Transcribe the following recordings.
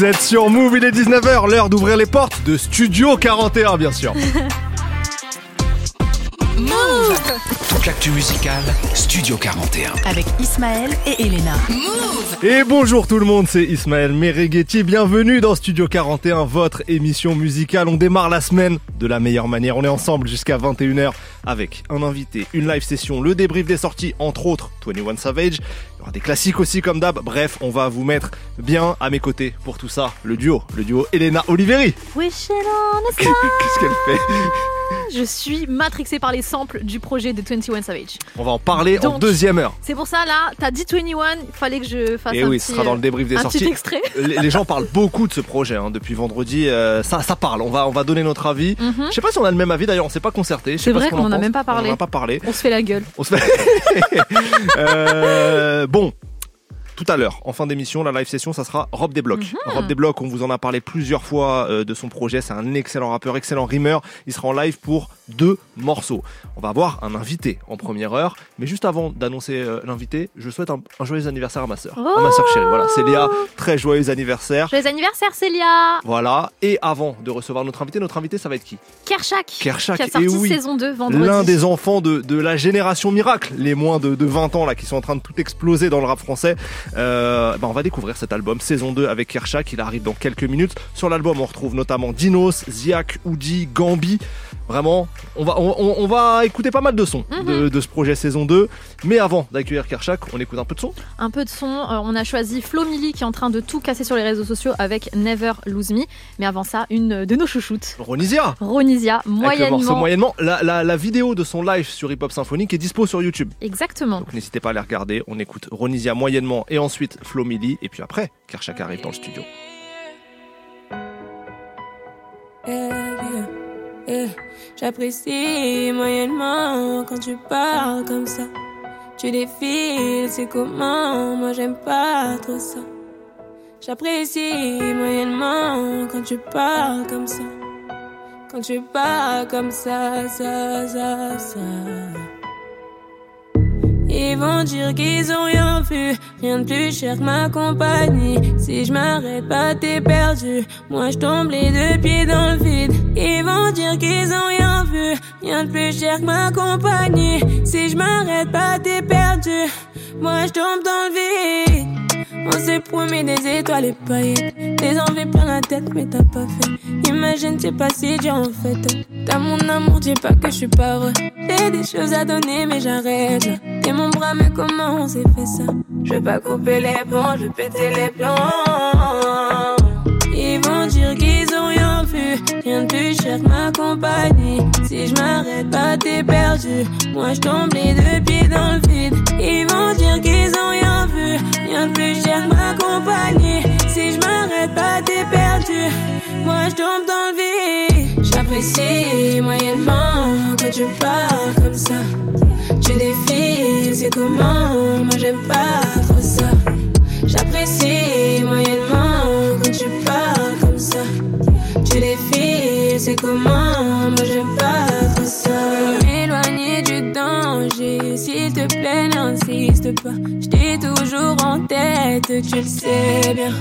Vous êtes sur Move, il est 19h, l'heure d'ouvrir les portes de Studio 41 bien sûr. Toute l'actu musicale, Studio 41. avec Ismaël et Elena. Et bonjour tout le monde, c'est Ismaël Merighetti, bienvenue dans Studio 41, votre émission musicale. On démarre la semaine de la meilleure manière, on est ensemble jusqu'à 21h avec un invité, une live session, le débrief des sorties, entre autres 21 Savage. Il y aura des classiques aussi comme d'hab, bref, on va vous mettre bien à mes côtés pour tout ça. Le duo, le duo Elena Oliveri. A. Qu'est-ce qu'elle fait Je suis matrixée par les samples du projet de 21 Savage. On va en parler en Donc, deuxième heure. C'est pour ça là, t'as dit 21, il fallait que je fasse Et un oui, petit, ce sera dans le débrief des un sorties. petit extrait. les les gens parlent beaucoup de ce projet hein, depuis vendredi. euh, ça, ça parle. On va, on va donner notre avis. Mhm. Je sais pas si on a le même avis. D'ailleurs, on s'est pas concerté. C'est vrai qu'on en a pense. même pas parlé. On en a pas parlé. On se fait la gueule. On se fait. Euh, bon. Tout à l'heure, en fin d'émission, la live session, ça sera Rob Desblocs. Mhm. Rob Desblocs, on vous en a parlé plusieurs fois euh, de son projet. C'est un excellent rappeur, excellent rimeur. Il sera en live pour deux morceaux. On va avoir un invité en première heure. Mais juste avant d'annoncer euh, l'invité, je souhaite un, un joyeux anniversaire à ma sœur. À ma sœur chérie. Voilà, c'est Léa. Très joyeux anniversaire. Joyeux anniversaire Célia Voilà. Et avant de recevoir notre invité, notre invité, ça va être qui? Kershak, Kershak, qui a sorti et oui. saison 2 vendredi. L'un des enfants de, de la génération miracle, les moins de, de 20 ans là, qui sont en train de tout exploser dans le rap français. Euh, bah, on va découvrir cet album, saison 2 avec Kershak, il arrive dans quelques minutes. Sur l'album, on retrouve notamment Dinos, Ziak, Oudi, Gambi. Vraiment, on va, on, va écouter pas mal de sons Mhm. de, de ce projet saison 2. Mais avant d'accueillir Kershak, on écoute un peu de son. Un peu de son. Euh, on a choisi Flo Milli qui est en train de tout casser sur les réseaux sociaux avec Never Lose Me. Mais avant ça, une de nos chouchoutes. Ronisia Ronisia, Avec le moyennement. morceau moyennement. La, la, la vidéo de son live sur Hip Hop Symphonique est dispo sur YouTube. Exactement. Donc n'hésitez pas à les regarder. On écoute Ronisia moyennement et ensuite Flo Milli. Et puis après, Kershak arrive dans le studio. Yeah, yeah, yeah. J'apprécie moyennement quand tu parles comme ça. Tu défiles, c'est comment Moi j'aime pas trop ça. J'apprécie moyennement quand tu parles comme ça. Quand tu parles comme ça, ça, ça, ça. Ils vont dire qu'ils ont rien vu, rien de plus cher que ma compagnie. Si je m'arrête pas, t'es perdu. Moi je tombe les deux pieds dans le vide. Ils vont dire qu'ils ont rien vu, rien de plus cher que ma compagnie. Si je m'arrête pas, t'es perdu. Moi je tombe dans le vide. On s'est promis des étoiles et paillettes. Des envies plein la tête, mais t'as pas fait. Imagine, c'est pas si dur en fait. T'as mon amour, dis pas que je suis pas vrai. J'ai des choses à donner, mais j'arrête. Mon bras, mais comment on s'est fait ça? Je vais pas couper les plans, je vais péter les plans. Ils vont dire qu'ils ont rien vu, de plus que ma compagnie. Si je m'arrête pas, t'es perdu. Moi je tombe les deux pieds dans le vide. Ils vont dire qu'ils ont rien vu, rien de plus cher que ma compagnie. Si je m'arrête pas, t'es perdu. Moi je tombe dans le vide. J'apprécie moyennement quand tu parles comme ça. Tu défiles, c'est comment? Moi j'aime pas trop ça. J'apprécie moyennement quand tu parles comme ça. Tu défiles, c'est comment? Moi j'aime pas trop ça. M'éloigner du danger, s'il te plaît, n'insiste pas. J't'ai toujours en tête, tu le sais bien.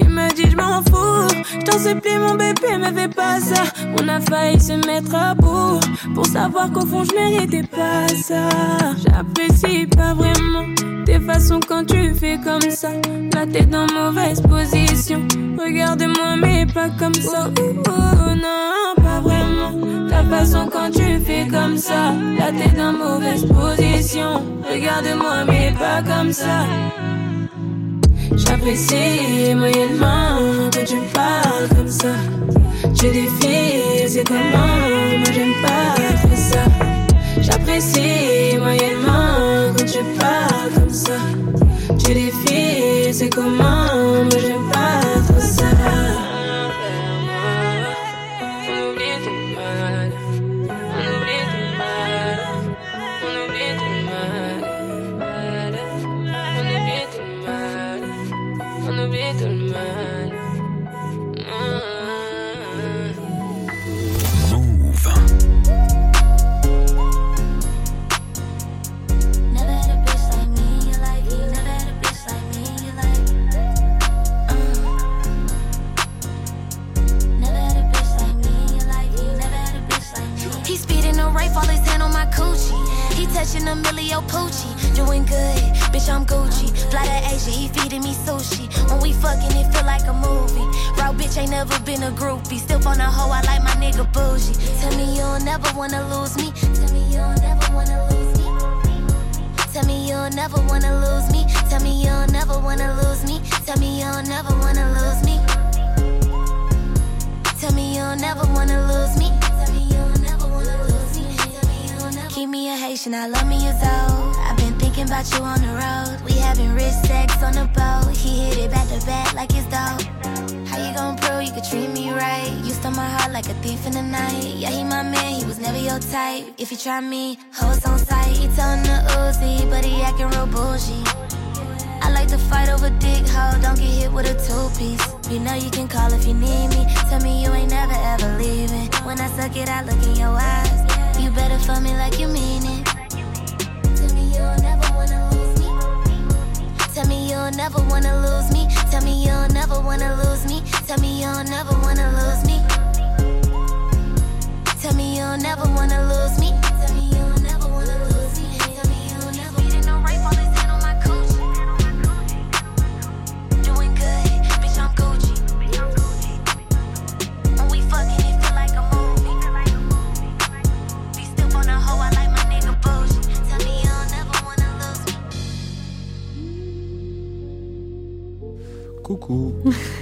Il me dit je m'en fous, je t'en supplie mon bébé me fais pas ça. On a failli se mettre à bout. Pour savoir qu'au fond je méritais pas ça. J'apprécie pas vraiment tes façons quand tu fais comme ça. La tête en mauvaise position. Regarde-moi mais pas comme ça. Oh, oh, non pas vraiment Ta façon quand tu fais comme ça. La tête en mauvaise position. Regarde-moi mais pas comme ça J'apprécie moyennement quand tu parles comme ça. Tu défiles, c'est comment Moi j'aime pas trop ça. J'apprécie moyennement quand tu parles comme ça. Tu défiles, c'est comment Moi j'aime millio poochie. Doing good, bitch, I'm Gucci. Fly to Asia, he feeding me sushi. When we fucking, it feel like a movie. Raw bitch ain't never been a groupie. Still on a hoe, I like my nigga bougie. Tell me you'll never wanna lose me. Tell me you'll never wanna lose me. Tell me you'll never wanna lose me. Tell me you'll never wanna lose me. Tell me you'll never wanna lose me. Tell me you'll never wanna lose me. Keep me a Haitian, I love me a though. I've been thinking about you on the road. We having rich sex on the boat. He hit it back to back like it's dope. How you gon' prove you could treat me right? You stole my heart like a thief in the night. Yeah, he my man, he was never your type. If you try me, hoes on sight. He telling the Uzi, but he acting real bougie. I like to fight over dick hoe, don't get hit with a two piece. You know you can call if you need me. Tell me you ain't never ever leaving. When I suck it, I look in your eyes. You better fuck me like you mean it. Tell me you'll never wanna lose me. Tell me you'll never wanna lose me. Tell me you'll never wanna lose me. Tell me you'll never wanna lose me. Tell me you'll never wanna lose me. Coucou.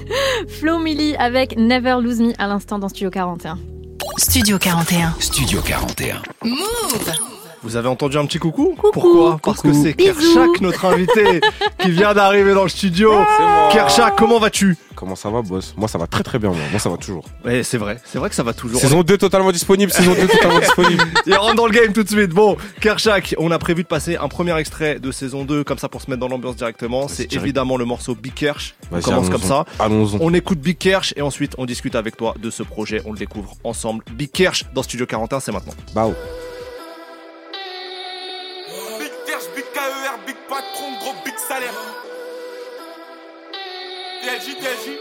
Flo Milli avec Never Lose Me à l'instant dans Studio 41. Studio 41. Studio 41. Vous avez entendu un petit coucou, Pourquoi Parce que c'est. Kershak, notre invité, qui vient d'arriver dans le studio. Kershak, comment vas-tu Comment ça va, boss Moi, ça va très très bien, moi. Moi, ça va toujours. Ouais, c'est vrai, c'est vrai que ça va toujours. Saison 2 totalement disponible, saison 2 totalement disponible. Il rentre dans le game tout de suite. Bon, Kershak, on a prévu de passer un premier extrait de saison 2, comme ça pour se mettre dans l'ambiance directement. C'est direct. évidemment le morceau Big Kersh. On commence comme ça. Allons-y. On écoute Big Kersh et ensuite on discute avec toi de ce projet. On le découvre ensemble. Big Kersh dans Studio 41, c'est maintenant. Bao. TLJ, TLJ.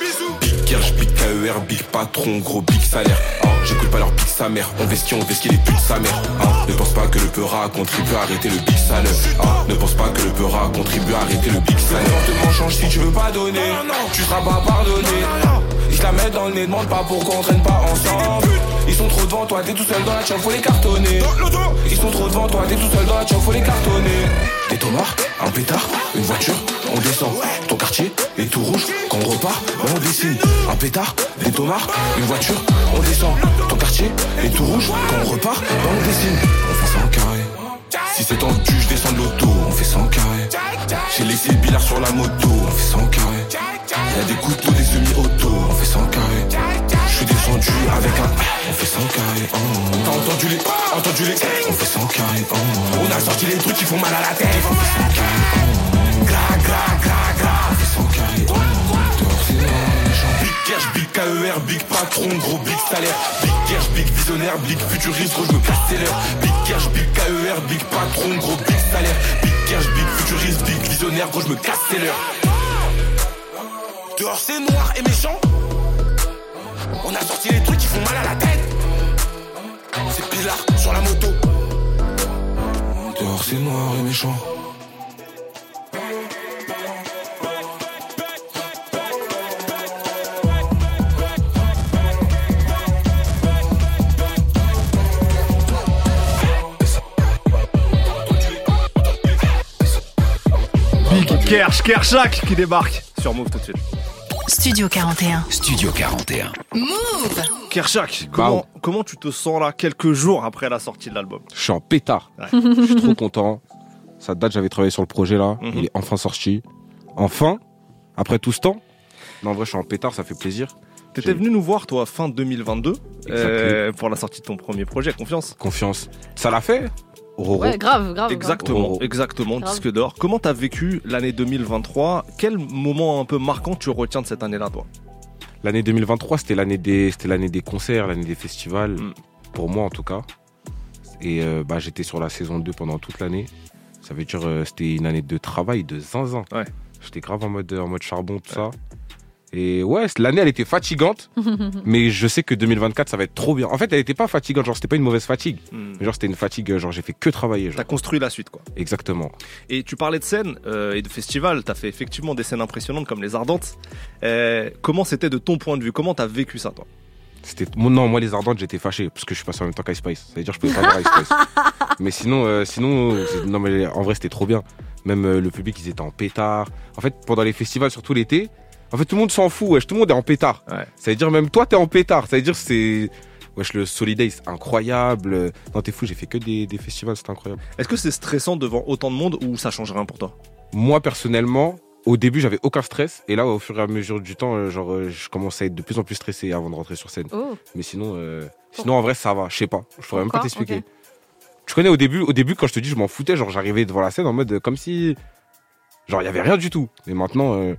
Bisous. Big Kersh, Big KER, Big Patron, gros Big Salaire. Ah, J'écoute pas leur Big sa mère. On vestit, on vestit les putes de sa mère. Ah, Ne pense pas que le peura contribue à arrêter le Big Salaire. Ah, Ne pense pas que le peura contribue à arrêter le Big Salaire. Comportement change si tu veux pas donner. Tu seras pas pardonné. Ils se la mettent dans le nez, demande pas pourquoi on traîne pas ensemble. Ils sont trop devant toi, t'es tout seul dans la chambre, faut les cartonner. Ils sont trop devant toi, t'es tout seul dans la chambre, faut les cartonner. Un pétard, une voiture, on descend. Ton quartier est tout rouge, quand on repart, on dessine. Un pétard, des tomards, une voiture, on descend. Ton quartier est tout rouge, quand on repart, on dessine. On fait ça en carré. Si c'est tendu, je descends de l'auto, on fait ça en carré. J'ai laissé le billard sur la moto, on fait ça en carré. Y'a des couteaux, des semi-auto, on fait ça en carré. Je suis descendu avec un. On fait ça en carré. oh. T'as entendu les. Entendu les. On fait ça en carré. oh. On a sorti les trucs qui font mal à la tête. On fait ça en carré. oh. Gra, gra, gra, gra. On fait ça en carré. oh. Big cash, big KER, big patron, gros big salaire. Big cash, big visionnaire, big futuriste, gros je me casse l'heure. Big cash, big KER, big patron, gros big salaire. Big cash, big futuriste, big visionnaire, gros je me casse l'heure. Dehors c'est noir et méchant. On a sorti les trucs qui font mal à la tête. C'est Pilar sur la moto. Dehors c'est noir et méchant. Big Kersh, Kershak qui débarque sur Move tout de suite. Studio 41. Studio 41. Kershak, comment, comment tu te sens là quelques jours après la sortie de l'album? Je suis en pétard. Ouais. Je suis trop content. Ça date, j'avais travaillé sur le projet là. Mhm. Il est enfin sorti. Enfin, après tout ce temps. Non, en vrai, je suis en pétard, ça fait plaisir. T'étais venu nous voir toi fin 2022 euh, pour la sortie de ton premier projet, Confiance. Confiance. Ça l'a fait? Roro. Ouais, grave, grave. Exactement, exactement, Grave. disque d'or. Comment t'as vécu l'année 2023 Quel moment un peu marquant tu retiens de cette année-là, toi? L'année 2023, c'était l'année des, c'était l'année des concerts, l'année des festivals, Mm. pour moi en tout cas. Et euh, bah, j'étais sur la saison 2 pendant toute l'année. Ça veut dire euh, c'était une année de travail, de zinzin. Ouais. J'étais grave en mode, en mode charbon, tout ça. Et ouais, l'année, elle était fatigante, mais je sais que 2024, ça va être trop bien. En fait, elle était pas fatigante, genre, c'était pas une mauvaise fatigue. Hmm. Genre, c'était une fatigue, genre, j'ai fait que travailler. T'as construit la suite, quoi. Exactement. Et tu parlais de scènes euh, et de festivals. T'as fait effectivement des scènes impressionnantes comme les Ardentes. Euh, comment c'était de ton point de vue? Comment t'as vécu ça, toi? C'était non, moi les ardentes, j'étais fâché parce que je suis passé en même temps qu'Ice Spice. C'est-à-dire je pouvais pas voir Ice Spice. mais sinon euh, sinon c'est- non mais en vrai c'était trop bien. Même euh, le public ils étaient en pétard. En fait, pendant les festivals surtout l'été, en fait tout le monde s'en fout, wesh, tout le monde est en pétard. Ouais. Ça veut dire même toi t'es en pétard, ça veut dire c'est wesh le Soliday c'est incroyable. Non, t'es fou, j'ai fait que des, des festivals, c'était incroyable. Est-ce que c'est stressant devant autant de monde ou ça change rien pour toi? Moi personnellement, au début, j'avais aucun stress et là au fur et à mesure du temps, euh, genre euh, je commençais à être de plus en plus stressé avant de rentrer sur scène. Oh, Mais sinon, euh, sinon en vrai, ça va. Je sais pas. Je pourrais même pas t'expliquer. Ok. Tu connais au début, au début quand je te dis je m'en foutais, genre j'arrivais devant la scène en mode comme si, genre il y avait rien du tout. Mais maintenant, euh,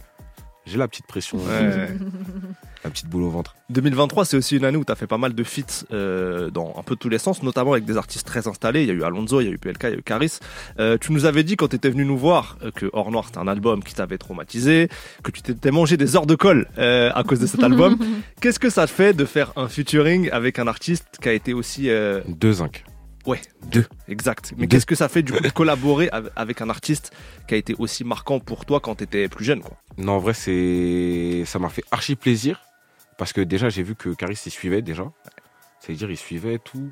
j'ai la petite pression, euh, la petite boule au ventre. 2023, c'est aussi une année où tu as fait pas mal de feats euh, dans un peu tous les sens, notamment avec des artistes très installés. Il y a eu Alonso, il y a eu PLK, il y a eu Caris. Euh, tu nous avais dit quand tu étais venu nous voir euh, que Hors Noir, c'était un album qui t'avait traumatisé, que tu t'étais mangé des heures de colle euh, à cause de cet album. Qu'est-ce que ça te fait de faire un featuring avec un artiste qui a été aussi... euh, Deux zinc. Ouais, Deux. exact. Mais qu'est-ce que ça fait du coup de collaborer av- avec un artiste qui a été aussi marquant pour toi quand tu étais plus jeune quoi? Non, en vrai, c'est, ça m'a fait archi plaisir parce que déjà j'ai vu que Caris il suivait déjà. C'est-à-dire il suivait tout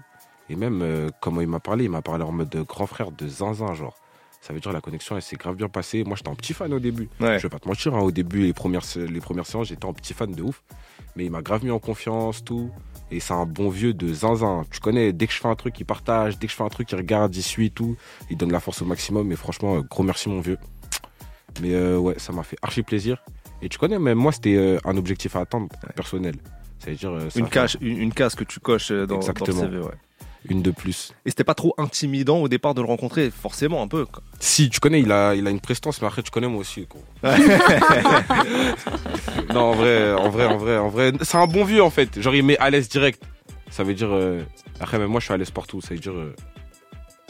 et même euh, comment il m'a parlé, il m'a parlé en mode grand frère de zinzin genre. Ça veut dire la connexion elle s'est grave bien passée. Moi j'étais un petit fan au début. Ouais. Je vais pas te mentir, hein, au début, les premières, les premières séances, j'étais un petit fan de ouf. Mais il m'a grave mis en confiance, tout. Et c'est un bon vieux de zinzin. Tu connais, dès que je fais un truc, il partage. Dès que je fais un truc, il regarde, il suit, tout. Il donne la force au maximum. Et franchement, euh, gros merci, mon vieux. Mais euh, ouais, ça m'a fait archi plaisir. Et tu connais, même moi, c'était euh, un objectif à atteindre, personnel. Ça veut dire. ça une, une, une case que tu coches dans, dans le Exactement. CV. Ouais. Une de plus. Et c'était pas trop intimidant au départ de le rencontrer, forcément un peu. quoi. Si, tu connais, il a, il a une prestance, mais après, tu connais moi aussi. Quoi. non, en vrai, en vrai, en vrai, en vrai, c'est un bon vieux en fait. Genre, il met à l'aise direct. Ça veut dire. euh, Après, même moi, je suis à l'aise partout. Ça veut dire. euh,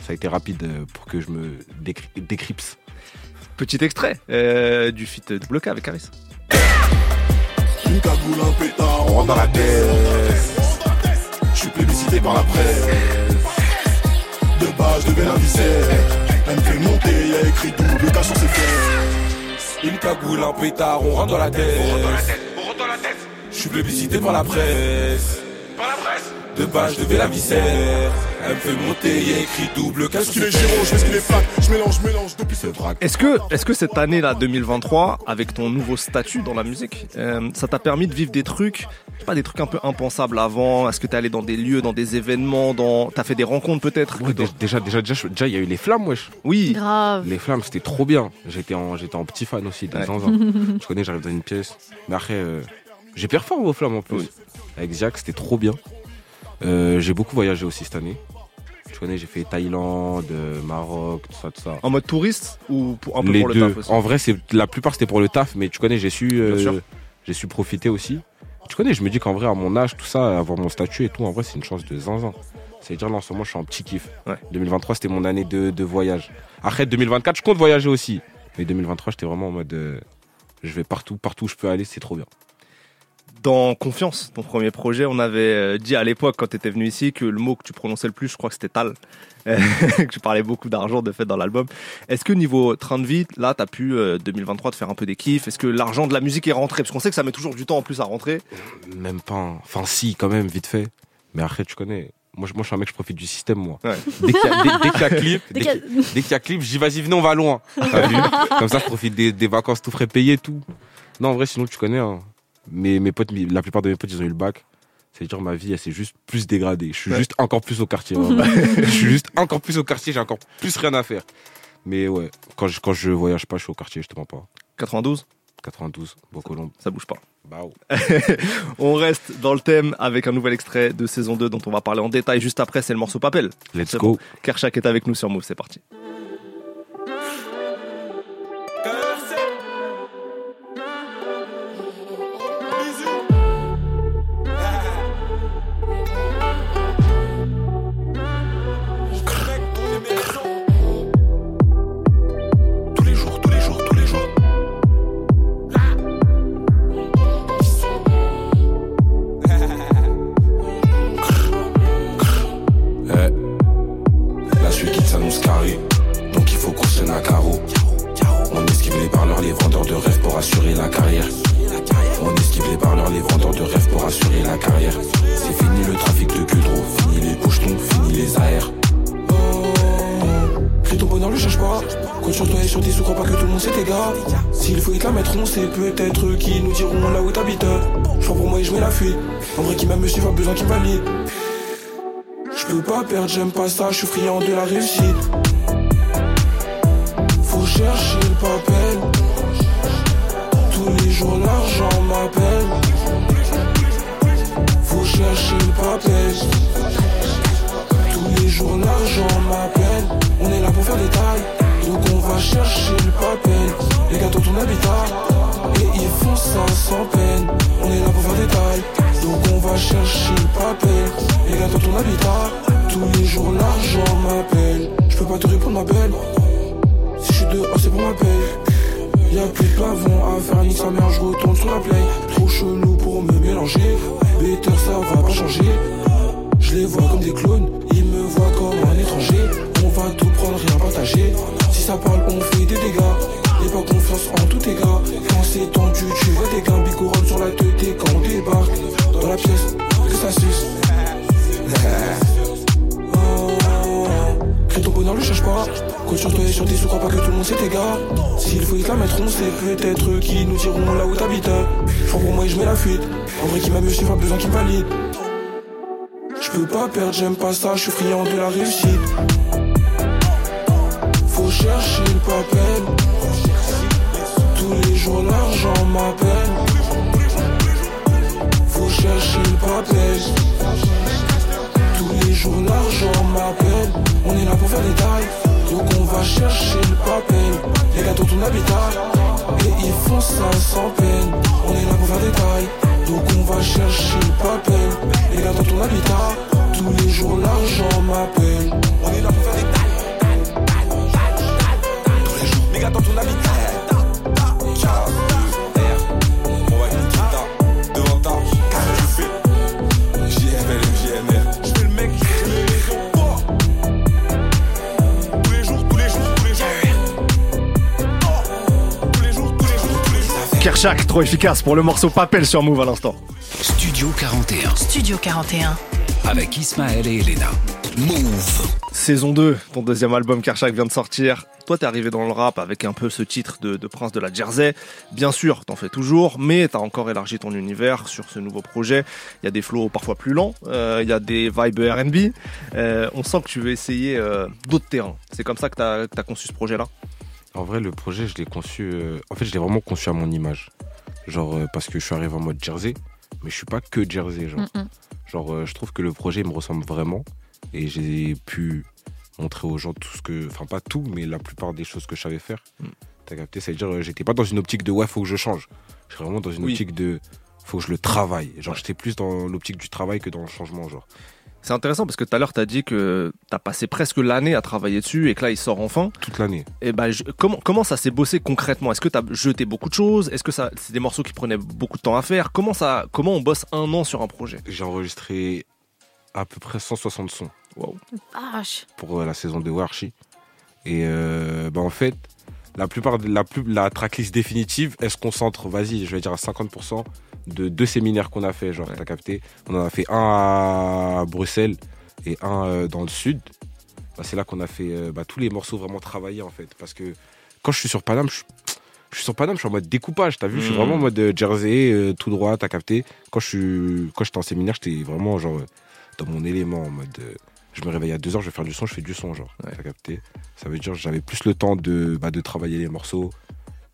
Ça a été rapide euh, pour que je me décry- décrypse. Petit extrait euh, du feat double K avec Caris. Une cagoule, un pétard, on rentre dans la tête. Je suis plébiscité par la presse. De bas, je devais la. Elle me fait monter, y'a écrit double K sur ses fesses. Une cagoule, un pétard, on rentre dans la tête. Je suis plébiscité par la presse. De bas, je devais la viscère. Elle me fait monter, y'a écrit double fesses. je fais ce qu'il. Je mélange, mélange depuis ce drac. Est-ce que, est que cette année-là, 2023, avec ton nouveau statut dans la musique, euh, ça t'a permis de vivre des trucs, je sais pas des trucs un peu impensables avant? Est-ce que t'es allé dans des lieux, dans des événements, dans... t'as fait des rencontres peut-être Ouais, déjà, déjà, déjà, je- déjà, il y a eu les flammes, wesh. Oui, grave. Les flammes, c'était trop bien. J'étais en, j'étais en petit fan aussi, des Ouais. tu connais, j'arrive dans une pièce. Mais après, euh, j'ai performé aux flammes en plus. Oui. Avec Ziak, c'était trop bien. Euh, j'ai beaucoup voyagé aussi cette année. Tu connais, j'ai fait Thaïlande, euh, Maroc, tout ça, tout ça. en mode touriste ou pour, un peu les pour le deux. taf aussi En vrai, c'est la plupart c'était pour le taf, mais tu connais, j'ai su, euh, j'ai su profiter aussi. Tu connais, je me dis qu'en vrai, à mon âge, tout ça, avoir mon statut et tout, en vrai, c'est une chance de zinzin. C'est-à-dire, là, en ce moment, je suis en petit kiff. Ouais. 2023, c'était mon année de, de voyage. Après, 2024, je compte voyager aussi. Mais 2023, j'étais vraiment en mode, euh, je vais partout, partout où je peux aller, c'est trop bien. Dans Confiance, ton premier projet, on avait euh, dit à l'époque, quand tu étais venu ici, que le mot que tu prononçais le plus, je crois que c'était tal. Euh, que tu parlais beaucoup d'argent, de fait, dans l'album. Est-ce que niveau train de vie, là, tu as pu, euh, 2023, te faire un peu des kiffs? Est-ce que l'argent de la musique est rentré? Parce qu'on sait que ça met toujours du temps en plus à rentrer. Même pas. hein. Enfin, si, quand même, vite fait. Mais après, tu connais. Moi, je, moi, je suis un mec, je profite du système, moi. Ouais. Dès qu'il y, a- dès- dès qu'il y a clip, Dès dès qu'il y a- y clip, je dis vas-y, venez, on va loin. Vu? Comme ça, je profite des, des vacances tout frais payés, tout. Non, en vrai, sinon, tu connais. hein. Mes, mes potes, la plupart de mes potes, ils ont eu le bac. C'est-à-dire, ma vie, elle s'est juste plus dégradée. Je suis Ouais. juste encore plus au quartier. je suis juste encore plus au quartier, j'ai encore plus rien à faire. Mais ouais, quand je, quand je voyage pas, je suis au quartier, je te mens pas. 92, 92, Bocolombe. ça bouge pas. Bah, oh. On reste dans le thème avec un nouvel extrait de saison 2 dont on va parler en détail juste après, c'est le morceau Papel. let's go. Kershak est avec nous sur Move, c'est parti. J'aime pas ça, je suis friand de la réussite. Faut chercher le papel. Tous les jours, l'argent m'appelle. Faut chercher le papel. Tous les jours, l'argent m'appelle. On est là pour faire des tailles. Donc on va chercher le papel. Les dans ton habitat. Et ils font ça sans peine. On est là pour faire des tailles. Donc on va chercher le papel. Les dans ton habitat. Tous les jours l'argent m'appelle. Je peux pas te répondre ma belle. Si je suis dehors c'est pour ma paye. Y'a plus de plafond à faire ni sa mère, je retourne sur la play. Trop chelou pour me mélanger. Better ça va pas changer. Je les vois comme des clones, ils me voient comme un étranger. On va tout prendre, rien partager. Si ça parle, on fait des dégâts. N'aie pas confiance en tous tes gars. Quand c'est tendu, tu vois des gains bicorolles sur la tête quand on débarque dans la pièce, que ça suce. Bonheur, le cherche pas. Compte sur toi et sur tes sous, crois pas que tout le monde c'est tes gars. S'il faut, ils te la mettront, c'est peut-être eux qui nous diront là où t'habites. Prends pour moi et je mets la fuite. En vrai, qui m'a mieux, pas besoin qu'il me valide. Je peux pas perdre, j'aime pas ça, je suis friand de la réussite. Faut chercher le papel. Tous les jours l'argent m'appelle. Chercher le papel. Les gars dans ton habitat. Et ils font ça sans peine. On est là pour faire des tailles. Donc on va chercher le papel. Les gars dans ton habitat. Tous les jours l'argent m'appelle. On est là pour faire des tailles. Tous les jours, les gars dans ton habitat. Kershak, trop efficace pour le morceau Papel sur Move à l'instant. Studio 41 Studio 41. avec Ismaël et Elena. Move. Saison 2, ton deuxième album Kershak vient de sortir. Toi, t'es arrivé dans le rap avec un peu ce titre de, de Prince de la Jersey. Bien sûr, t'en fais toujours, mais t'as encore élargi ton univers sur ce nouveau projet. Il y a des flows parfois plus lents, euh, il y a des vibes R&B. Euh, on sent que tu veux essayer euh, d'autres terrains. C'est comme ça que t'as as conçu ce projet-là? En vrai, le projet, je l'ai conçu. euh, En fait, je l'ai vraiment conçu à mon image. Genre, euh, parce que je suis arrivé en mode Jersey, mais je suis pas que Jersey. Genre, Mm, mm. genre euh, je trouve que le projet me ressemble vraiment. Et j'ai pu montrer aux gens tout ce que. Enfin, pas tout, mais la plupart des choses que je savais faire. Mm. T'as capté? C'est-à-dire, euh, j'étais pas dans une optique de ouais, faut que je change. J'étais vraiment dans une Oui. optique de faut que je le travaille. Genre, j'étais plus dans l'optique du travail que dans le changement. Genre, C'est intéressant parce que tout à l'heure, t'as dit que t'as passé presque l'année à travailler dessus et que là, il sort enfin. toute l'année. Et ben, je- comment, comment ça s'est bossé concrètement? Est-ce que t'as jeté beaucoup de choses? Est-ce que ça, c'est des morceaux qui prenaient beaucoup de temps à faire? Comment ça, comment on bosse un an sur un projet? J'ai enregistré à peu près 160 sons. Vache. pour euh, la saison de Warshi. Et euh, bah, en fait, la plupart de la, plus, la tracklist définitive, elle se concentre, vas-y, je vais dire à 50% de deux séminaires qu'on a fait. Genre, t'as capté? On en a fait un à Bruxelles et un euh, dans le sud. Bah, c'est là qu'on a fait euh, bah, tous les morceaux vraiment travaillés en fait. Parce que quand je suis sur Paname, je, je suis sur Paname, je suis en mode découpage. T'as vu? Je suis Mhm. vraiment en mode euh, Jersey, euh, tout droit, t'as capté? Quand je suis quand j'étais en séminaire, j'étais vraiment genre dans mon élément en mode. euh, je me réveille à 2h, je vais faire du son, je fais du son, genre. Ouais. T'as capté? Ça veut dire que j'avais plus le temps de, bah, de travailler les morceaux,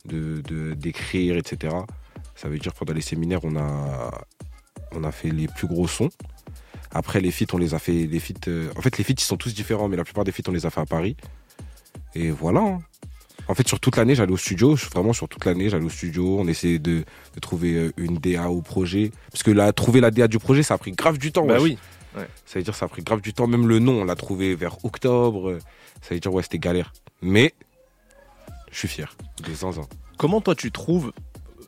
de de- d'écrire, etc. Ça veut dire que pendant les séminaires, on a, on a fait les plus gros sons. Après, les feats, on les a fait. Les feats, euh, En fait, les feats, ils sont tous différents, mais la plupart des feats, on les a fait à Paris. Et voilà. hein. En fait, sur toute l'année, j'allais au studio. Vraiment, sur toute l'année, j'allais au studio. On essayait de, de trouver euh, une DA au projet. Parce que là, trouver la DA du projet, ça a pris grave du temps. Bah wesh. oui. Ça veut dire que ça a pris grave du temps. Même le nom, on l'a trouvé vers octobre. Ça veut dire, ouais, c'était galère. Mais je suis fier de Zanzan. Comment toi tu trouves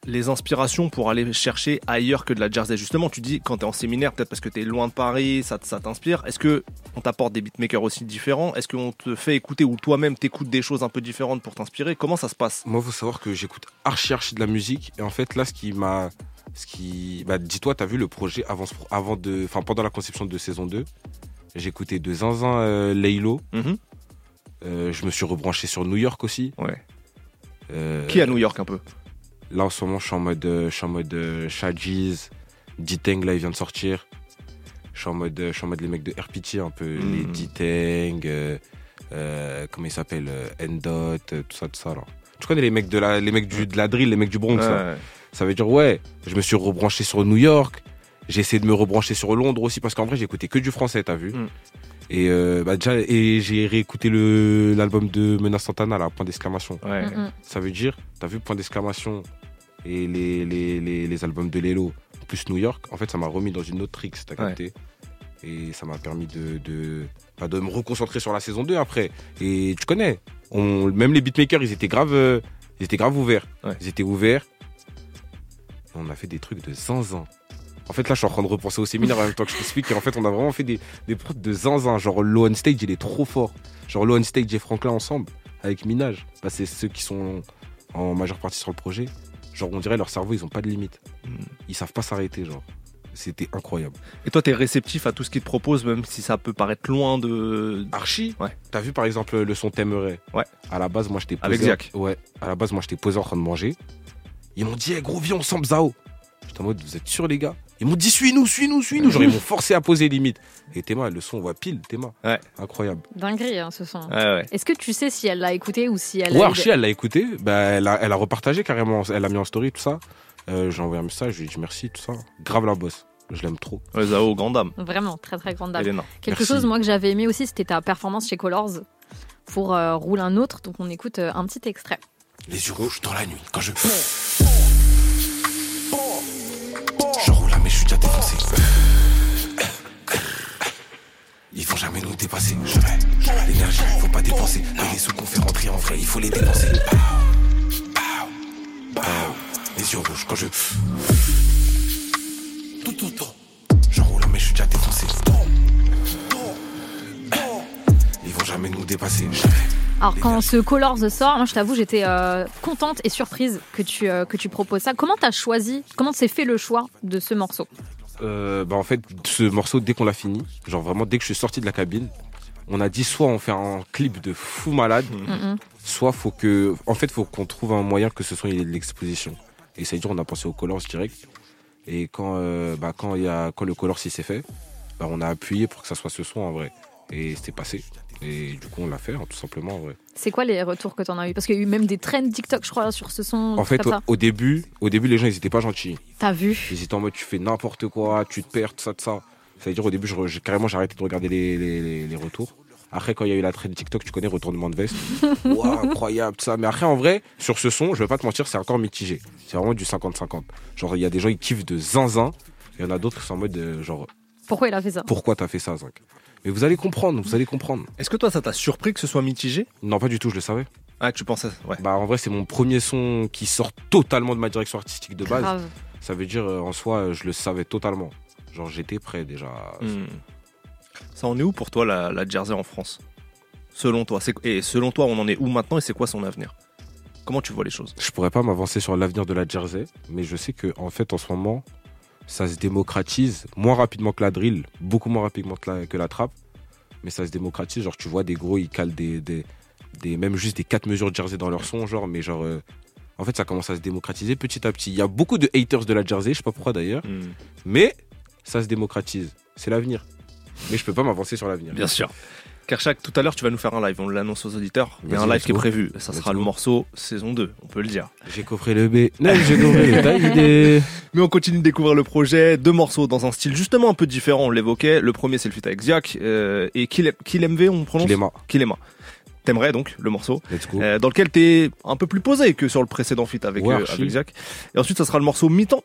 les inspirations pour aller chercher ailleurs que de la Jersey? Justement, tu dis quand tu es en séminaire, peut-être parce que tu es loin de Paris, ça, ça t'inspire. Est-ce que on t'apporte des beatmakers aussi différents? Est-ce qu'on te fait écouter ou toi-même t'écoutes des choses un peu différentes pour t'inspirer? Comment ça se passe? Moi, faut savoir que j'écoute archi archi de la musique. Et en fait, là, ce qui m'a. Ce qui. Bah, dis-toi, t'as vu le projet avant, avant de. Enfin, pendant la conception de saison 2. J'écoutais de Zinzin euh, Laylo. Mhm. Euh, je me suis rebranché sur New York aussi. Ouais. Euh, Qui à New York un peu? Là, en ce moment, je suis en mode, euh, je suis en mode là, il vient de sortir. Je suis en mode, je suis en mode les mecs de RPT, un peu, Mhm. les D-Tang, euh, comment ils s'appellent, euh, Endot, tout ça, tout ça, là. Tu connais les mecs de la, les mecs du, de la drill, les mecs du Bronx. Ouais. Ça veut dire, ouais, je me suis rebranché sur New York. J'ai essayé de me rebrancher sur Londres aussi, parce qu'en vrai, j'écoutais que du français, t'as vu. Mm. Et, euh, bah, déjà, et j'ai réécouté le, l'album de Menace Santana, là, point d'exclamation. Ouais. Mm. Ça veut dire, t'as vu point d'exclamation et les, les, les, les albums de Lelo, plus New York, en fait, ça m'a remis dans une autre tricks, t'as Ouais. capté. Et ça m'a permis de, de, bah, de me reconcentrer sur la saison 2 après. Et tu connais, on, même les beatmakers, ils étaient grave, euh, ils étaient grave ouverts. Ouais. Ils étaient ouverts. On a fait des trucs de zinzin. En fait, là, je suis en train de repenser au séminaire en même temps que je t'explique. Et en fait, on a vraiment fait des, des prods de zinzin. Genre, Low on Stage, il est trop fort. Genre, Low on Stage et Franklin ensemble, avec Minage. Bah, c'est ceux qui sont en majeure partie sur le projet. Genre, on dirait leur cerveau, ils ont pas de limite. Mm. Ils savent pas s'arrêter, genre. C'était incroyable. Et toi, t'es réceptif à tout ce qu'ils te proposent, même si ça peut paraître loin de. Archi Ouais. T'as vu, par exemple, le son T'aimerais Ouais. À la base, moi, j'étais posé. Avec Ziak. Ouais. À la base, moi, j'étais posé en train de manger. Ils m'ont dit, hey, gros, viens, on s'en Zao. J'étais en mode, vous êtes sûrs, les gars? Ils m'ont dit, suis-nous, suis-nous, suis-nous. Genre, ils m'ont forcé à poser limite. Et Théma, le son, on voit pile, Théma. Ouais. Incroyable. Dinguerie, hein, ce son. Ouais, ouais. Est-ce que tu sais si elle l'a écouté ou si elle Ouais, a. Archie, elle l'a écouté. Bah, elle, a, elle a repartagé carrément. Elle a mis en story, tout ça. Euh, J'ai envoyé un message, je lui ai dit merci, tout ça. Grave la bosse. Je l'aime trop. Ouais, Zao, grande dame. Vraiment, très très grande dame. Elena. Quelque Merci. chose, moi, que j'avais aimé aussi, c'était ta performance chez Colors pour euh, Roule un autre. Donc, on écoute euh, un petit extrait. Les yeux rouges dans la nuit quand je. Je roule là, mais je suis déjà défoncé. Ils vont jamais nous dépasser. Je vais, l'énergie, faut pas dépenser. Que les sous qu'on fait rentrer en vrai, il faut les dépenser. Les yeux rouges quand je. Tout, tout, tout. Là, mais je suis déjà défoncé. Ils vont jamais nous dépasser. Je vais. Alors, quand ce Colors sort, moi, je t'avoue, j'étais euh, contente et surprise que tu, euh, que tu proposes ça. Comment t'as choisi Comment s'est fait le choix de ce morceau? Euh, bah en fait, ce morceau, dès qu'on l'a fini, genre vraiment dès que je suis sorti de la cabine, on a dit soit on fait un clip de fou malade, Mm, soit faut que, en fait, faut qu'on trouve un moyen que ce soit de l'exposition. Et ça veut dire on a pensé au Colors direct. Et quand, bah quand il y a, quand le Colors s'est fait, bah on a appuyé pour que ça soit ce son en vrai. Et c'était passé. Et du coup on l'a fait, hein, tout simplement en. C'est quoi les retours que t'en as eu? Parce qu'il y a eu même des trends TikTok, je crois, sur ce son. En fait, au, début, au début les gens ils étaient pas gentils. T'as vu? Ils étaient en mode tu fais n'importe quoi, tu te perds, tout ça, tout ça. Ça veut dire au début, je, carrément j'ai arrêté de regarder les, les, les- les retours. Après, quand il y a eu la trend TikTok, tu connais retournement de veste. Waouh, incroyable, tout ça. Mais après, en vrai, sur ce son, je vais pas te mentir, c'est encore mitigé. C'est vraiment du 50-50. Genre, il y a des gens qui kiffent de zinzin. Il y en a d'autres qui sont en mode, euh, genre, Pourquoi il a fait ça? pourquoi t'as fait ça, Zinc? Mais vous allez comprendre, vous allez comprendre. Est-ce que toi, ça t'a surpris que ce soit mitigé? Non, pas du tout, je le savais. Ah, tu pensais Ouais. Bah, en vrai, c'est mon premier son qui sort totalement de ma direction artistique de base. Grave. Ça veut dire, euh, en soi, euh, je le savais totalement. Genre, j'étais prêt déjà. Hmm. Ça en est où pour toi la, la Jersey en France? Selon toi. c'est- Et selon toi, on en est où maintenant et c'est quoi son avenir? Comment tu vois les choses? Je pourrais pas m'avancer sur l'avenir de la Jersey, mais je sais que en fait en ce moment, ça se démocratise moins rapidement que la drill, beaucoup moins rapidement que la, que la trap, mais ça se démocratise. Genre tu vois des gros, ils calent des, des, des même juste des quatre mesures de Jersey dans leur son, genre, mais genre euh, en fait ça commence à se démocratiser petit à petit. Il y a beaucoup de haters de la Jersey, je sais pas pourquoi d'ailleurs, Hmm. mais ça se démocratise. C'est l'avenir. Mais je peux pas m'avancer sur l'avenir. Bien sûr. Kershak, tout à l'heure, tu vas nous faire un live. On l'annonce aux auditeurs. Il y a un live qui est prévu. Ça sera le morceau saison 2, on peut le dire. J'ai coffré le B. Non, j'ai coffré le taille idée. Mais on continue de découvrir le projet. Deux morceaux dans un style justement un peu différent, on l'évoquait. Le premier, c'est le feat avec Ziak. euh, et Killemv, on prononce Kilema. Kilema. T'aimerais donc le morceau. Let's go. euh, dans lequel t'es un peu plus posé que sur le précédent feat avec, Ouais, euh, archi. avec Ziak. Et ensuite, ça sera le morceau mi-temps.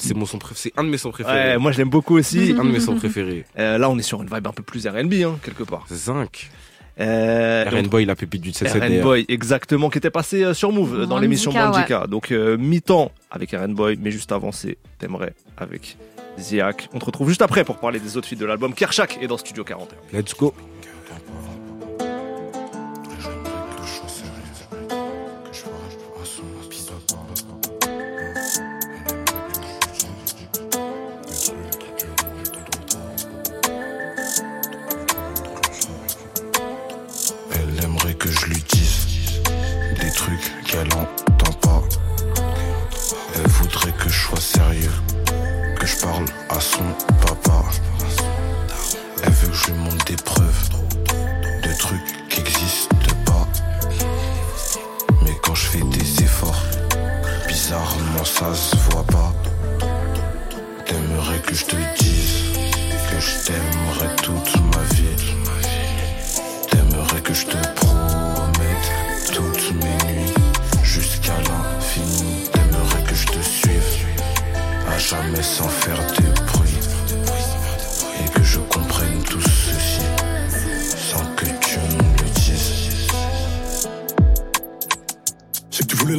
C'est mon son c'est un de mes sons préférés. Ouais, moi je l'aime beaucoup aussi. un de mes sons préférés. Euh, là, on est sur une vibe un peu plus R&B, hein, quelque part. Zinc. Euh, RN Boy, la pépite du 7 RN Boy, exactement, qui était passé euh, sur Move euh, dans l'émission Bandika, Bandika. Donc euh, mi-temps avec RN Boy, mais juste avant c'est T'aimerais avec Ziak. On te retrouve juste après pour parler des autres feats de l'album. Kershak est dans Studio 41. Let's go.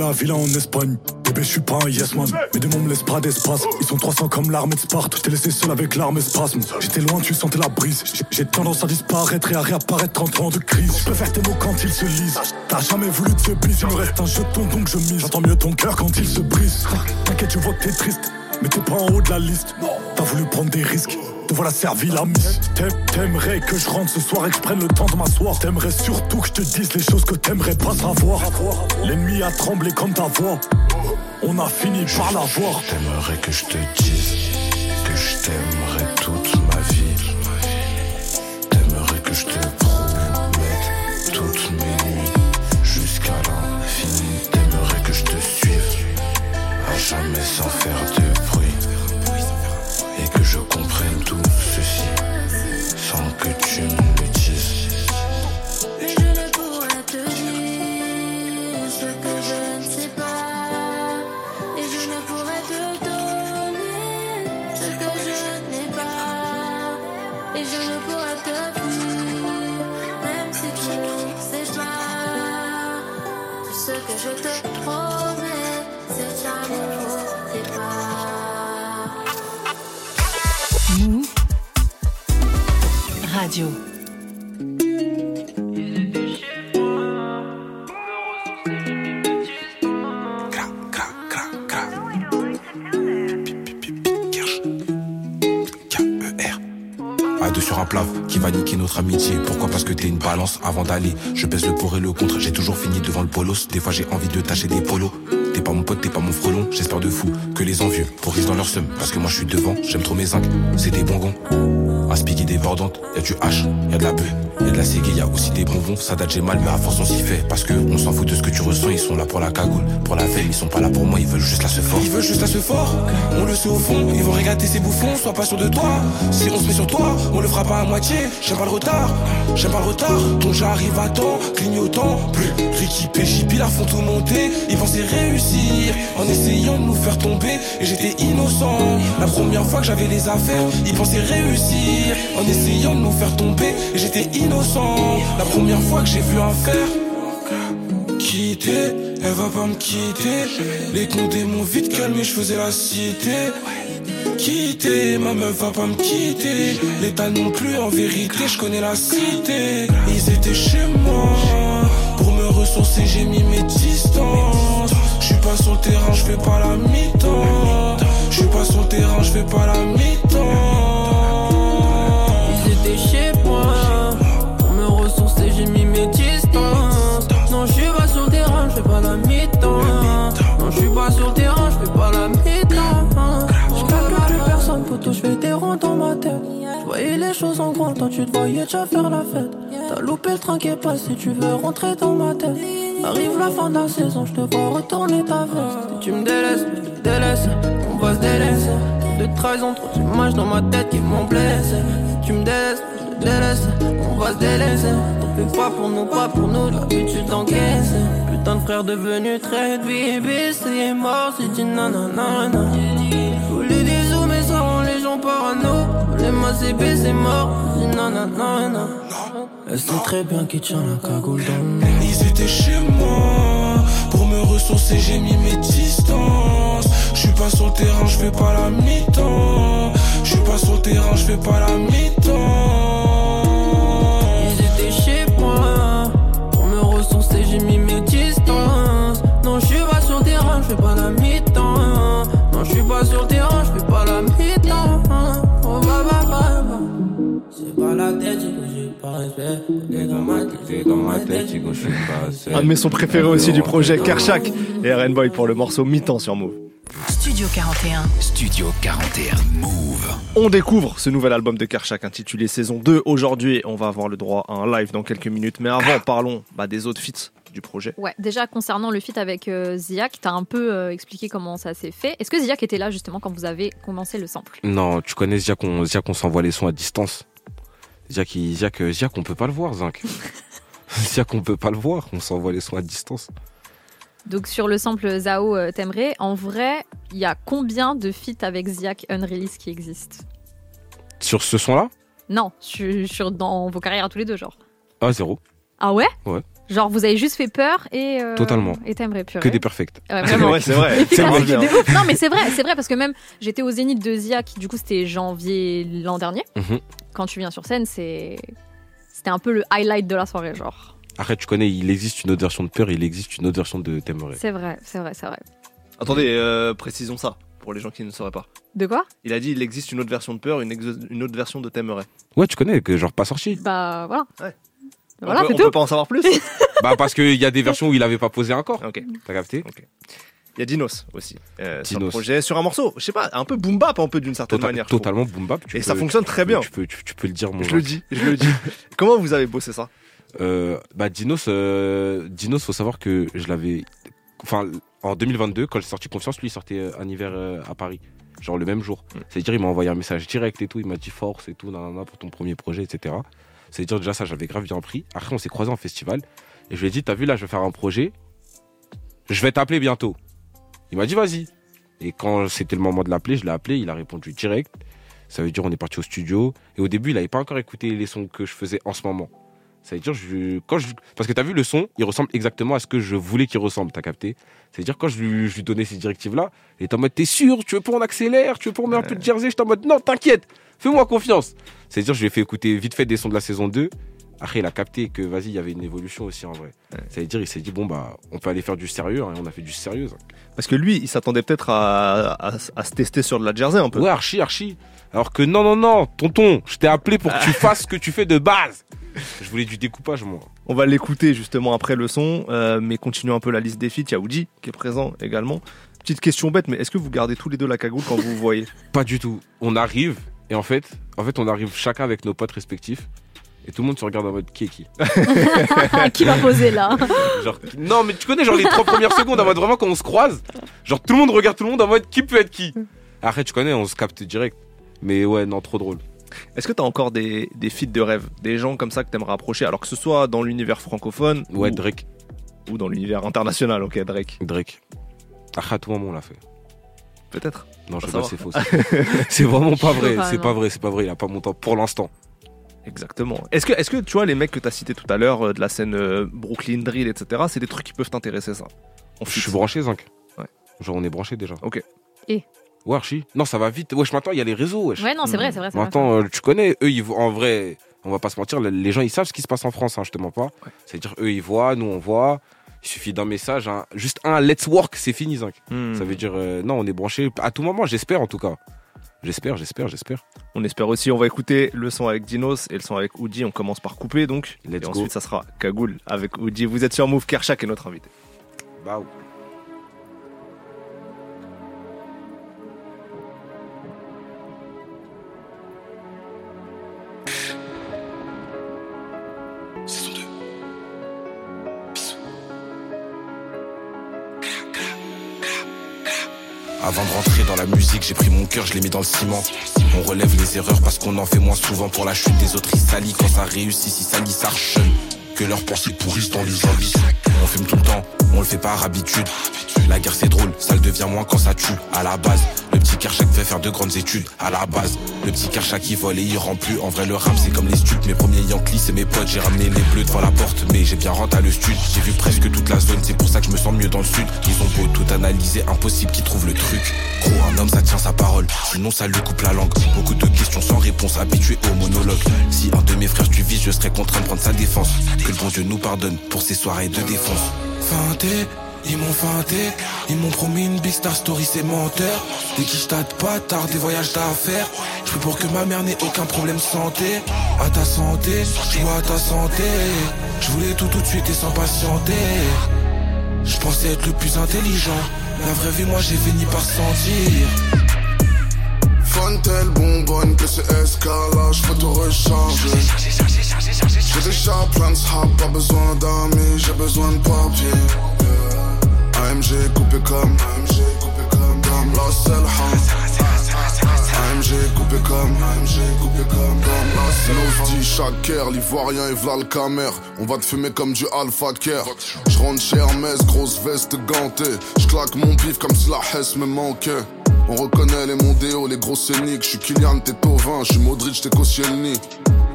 La villa en Espagne. Bébé, je suis pas un yes man. Mes démons me laissent pas d'espace. Ils sont 300 comme l'armée de Sparte. Je t'ai laissé seul avec l'arme spasme. J'étais loin, tu sentais la brise. J'ai- tendance à disparaître et à réapparaître 30 ans de crise. Je préfère tes mots quand ils se lisent. T'as jamais voulu de ce bis. Il me reste un jeton donc je mise. J'entends mieux ton cœur quand il se brise. T'inquiète, tu vois que t'es triste. Mais t'es pas en haut de la liste. T'as voulu prendre des risques. Voilà servi la. T'aim- T'aimerais que je rentre ce soir et que je prenne le temps de m'asseoir. T'aimerais surtout que je te dise les choses que t'aimerais pas savoir. L'ennemi a tremblé comme ta voix. On a fini par la voir. T'aimerais que je te dise que je t'aimerais toute ma vie. T'aimerais que je te promette toutes mes nuits jusqu'à l'infini. T'aimerais que je te suive à jamais sans faire de Radio. Sur un plaf qui va niquer notre amitié. Pourquoi Parce que t'es une balance avant d'aller. Je pèse le pour et le contre. J'ai toujours fini devant le polos. Des fois j'ai envie de tâcher des polos. T'es pas mon pote, t'es pas mon frelon. J'espère de fou que les envieux pourrissent dans leur seum. Parce que moi je suis devant, j'aime trop mes zincs. C'est des bonbons. Un spiggy débordante, y'a du H, y'a de la bœuf, y'a de la ciguë, y'a aussi des bonbons. Ça date j'ai mal, mais à force on s'y fait. Parce que on s'en fout de ce que tu ressens. Ils sont là pour la cagoule, pour la veille. Ils sont pas là pour moi, ils veulent juste la se fort. Ils veulent juste la se fort. On le sait au fond. Ils vont regarder ces bouffons. Sois pas sûr de toi. Si on se met sur toi, on le fera pas à moitié. J'aime pas le retard, j'aime pas le retard. Donc j'arrive à temps, clignotant. Plus Ricky Péchipi la font tout monter. Ils pensaient réussir en essayant de nous faire tomber. Et j'étais innocent. La première fois que j'avais les affaires, ils pensaient réussir en essayant de nous faire tomber. Et j'étais innocent. La première fois que j'ai vu un fer quitter, elle va pas me quitter. Les condés m'ont vite calmé, je faisais la cité. Quitter, ma meuf va pas me quitter. L'état non plus, en vérité, je connais la cité. Ils étaient chez moi. Pour me ressourcer, j'ai mis mes distances. Je suis pas sur le terrain, je fais pas la mi-temps. Je suis pas sur le terrain, je fais pas la mi-temps. Ils étaient chez Non, je suis pas sur le terrain, je fais pas la mi-temps. Non, je suis pas sur le terrain, je fais pas la mi-temps. Personne, poteau, je fais des ronds dans ma tête. Je voyais les choses en grand, toi tu te voyais déjà faire la fête. T'as loupé le train qui est passé, tu veux rentrer dans ma tête. Arrive la fin de la saison, je te vois retourner ta veste. Tu me délaisses, je te délaisse, on va se délaisser. De trahison, trop d'images dans ma tête qui m'ont blessé. Tu me délaisses, délaisse, on va se délaisser. T'en fais pas pour nous, pas pour nous, l'habitude d'encaisser. Putain de frère devenu très bébé, c'est mort, c'est dit nanana. Je voulais des sous, mais ça rend les gens parano. Les masses c'est mort, c'est nanana. Elle sait très bien qui tient la cagoule dans. Ils étaient chez moi. Pour me ressourcer, j'ai mis mes distances. Je suis pas sur le terrain, je fais pas la mi-temps. Je suis pas sur le terrain, je fais pas la mi-temps. Fais pas la mi-temps. Non, je suis pas sur le terrain, je fais pas la mi-temps. Oh, bah, bah, bah, bah. C'est pas la tête, que j'ai pas respect. C'est dans ma tête, c'est dans ma tête, que je suis pas assez. Un de mes sons préférés aussi du projet Karchak et RN Boy pour le morceau Mi-temps sur Move. Studio 41. Studio 41 Move. On découvre ce nouvel album de Karchak intitulé Saison 2. Aujourd'hui, on va avoir le droit à un live dans quelques minutes. Mais avant, parlons bah, des autres feats du projet. Ouais, déjà concernant le feat avec euh, Ziak, t'as un peu euh, expliqué comment ça s'est fait. Est-ce que Ziak était là justement quand vous avez commencé le sample? Non, tu connais Ziak, on, Ziak, on s'envoie les sons à distance. Ziak, il- Ziak, euh, Ziak, on peut pas le voir, Zinc. Ziak, on peut pas le voir, on s'envoie les sons à distance. Donc sur le sample Zao euh, T'aimerais, en vrai, il y a combien de feats avec Ziak Unreleased qui existent? Sur ce son-là? Non, sur, sur- dans vos carrières à tous les deux, genre. Ah, zéro. Ah ouais? Ouais. Genre vous avez juste fait peur et... euh, Totalement. Et T'aimerais purée. Que des perfects. Ouais, vraiment. Ouais, c'est vrai. Ouf. Non mais c'est vrai, c'est vrai parce que même j'étais au Zénith de Ziak, du coup c'était janvier l'an dernier. Mhm. Quand tu viens sur scène, c'est c'était un peu le highlight de la soirée, genre. Après, tu connais, il existe une autre version de Peur, il existe une autre version de T'aimerais. C'est vrai, c'est vrai, c'est vrai. Attendez, euh, précisons ça pour les gens qui ne sauraient pas. De quoi? Il a dit il existe une autre version de Peur, une, une autre version de T'aimerais. Ouais, tu connais, que genre pas sorti. Bah voilà. Ouais. Voilà, on peut, on tout. peut pas en savoir plus bah, parce qu'il y a des versions où il avait pas posé encore. Ok. T'as capté Il y a Dinos aussi euh, sur le Dinos. projet, sur un morceau, je sais pas, un peu boom bap un peu d'une certaine Tota- manière. Totalement boom bap. Et peux- ça fonctionne très bien. Tu peux, tu, tu peux le dire, mon Je le dis, je le dis. Comment vous avez bossé ça? Euh, bah Dinos, euh, Dinos, faut savoir que je l'avais, enfin en 2022 quand j'ai sorti Confiance, lui il sortait euh, un hiver euh, à Paris, genre le même jour. Mm. C'est-à-dire il m'a envoyé un message direct et tout, il m'a dit force et tout, nanana, pour ton premier projet, etc. C'est-à-dire déjà ça j'avais grave bien pris. Après on s'est croisés en festival et je lui ai dit t'as vu là je vais faire un projet, je vais t'appeler bientôt. Il m'a dit vas-y. Et quand c'était le moment de l'appeler, je l'ai appelé, il a répondu direct. Ça veut dire on est parti au studio et au début il avait pas encore écouté les sons que je faisais en ce moment. Ça veut dire, je, quand je, parce que tu as vu le son, il ressemble exactement à ce que je voulais qu'il ressemble, t'as capté? Ça veut dire, quand je lui, je lui donnais ces directives-là, il était en mode, t'es sûr, tu veux pas on accélère, tu veux pas on met un peu de jersey J'étais en mode, non, t'inquiète, fais-moi confiance. C'est à dire, je lui ai fait écouter vite fait des sons de la saison 2. Après, il a capté que, vas-y, il y avait une évolution aussi en vrai. Ça veut dire, il s'est dit, bon, bah, on peut aller faire du sérieux, hein, et on a fait du sérieux. ça. Parce que lui, il s'attendait peut-être à, à- à se tester sur de la jersey un peu. Ouais, archi, archi. Alors que non, non, non, tonton, je t'ai appelé pour que tu fasses ce que tu fais de base. Je voulais du découpage, moi. On va l'écouter justement après le son, euh, mais continuons un peu la liste des feats. Il y a Oudi qui est présent également. Petite question bête, mais est-ce que vous gardez tous les deux la cagoule quand vous vous voyez? Pas du tout. On arrive et en fait, en fait, on arrive chacun avec nos potes respectifs et tout le monde se regarde en mode qui est qui? qui va poser là? Genre, non, mais tu connais genre les trois premières secondes en mode vraiment quand on se croise, genre tout le monde regarde tout le monde en mode qui peut être qui? Après, tu connais, on se capte direct. Mais ouais, non, trop drôle. Est-ce que t'as encore des, des feats de rêve Des gens comme ça que t'aimerais approcher Alors que ce soit dans l'univers francophone Ouais, ou, Drake. ou dans l'univers international, ok, Drake. Drake. Ah, à tout moment, on l'a fait. Peut-être. Non, je Faut rigole, c'est faux. c'est vraiment pas vrai. Pas C'est pas vrai, c'est pas vrai. Il a pas mon temps pour l'instant. Exactement. Est-ce que, est que tu vois les mecs que t'as cités tout à l'heure euh, de la scène euh, Brooklyn Drill, etc. C'est des trucs qui peuvent t'intéresser, ça. Je suis branché, Zinc. Ouais. Genre, on est branché déjà. Ok. Et Ouais, archi. Non, ça va vite. Wesh, maintenant, il y a les réseaux, wesh. Ouais, non, c'est vrai, c'est vrai. c'est vrai. Maintenant, euh, tu connais, eux, ils voient, en vrai, on va pas se mentir, le- les gens, ils savent ce qui se passe en France, hein, je te mens pas. C'est-à-dire, eux, ils voient, nous, on voit. Il suffit d'un message, hein, juste un let's work, c'est fini, Zinc. Hmm. Ça veut dire, euh, non, on est branché à tout moment, j'espère en tout cas. J'espère, j'espère, j'espère. On espère aussi. On va écouter le son avec Dinos et le son avec Oudi. On commence par couper donc. Let's et go. ensuite, ça sera Cagoule avec Oudi. Vous êtes sur Move Kershak est notre invité. Bah, j'ai pris mon cœur, je l'ai mis dans le ciment. On relève les erreurs parce qu'on en fait moins souvent pour la chute des autres. Ils salient quand ça réussit, si ça lit, ça rechonne. Que leurs pensées pourrissent dans les envies. On fume tout le temps, on le fait par habitude. La guerre c'est drôle, ça le devient moins quand ça tue. À la base, Kershak fait faire de grandes études à la base. Le petit Kershak qui vole et il rend plus. En vrai, le rap c'est comme les studs. Mes premiers Yankees, c'est mes potes. J'ai ramené les bleus devant la porte, mais j'ai bien rentré à le stud. J'ai vu presque toute la zone, c'est pour ça que je me sens mieux dans le sud. Ils ont beau tout analyser, impossible qu'ils trouvent le truc. Gros, un homme ça tient sa parole, sinon ça lui coupe la langue. Beaucoup de questions sans réponse, habitué au monologue. Si un de mes frères tu vises, je serais contraint de prendre sa défense. Que le bon Dieu nous pardonne pour ces soirées de défense. Feinté, ils m'ont feinté, ils m'ont promis une big star story, c'est menteur. Qu'ils t'attendent pas tard, des voyages d'affaires. Je pour que ma mère n'ait aucun problème santé. À ta santé, vois à ta santé. Je voulais tout tout de suite et sans patienter. Je pensais être le plus intelligent. La vraie vie, moi j'ai fini par sentir. Fontel, bonbonne, PCS, là, je peux te recharger. J'ai déjà plein de pas besoin d'amis, j'ai besoin de papier. AMG coupé comme, AMG coupé comme, comme la seule AMG coupé comme, AMG coupé comme, comme la seule dit chaque l'ivoirien et v'là le camer. On va te fumer comme du alpha care. Je rentre chez Hermès, grosse veste gantée. Je claque mon bif comme si la Hesse me manquait. On reconnaît les mondéos, les gros scéniques. Je suis Kylian, t'es Tovin, je suis Modric, t'es Koscielny.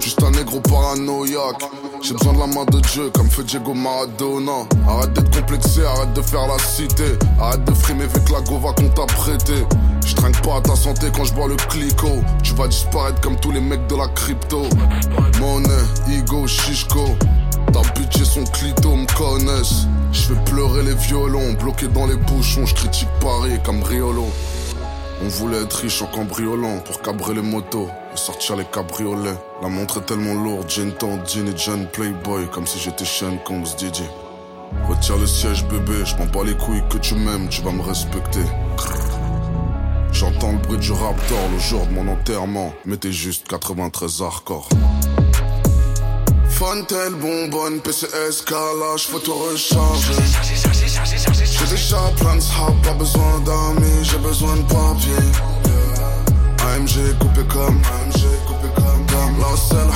Juste un négro paranoïaque. J'ai besoin de la main de Dieu, comme fait Diego Maradona. Arrête d'être complexé, arrête de faire la cité. Arrête de frimer avec la gova qu'on t'a prêté. Je trinque pas à ta santé quand je bois le clico. Tu vas disparaître comme tous les mecs de la crypto. Monnaie, Igo, Shishko. Ta budget son clito me connaissent. Je fais pleurer les violons, bloqués dans les bouchons. Je critique Paris comme Riolo. On voulait être riche en cambriolant pour cabrer les motos sortir les cabriolets. La montre est tellement lourde, j'ai une tendine et jeune playboy comme si j'étais Sean Combs DJ. Retire le siège bébé, je m'en bats les couilles que tu m'aimes, tu vas me respecter. J'entends le bruit du raptor le jour de mon enterrement, mais t'es juste 93 hardcore. Fontel, bonbonne, PCS, calage, faut te recharger. J'ai déjà plein de pas besoin d'amis, j'ai besoin de papier. AMG coupé comme, AMG coupé comme, comme la seule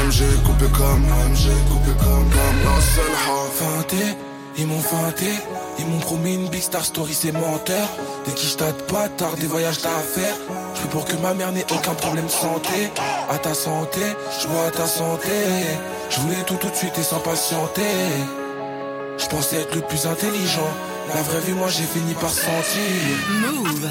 AMG coupé comme, AMG coupé comme, comme la seule Feinté, ils m'ont feinté, ils m'ont promis une big star story, c'est menteur. Dès qu'ils t'attendent pas tard, des voyages d'affaires. Je fais pour que ma mère n'ait aucun problème de santé. À ta santé, je vois à ta santé. Je voulais tout tout de suite et sans patienter. Je pensais être le plus intelligent. La vraie vie, moi j'ai fini par sentir. Move.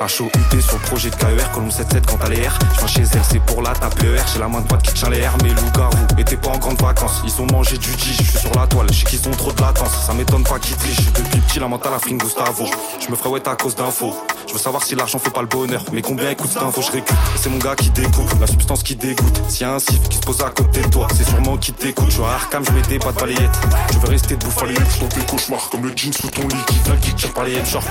Hein HOUT sur le projet de KER, colombe 77 quand t'as les R. Je viens chez elle, c'est pour la tape ER. J'ai la main droite qui tient les R, mais loups-garous étaient pas en grande vacances. Ils ont mangé du je suis sur la toile. Je sais qu'ils ont trop de latence, ça m'étonne pas qu'ils trichent. Depuis petit, la mentale à Fring Gustavo. Je me ferais ouais à cause d'infos. Je veux savoir si l'argent fait pas le bonheur. Mais combien écoute cette info, je récupère. Et c'est mon gars qui découpe, la substance qui dégoûte. S'il y a un sif qui se pose à côté de toi, c'est sûrement qui t'écoute. Je suis à Arkham, je mettais pas de balayette. Tu veux rester debout, fallait je dans tes cauchemars. Comme le jean sous ton lit qui vient qui tire par les genre.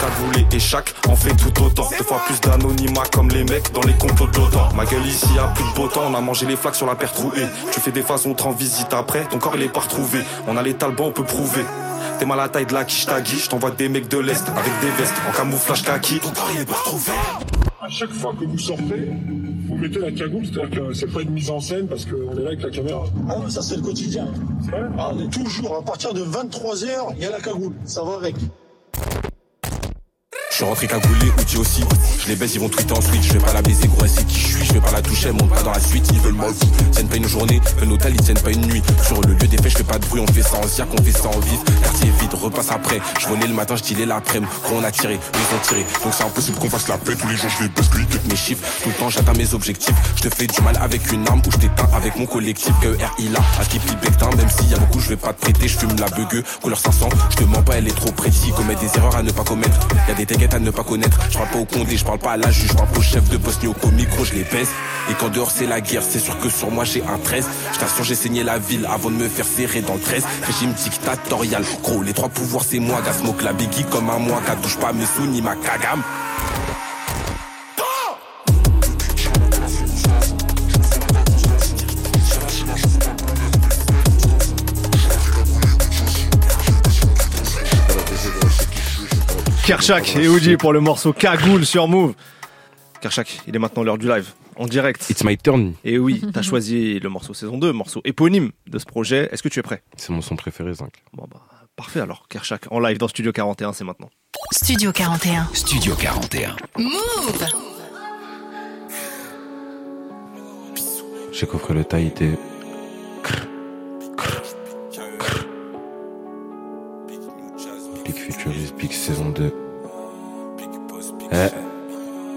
Et chaque en fait tout autant. Deux fois plus d'anonymat comme les mecs dans les complots de l'OTAN. Ma gueule ici a plus de beau temps, on a mangé les flaques sur la paire trouée. Tu fais des phases, on te rend visite après, ton corps il est pas retrouvé. On a les talbans, on peut prouver. T'es mal à la taille de la quiche tagui, je t'envoie des mecs de l'Est avec des vestes en camouflage kaki. Ton corps il est pas retrouvé. À chaque fois que vous sortez, vous mettez la cagoule, c'est-à-dire que c'est pas une mise en scène parce qu'on est là avec la caméra. Ah non, ça c'est le quotidien. Ah, on est toujours, à partir de 23h, il y a la cagoule. Ça va avec. Je suis rentré cagoulé, outil aussi. Je les baise, ils vont tweeter ensuite. Je vais pas la baiser, gros, sait qui je suis. Je vais pas la toucher, monte pas dans la suite. Ils veulent ma vie. Tiennent pas une journée, un hôtel, ils tiennent pas une nuit. Sur le lieu des faits, je fais pas de bruit. On fait ça en ziac, on fait ça en vide. Quartier vide, repasse après. Je venais le matin, je tilais l'après-midi. Gros, on a tiré, ils ont tiré. Donc c'est impossible qu'on fasse la paix. Tous les jours, je les baisse, mes chiffres. Tout le temps, j'atteins mes objectifs. Je te fais du mal avec une arme ou je t'éteins avec mon collectif. Que il a, à qui Bectin. Même s'il y a beaucoup, je vais pas te prêter. Je fume la bugueux, couleur 500. Je te mens pas, elle est trop précis. Commet des erreurs à ne pas commettre. Y des à ne pas connaître. Je parle pas au condé, je parle pas à la juge, je parle pas au chef de poste ni au micro, je les baisse. Et quand dehors c'est la guerre, c'est sûr que sur moi j'ai un 13. Je j'ai saigné la ville avant de me faire serrer dans le 13. Régime dictatorial, gros, les trois pouvoirs c'est moi. Gas smoke la biggie comme un moi, qu'à touche pas mes sous ni ma cagam. Kershak et Uji pour le morceau Cagoule sur Move. Kershak, il est maintenant l'heure du live, en direct. It's my turn. Et oui, t'as choisi le morceau saison 2, morceau éponyme de ce projet. Est-ce que tu es prêt? C'est mon son préféré, Zinc. Bon bah, parfait alors. Kershak, en live dans Studio 41, c'est maintenant. Studio 41. Studio 41. Move J'ai coffré le taïté. Big Futurist, Big saison 2. Eh,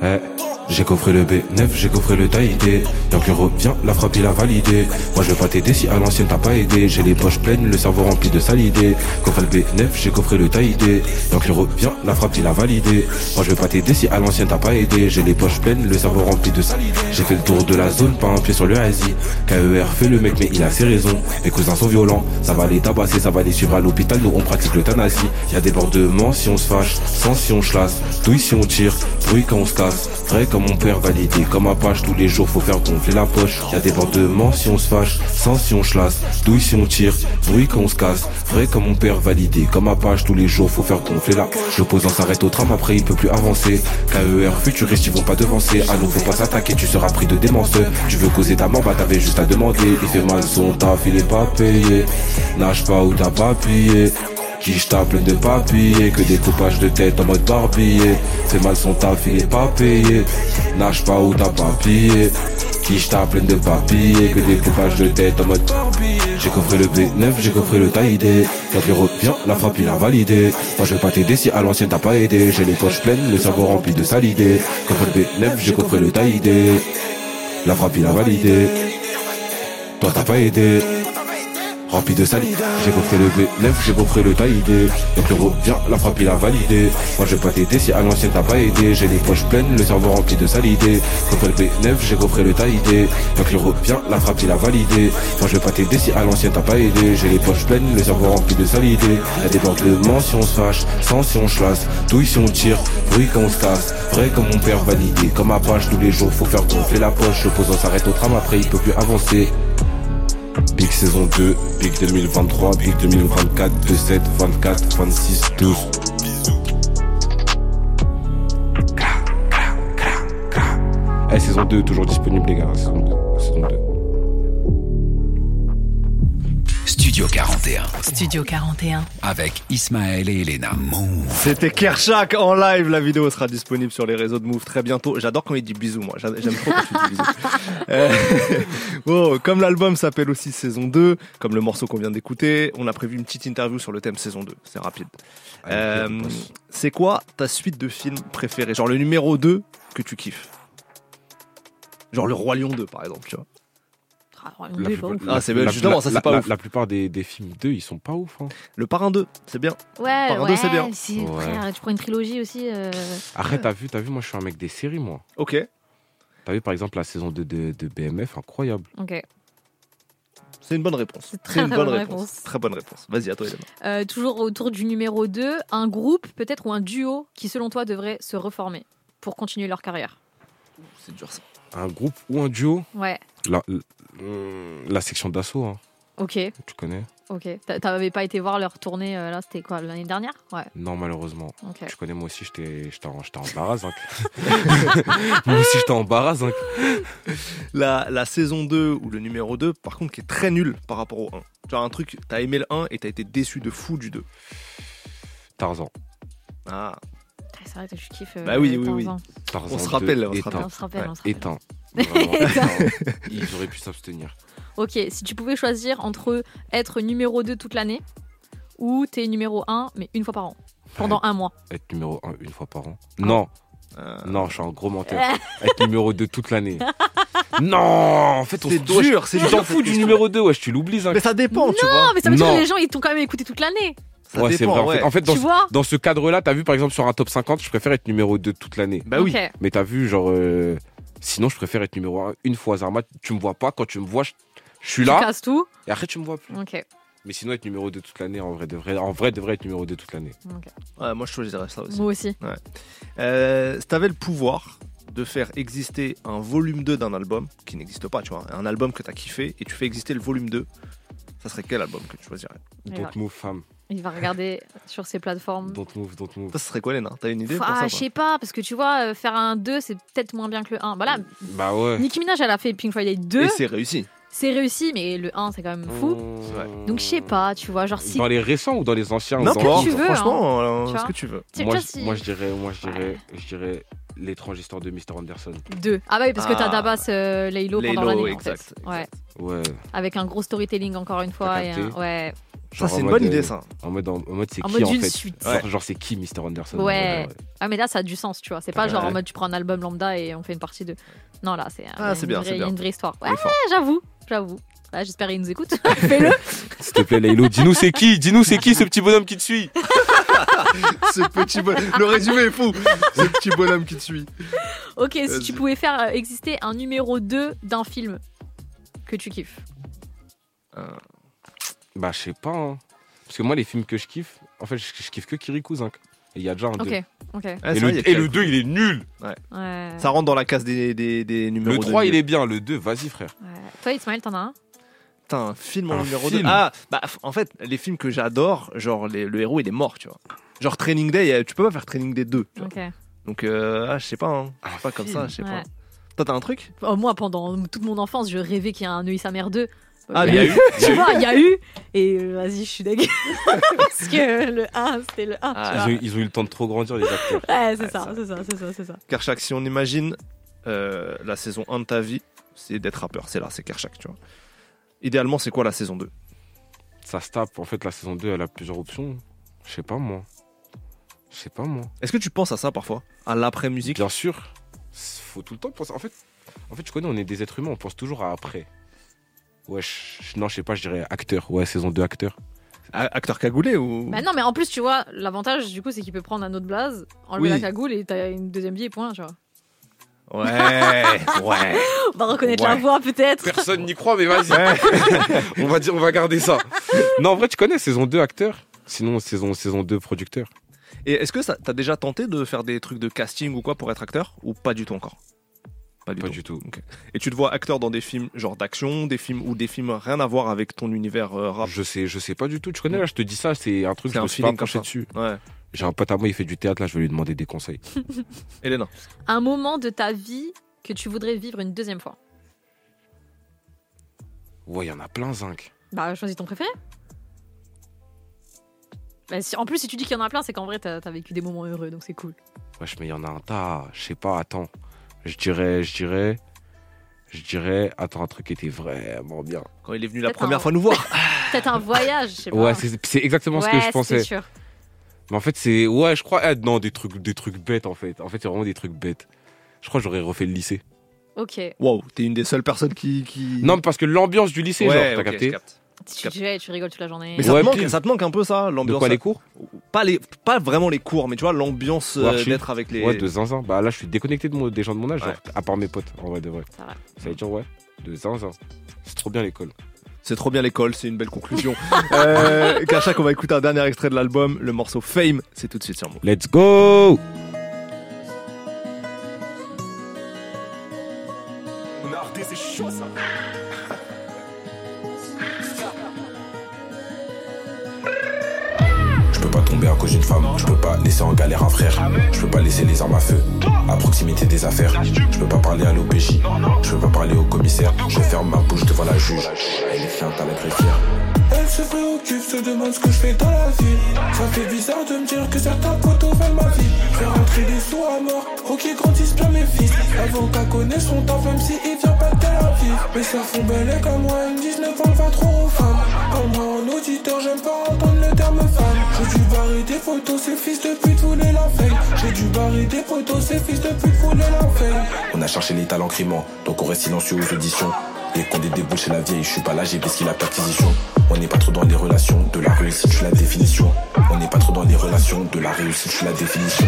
eh. J'ai coffré le B9, j'ai coffré le taïdé Donc il revient, la frappe il a validé. Moi je vais pas t'aider si à l'ancienne t'as pas aidé. J'ai les poches pleines, le cerveau rempli de sale idée Coffré le B9, j'ai coffré le taïdé Donc il revient, la frappe il a validé. Moi je vais pas t'aider si à l'ancienne t'as pas aidé. J'ai les poches pleines, le cerveau rempli de sale idée J'ai fait le tour de la zone, pas un pied sur le Asie KER fait le mec mais il a ses raisons. Mes cousins sont violents, ça va les tabasser, ça va les suivre à l'hôpital Nous on pratique l'euthanasie Y a des bordements si on se fâche, sans si on chlasse Douille si on tire, bruit quand on se casse Vrai comme mon père validé, comme Apache tous les jours faut faire gonfler la poche. Y a des bordements si on se fâche, sans si on chlasse Douille si on tire, bruit quand on se casse Vrai comme mon père validé, comme Apache tous les jours faut faire gonfler la L'opposant s'arrête au tram après il peut plus avancer. KER futuriste ils vont pas devancer. Nous faut pas s'attaquer, tu seras pris de démence. Tu veux causer ta mort, bah t'avais juste à demander. Il fait mal son taf, il est pas payé. Nage pas ou t'as pas plié T'as plein de papiers, que des coupages de tête en mode barbillé. Fait mal son taf, il est pas payé. Nage pas où t'as pas. Quiche t'as plein de papiers, que des coupages de tête en mode barbillé. J'ai coffré le B9, j'ai coffré le taïdé. Quand il revient, la frappe il a validé. Moi je vais pas t'aider si à l'ancienne t'as pas aidé. J'ai les poches pleines, le cerveau rempli de sale idée. Coffré le B9, j'ai coffré le taïdé. La frappe il a validé. Toi t'as pas aidé. Rempli de salive, j'ai coffré le B9, j'ai coffré le taïdé Donc le revient, la frappe il a validé. Moi je vais pas t'aider si à l'ancienne t'as pas aidé. J'ai les poches pleines, le cerveau rempli de salidé Coffré le B9, j'ai coffré le taïdé Donc le revient, la frappe il a validé. Moi je vais pas t'aider si à l'ancienne t'as pas aidé. J'ai les poches pleines, le cerveau rempli de salidé Y'a des bordements si on se fâche, sans si on chlasse. Douille si on tire, bruit quand on se casse Vrai comme mon père validé, comme Apache tous les jours faut faire gonfler la poche. L'opposant s'arrête au tram après il peut plus avancer Big saison 2, Big 2023, Big 2024, 27, 24, 26, 12. Eh, saison 2, toujours disponible, les gars. Saison 2. Saison 2. Studio 41. Studio 41. Avec Ismaël et Elena. Move. C'était Kershak en live. La vidéo sera disponible sur les réseaux de Move très bientôt. J'adore quand il dit bisous, moi. J'aime trop quand tu dis bisous. Euh, bon, comme l'album s'appelle aussi saison 2, comme le morceau qu'on vient d'écouter, on a prévu une petite interview sur le thème saison 2. C'est rapide. Euh, c'est quoi ta suite de films préférée Genre le numéro 2 que tu kiffes Genre le Roi Lion 2, par exemple, tu vois. Ah, La lui, pas plupart- ouf. Ah, c'est bien, justement, ça, c'est la- pas la- ouf. La plupart des, des films 2, ils sont pas ouf. Hein. Le Parrain 2, c'est bien. Ouais, Parrain ouais, 2, c'est bien. c'est- Ouais. frère, tu prends une trilogie aussi. euh, Après, t'as vu, t'as vu, moi je suis un mec des séries, moi. Ok. T'as vu par exemple la saison 2 de, de BMF, incroyable. Ok. C'est une bonne réponse. C'est très, une bonne bonne réponse. réponse. Très bonne réponse. Vas-y, à toi, Elena. Euh, toujours autour du numéro 2, un groupe peut-être ou un duo qui selon toi devrait se reformer pour continuer leur carrière. C'est dur ça. Un groupe ou un duo? Ouais, La, la, la section d'assaut, hein, ok, tu connais ok. T'a- T'avais pas été voir leur tournée euh, là, c'était quoi, l'année dernière? Ouais, Non, malheureusement. ok. Tu connais, moi aussi, j'étais en, barasse. hein. moi aussi, j'étais en hein. La, la saison 2 ou le numéro 2, par contre, qui est très nul par rapport au 1. Genre un truc, t'as aimé le 1 et t'as été déçu de fou du 2. Tarzan. Ah, C'est vrai que je kiffe. euh, Bah oui, oui, oui. Tarzan. Tarzan On se 2, rappelle, on se rappelle. On se rappelle, on se rappelle. Vraiment. Ils auraient pu s'abstenir. Ok, si tu pouvais choisir entre être numéro 2 toute l'année ou t'es numéro 1 mais une fois par an, pendant un mois. Être numéro 1 une fois par an. Non, Euh, non, je suis un gros menteur. Être numéro 2 toute l'année. Non, en fait, on C'est dur, c'est Tu dur, fous du numéro 2, wesh, tu l'oublies. Zach. Mais ça dépend, tu non, vois. mais ça veut dire Non. que les gens ils t'ont quand même écouté toute l'année. Ça ouais, c'est dépend, vrai. En ouais. fait, en fait, dans, Tu ce- vois dans ce cadre-là, t'as vu par exemple sur un top 50, je préfère être numéro 2 toute l'année. Bah oui. Mais t'as vu, genre, euh, sinon, je préfère être numéro 1 une fois. Zarma, tu me vois pas. Quand tu me vois, je, je suis Tu là. casses tout. Et après, tu me vois plus. Ok. Mais sinon, être numéro 2 toute l'année, en vrai, devrait, en vrai, devrait être numéro 2 toute l'année. ok. Ouais, moi, je choisirais ça aussi. Moi aussi. Euh, si t'avais le pouvoir de faire exister un volume 2 d'un album qui n'existe pas, tu vois, un album que t'as kiffé et tu fais exister le volume 2, ça serait quel album que tu choisirais? Donc, move femme. Il va regarder sur ses plateformes. Don't move, don't move. Ça serait quoi, Léna T'as une idée Ah, je sais pas, parce que tu vois, euh, faire un 2, c'est peut-être moins bien que le 1. Voilà, Bah ouais. Nicki Minaj, elle a fait Pink Friday 2. Et c'est réussi. C'est réussi, mais le 1, c'est quand même fou. Donc je sais pas, tu vois, genre si. Dans les récents ou dans les anciens N'importe, tu veux, franchement, hein. euh, Tu ce que tu veux. Moi, si- moi, je dirais, moi, je dirais, je dirais l'étrange histoire de Mr. Anderson. 2. Ah bah oui, parce que t'as Ah. Dabas euh, Laylo pendant l'année, en fait. exact, Ouais. Ouais. Avec un gros storytelling encore une fois. Et un- Ouais. Ça, c'est une bonne idée, euh, ça. En mode, en, en mode c'est En qui mode en une fait suite. Genre, genre, c'est qui Mr. Anderson Ouais. Ah mais là ça a du sens, tu vois. C'est pas Ouais. genre en mode tu prends un album lambda et on fait une partie de. Non là c'est. Ah, c'est une bien, vraie- c'est il y a bien. une vraie histoire. Ouais, j'avoue, j'avoue. J'espère qu'il nous écoute. Fais-le. S'il te plaît, Laylo, dis-nous c'est qui Dis-nous c'est qui ce petit bonhomme qui te suit Ce petit bonhomme. Le résumé est fou. Ce petit bonhomme qui te suit. Ok, si tu pouvais faire euh, exister un numéro 2 d'un film que tu kiffes. Bah, je sais pas. hein. Parce que moi, les films que je kiffe, en fait, je, je kiffe que Kirikou Zinc. Et il y a déjà un Ok, 2. ok. Ouais, Et c'est le, vrai, il y a et le Kirikou. 2, il est nul. Ouais. Ouais. Ça rentre dans la case des, des, des numéros Le de 3, il est bien. Le 2, vas-y, frère. Ouais. Toi Ismaël, t'en as un? Putain, un film en Un numéro 2. film. Ah, bah f- en fait, les films que j'adore, genre les- le héros il est mort, tu vois. Genre Training Day, euh, tu peux pas faire Training Day 2. tu vois. Ok. Donc, euh, ah, je sais pas, hein. C'est pas comme ça, je sais Ouais. pas. Toi, t'as un truc? Oh, moi, pendant toute mon enfance, je rêvais qu'il y ait un œil sa mère 2. Ah, il y a eu Tu vois, il y a eu. Et euh, vas-y, je suis dégueu. Parce que le 1, c'était le 1. Ah, Ils ont, eu- ils ont eu le temps de trop grandir, les acteurs. Ouais, c'est ça, c'est ça, c'est ça, c'est ça. Kershak, si on imagine euh, la saison 1 de ta vie, c'est d'être rappeur. C'est là, c'est Kershak, tu vois. Idéalement, c'est quoi la saison 2 Ça se tape. En fait, la saison 2, elle a plusieurs options. Je sais pas, moi. Je sais pas, moi. Est-ce que tu penses à ça parfois? À l'après-musique? Bien sûr. Faut tout le temps penser. En fait, en fait, tu connais, on est des êtres humains, on pense toujours à après. Ouais, je- non, je sais pas, je dirais acteur. Ouais, saison 2, acteur. A- Acteur cagoulé ou? Bah non, mais en plus, tu vois, l'avantage du coup, c'est qu'il peut prendre un autre blaze, enlever Oui. la cagoule et t'as une deuxième vie et point, tu vois. Ouais, ouais. On va reconnaître Ouais. la voix peut-être. Personne n'y croit, mais vas-y. on, va dire, on va garder ça. Non, en vrai, tu connais saison 2, acteur? Sinon, saison, saison 2, producteur. Et est-ce que ça- t'as déjà tenté de faire des trucs de casting ou quoi pour être acteur? Ou pas du tout encore? Pas du Pas tout. du tout. Ok. Et tu te vois acteur dans des films genre d'action, des films ou des films rien à voir avec ton univers euh, rap Je sais, je sais pas du tout. Tu connais, là, je te dis ça, c'est un truc, C'est je me suis pas penché dessus. Ouais. J'ai un pote à moi, il fait du théâtre, là, je vais lui demander des conseils. Elena. Un moment de ta vie que tu voudrais vivre une deuxième fois. Ouais, il y en a plein, Zinc. Bah, choisis ton préféré. Bah, si- en plus, si tu dis qu'il y en a plein, c'est qu'en vrai, t'as as vécu des moments heureux, donc c'est cool. Wesh, mais il y en a un tas. Je sais pas, attends. Je dirais, je dirais. Je dirais, attends, un truc qui était vraiment bien. Quand il est venu la première un- fois nous voir. Peut-être un voyage, je sais pas. Ouais, c'est c'est exactement ce que Ouais, je c'est pensais. sûr. Mais en fait, c'est. Ouais, je crois. ah, non, des trucs, des trucs bêtes, en fait. En fait, c'est vraiment des trucs bêtes. Je crois que j'aurais refait le lycée. Ok. Wow, t'es une des seules personnes qui. qui... Non, mais parce que l'ambiance du lycée, Ouais, genre, t'as capté je capte. Tu, tu, rigoles toute la journée. Mais ça, Ouais, te manque, ça te manque un peu ça, De l'ambiance. quoi les cours pas, les, pas vraiment les cours, mais tu vois, l'ambiance euh, d'être avec les. Ouais, de zinzin. Bah là, je suis déconnecté de mon- des gens de mon âge, Ouais. genre, à part mes potes, en vrai de vrai. Ça va. Ça veut dire, ouais, de zinzin. C'est trop bien l'école. C'est trop bien l'école, c'est une belle conclusion. euh, on va écouter un dernier extrait de l'album, le morceau Fame, c'est tout de suite sur moi. Let's go On a arrêté, c'est chaud ça. À cause d'une femme, je peux pas laisser en galère un frère, je peux pas laisser les armes à feu. À proximité des affaires, je peux pas parler à l'OPJ, je peux pas parler au commissaire, je ferme ma bouche devant la juge, elle est fiante à la greffière. Se préoccupe, se demande ce que je fais dans la ville. Ça fait bizarre de me dire que certains potos veulent ma vie. Faire rentrer des sous à mort, faut qu'ils grandissent bien mes fils. L'avocat connaît son taf, même si il vient pas de Tel Aviv. Mais ça font belle comme moi, M19 on va trop aux femmes. Comme moi en auditeur, j'aime pas entendre le terme femme. J'ai dû barrer des photos, ces fils de pute voulaient la veille. J'ai dû barrer des photos, ces fils de pute voulaient la veille. On a cherché les talents crimants, donc on reste silencieux aux auditions. Et qu'on des débouche chez la vieille, je suis pas là, j'ai baissé la perquisition. On n'est pas trop dans les relations, de la réussite, je suis la définition. On n'est pas trop dans les relations, de la réussite, je suis la définition.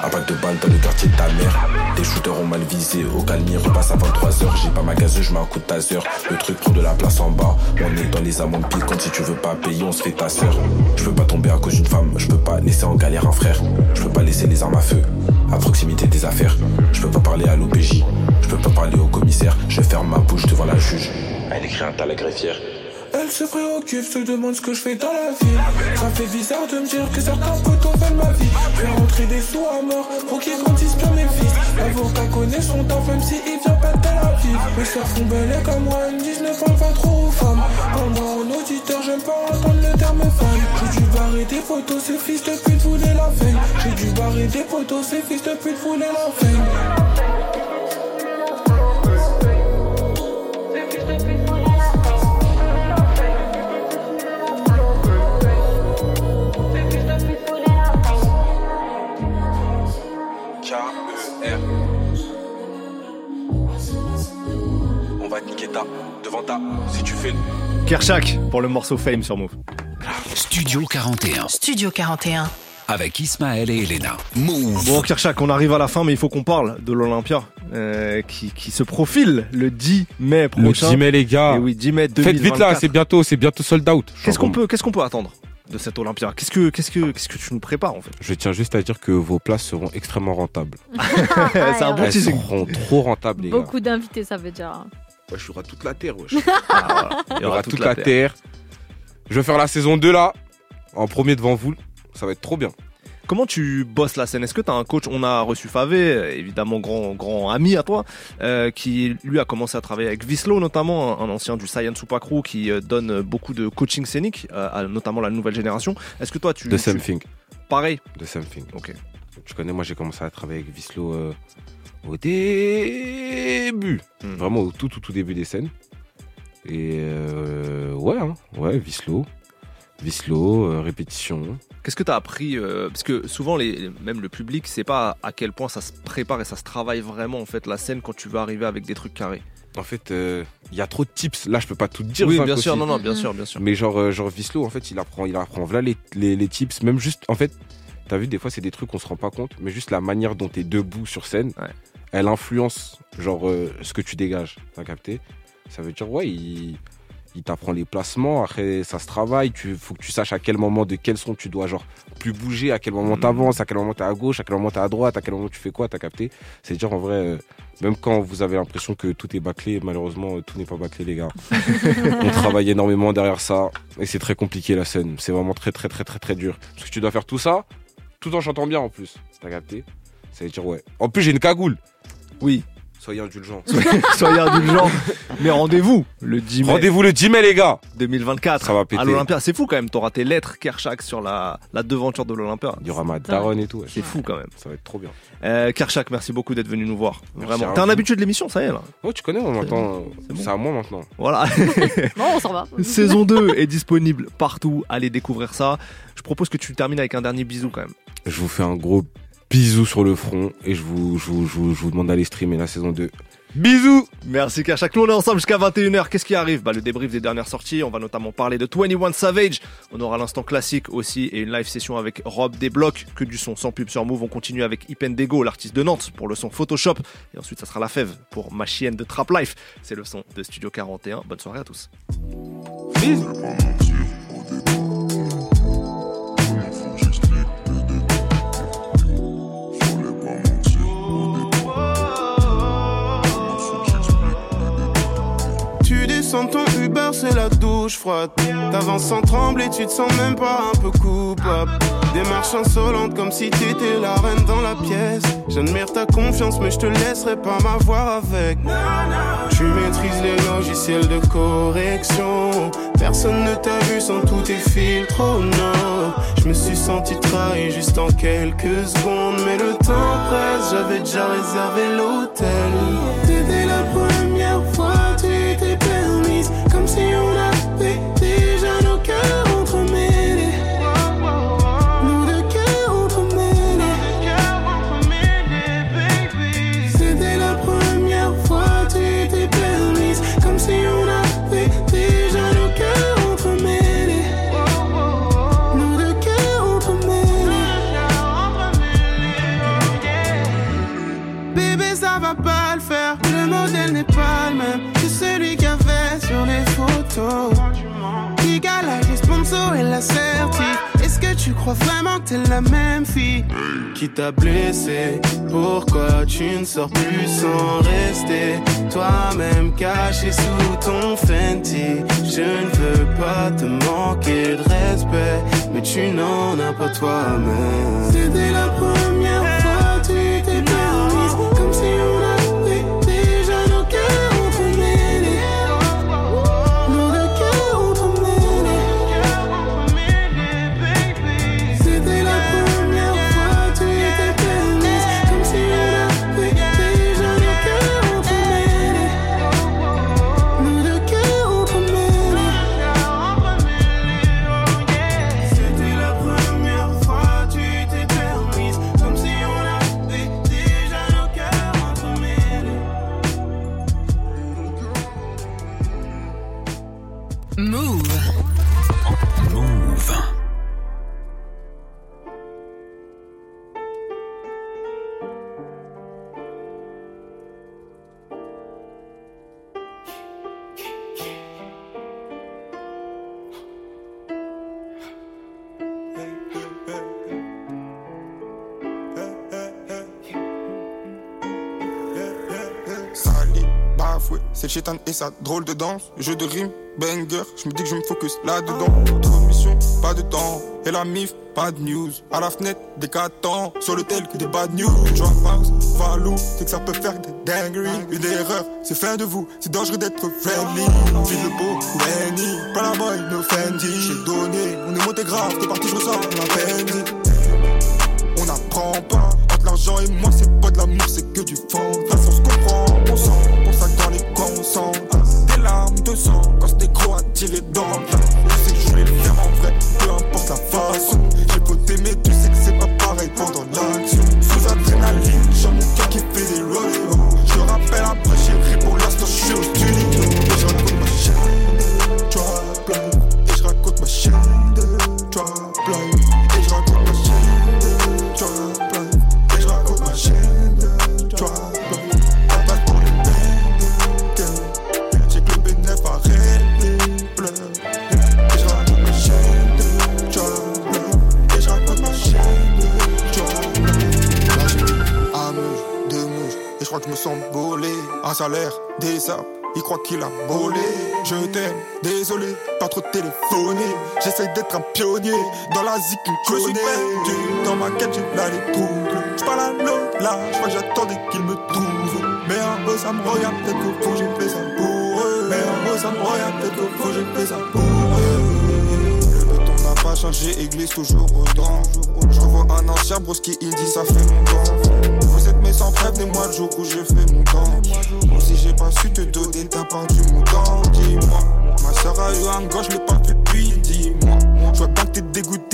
Un pack de balles dans le quartier de ta mère. Les shooters ont mal visé, au calme, ils repassent à 23h. J'ai pas ma gazeuse, je mets un coup de taser. Le truc prend de la place en bas. On est dans les amendes piquantes, si tu veux pas payer, on se fait ta sœur. Je peux pas tomber à cause d'une femme, je peux pas laisser en galère un frère. Je peux pas laisser les armes à feu à proximité des affaires. Je peux pas parler à l'OPJ, je peux pas parler au commissaire. Je ferme ma bouche devant la juge. Elle écrit un tas à la greffière. Elle se préoccupe, se demande ce que je fais dans la vie. Ça fait bizarre de me dire que certains potos veulent ma vie. Je vais rentrer des sous à mort pour qu'ils grandissent bien mes fils. L'avocat connaît son temps, même si il vient pas de Tel Aviv. Mes soeurs font belle comme moi, elles me disent ne pas trop aux femmes. Moi, en auditeur, j'aime pas entendre le terme femme. J'ai dû barrer des photos, ces fils de pute voulaient la fame. J'ai dû barrer des photos, ces fils de pute voulaient la fame. Va te niquer ta devant ta si tu fais le. Kershak pour le morceau Fame sur Move. Studio 41. Studio 41. Avec Ismaël et Elena. Move. Bon Kershak, on arrive à la fin mais il faut qu'on parle de l'Olympia euh, qui, qui se profile le 10 mai Le prochain. 10 mai, les gars. Et oui, 10 mai 2024. Faites vite là, c'est bientôt, c'est bientôt sold out. Qu'est-ce qu'on peut, qu'est-ce qu'on peut attendre de cette Olympia? Qu'est-ce que, qu'est-ce que, qu'est-ce que tu nous prépares en fait? Je tiens juste à dire que vos places seront extrêmement rentables. C'est un bon Elles seront trop rentables, les gars. Beaucoup d'invités, ça veut dire. Wesh, il y aura toute la terre, wesh. Ah, Il y aura toute la terre. Je vais faire la saison 2 là, en premier devant vous. Ça va être trop bien. Comment tu bosses la scène? Est-ce que tu as un coach? On a reçu Favé, évidemment grand grand ami à toi, euh, qui lui a commencé à travailler avec Vislo notamment, un, un ancien du Science Super Crew qui euh, donne beaucoup de coaching scénique, euh, à notamment la nouvelle génération. Est-ce que toi tu The tu- same thing. Pareil? The same thing. Ok. Tu connais, moi j'ai commencé à travailler avec Vislo euh, au début. Hmm. Vraiment au tout, tout, tout début des scènes. Et euh, ouais, hein, ouais, Vislo. Vislo, euh, répétition. Qu'est-ce que tu as appris euh, Parce que souvent, les, même le public, c'est pas à quel point ça se prépare et ça se travaille vraiment en fait la scène quand tu veux arriver avec des trucs carrés. En fait, il y a trop de tips. Là, je peux pas tout te dire. oui, bien sûr, aussi. non, non, bien sûr, bien sûr. Mais genre, genre Vislo, en fait, il apprend, il apprend voilà les, les, les tips. Même juste, en fait, t'as vu, des fois, c'est des trucs qu'on se rend pas compte, mais juste la manière dont t'es debout sur scène, elle influence, genre, euh, ce que tu dégages. T'as capté? Ça veut dire, ouais, il, il t'apprend les placements. Après, ça se travaille. Tu faut que tu saches à quel moment de quel son tu dois, genre, plus bouger, à quel moment Mm. t'avances, à quel moment t'es à gauche, à quel moment t'es à droite, à quel moment tu fais quoi. T'as capté? C'est dire, en vrai. euh, même quand vous avez l'impression que tout est bâclé, malheureusement, euh, tout n'est pas bâclé, les gars. On travaille énormément derrière ça et c'est très compliqué la scène. C'est vraiment très, très, très, très, très dur. Parce que tu dois faire tout ça tout en chantant bien en plus. T'as capté Ça veut dire, ouais. En plus, j'ai une cagoule. Oui. Soyez indulgents. Soyez indulgents. Mais rendez-vous le 10 mai. Rendez-vous le 10 mai, les gars. 2024. Ça va péter. À l'Olympia. C'est fou quand même. T'auras tes lettres Kershak sur la, la devanture de l'Olympia. Il y aura ma daronne et tout. ouais. C'est fou quand même. Ça va être trop bien. Euh, Kershak, merci beaucoup d'être venu nous voir. Merci Vraiment. T'es un habitué de l'émission, ça y est là. Oh, tu connais, moi, maintenant. C'est à moi maintenant. Voilà. Bon, on s'en va. Saison 2 est disponible partout. Allez découvrir ça. Je propose que tu termines avec un dernier bisou quand même. Je vous fais un gros bisou sur le front et je vous, je vous, je vous, je vous demande d'aller streamer la saison 2. Bisous Merci Kershak. Nous on est ensemble jusqu'à 21h. Qu'est-ce qui arrive? Bah, Le débrief des dernières sorties. On va notamment parler de 21 Savage. On aura l'instant classique aussi et une live session avec Rob Desblocs. Que du son sans pub sur Move. On continue avec Ipendego, l'artiste de Nantes, pour le son Photoshop. Et ensuite, ça sera la fève pour ma chienne de Trap Life. C'est le son de Studio 41. Bonne soirée à tous. Tu descends ton Uber, c'est la douche froide. T'avances sans trembler, tu te sens même pas un peu coupable. Démarche insolente comme si t'étais la reine dans la pièce. J'admire ta confiance, mais je te laisserai pas m'avoir avec. Tu maîtrises les logiciels de correction. Personne ne t'a vu sans tous tes filtres, oh non. Je me suis senti trahi juste en quelques secondes. Mais le temps presse, j'avais déjà réservé l'hôtel. Photos. Les sponsors et l'assertif. Est-ce que tu tu crois vraiment que t'es la même fille? Qui t'a blessé? Pourquoi tu ne sors plus sans rester? Toi-même caché sous ton Fenty Je ne veux pas te manquer de respect, mais tu n'en as pas toi-même. C'était la première c'est le chétan et sa drôle de danse. Jeu de rime, banger, je me dis que je me focus là-dedans. Trop mission, pas de temps. Et la mif, pas de news. À la fenêtre, des catans. Sur le tel que des bad news. Drophouse, Valou, c'est que ça peut faire des dingueries. Une erreur, c'est fin de vous. C'est dangereux d'être friendly. File le beau, Lenny. Pas la boy, no Fendi. J'ai donné, on est monté grave. T'es parti, je ressors la peine. On n'apprend pas. Entre l'argent et moi, c'est qu'il a volé. Je t'aime, désolé, pas trop téléphoné. J'essaye d'être un pionnier dans la zik qui me connaît. perdu dans ma quête, j'ai là les troubles. J'parle à l'autre là, j'crois que j'attendais qu'il me trouve. Mais un peu ça me regarde, peut-être qu'au fond j'ai fait ça pour eux. Mais un peu ça me regarde, peut-être j'ai fait ça pour eux. Le béton n'a pas changé, église toujours autant. Je revois un ancien broski, il dit ça fait longtemps. Mes sans prévenez-moi le jour où je fais mon temps. Moi si j'ai pas su te donner ta part du montant, dis-moi. Ma soeur a eu un gars, je l'ai pas fait depuis dix mois. Je vois bien que t'es dégoûté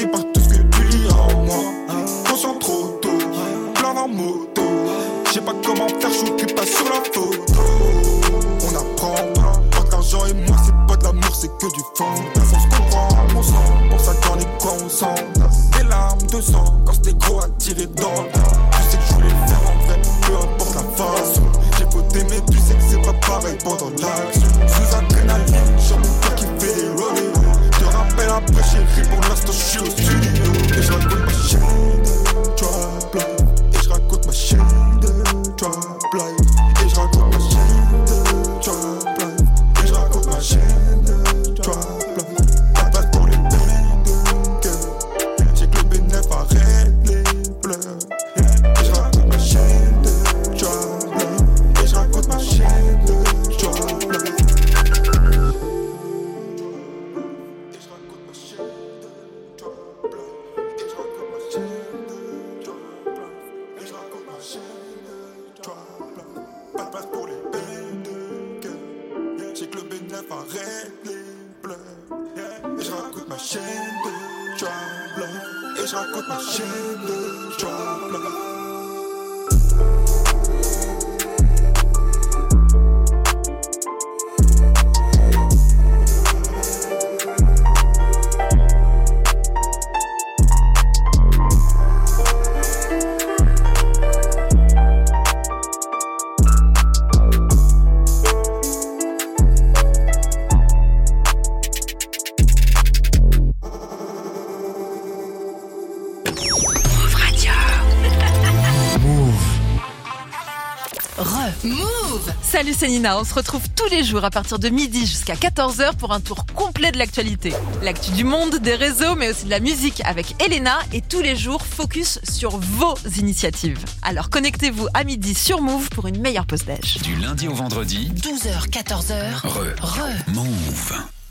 Salut, c'est Nina. On se retrouve tous les jours à partir de midi jusqu'à 14h pour un tour complet de l'actualité. L'actu du monde, des réseaux, mais aussi de la musique avec Elena et tous les jours focus sur vos initiatives. Alors connectez-vous à midi sur Move pour une meilleure pause d'âge. Du lundi au vendredi, 12h, 14h. re, Re. move. Move.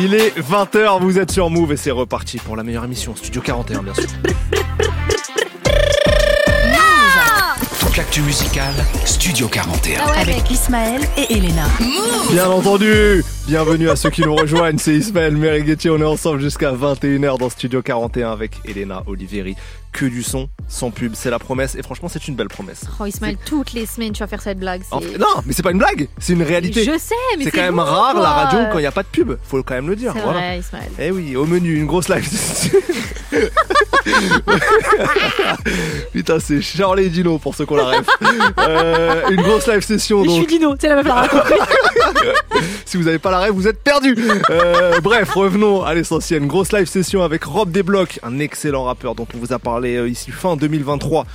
Il est 20h, vous êtes sur Move et c'est reparti pour la meilleure émission, Studio 41 bien sûr. Toute l'actu musicale, Studio 41. Avec Ismaël et Elena. Move Bien entendu Bienvenue à ceux qui nous rejoignent, c'est Ismaël Meriguetier, on est ensemble jusqu'à 21h dans Studio 41 avec Elena Olivieri. Que du son, sans pub, c'est la promesse et franchement c'est une belle promesse. Oh Ismaël, toutes les semaines tu vas faire cette blague. c'est- En fait- non, mais c'est pas une blague, c'est une réalité. Je sais, mais C'est quand même rare quoi. la radio quand il n'y a pas de pub, faut quand même le dire. C'est voilà. vrai, Ismaël. Eh oui, au menu, une grosse live. Putain, c'est Charlie Dino pour ceux qu'on la rêve. Euh, une grosse live session je suis Dino, c'est la meuf la si vous n'avez pas la rêve, vous êtes perdu. Euh, bref, revenons à l'essentiel. Une grosse live session avec Rob Desblocs, un excellent rappeur dont on vous a parlé euh, ici fin 2023.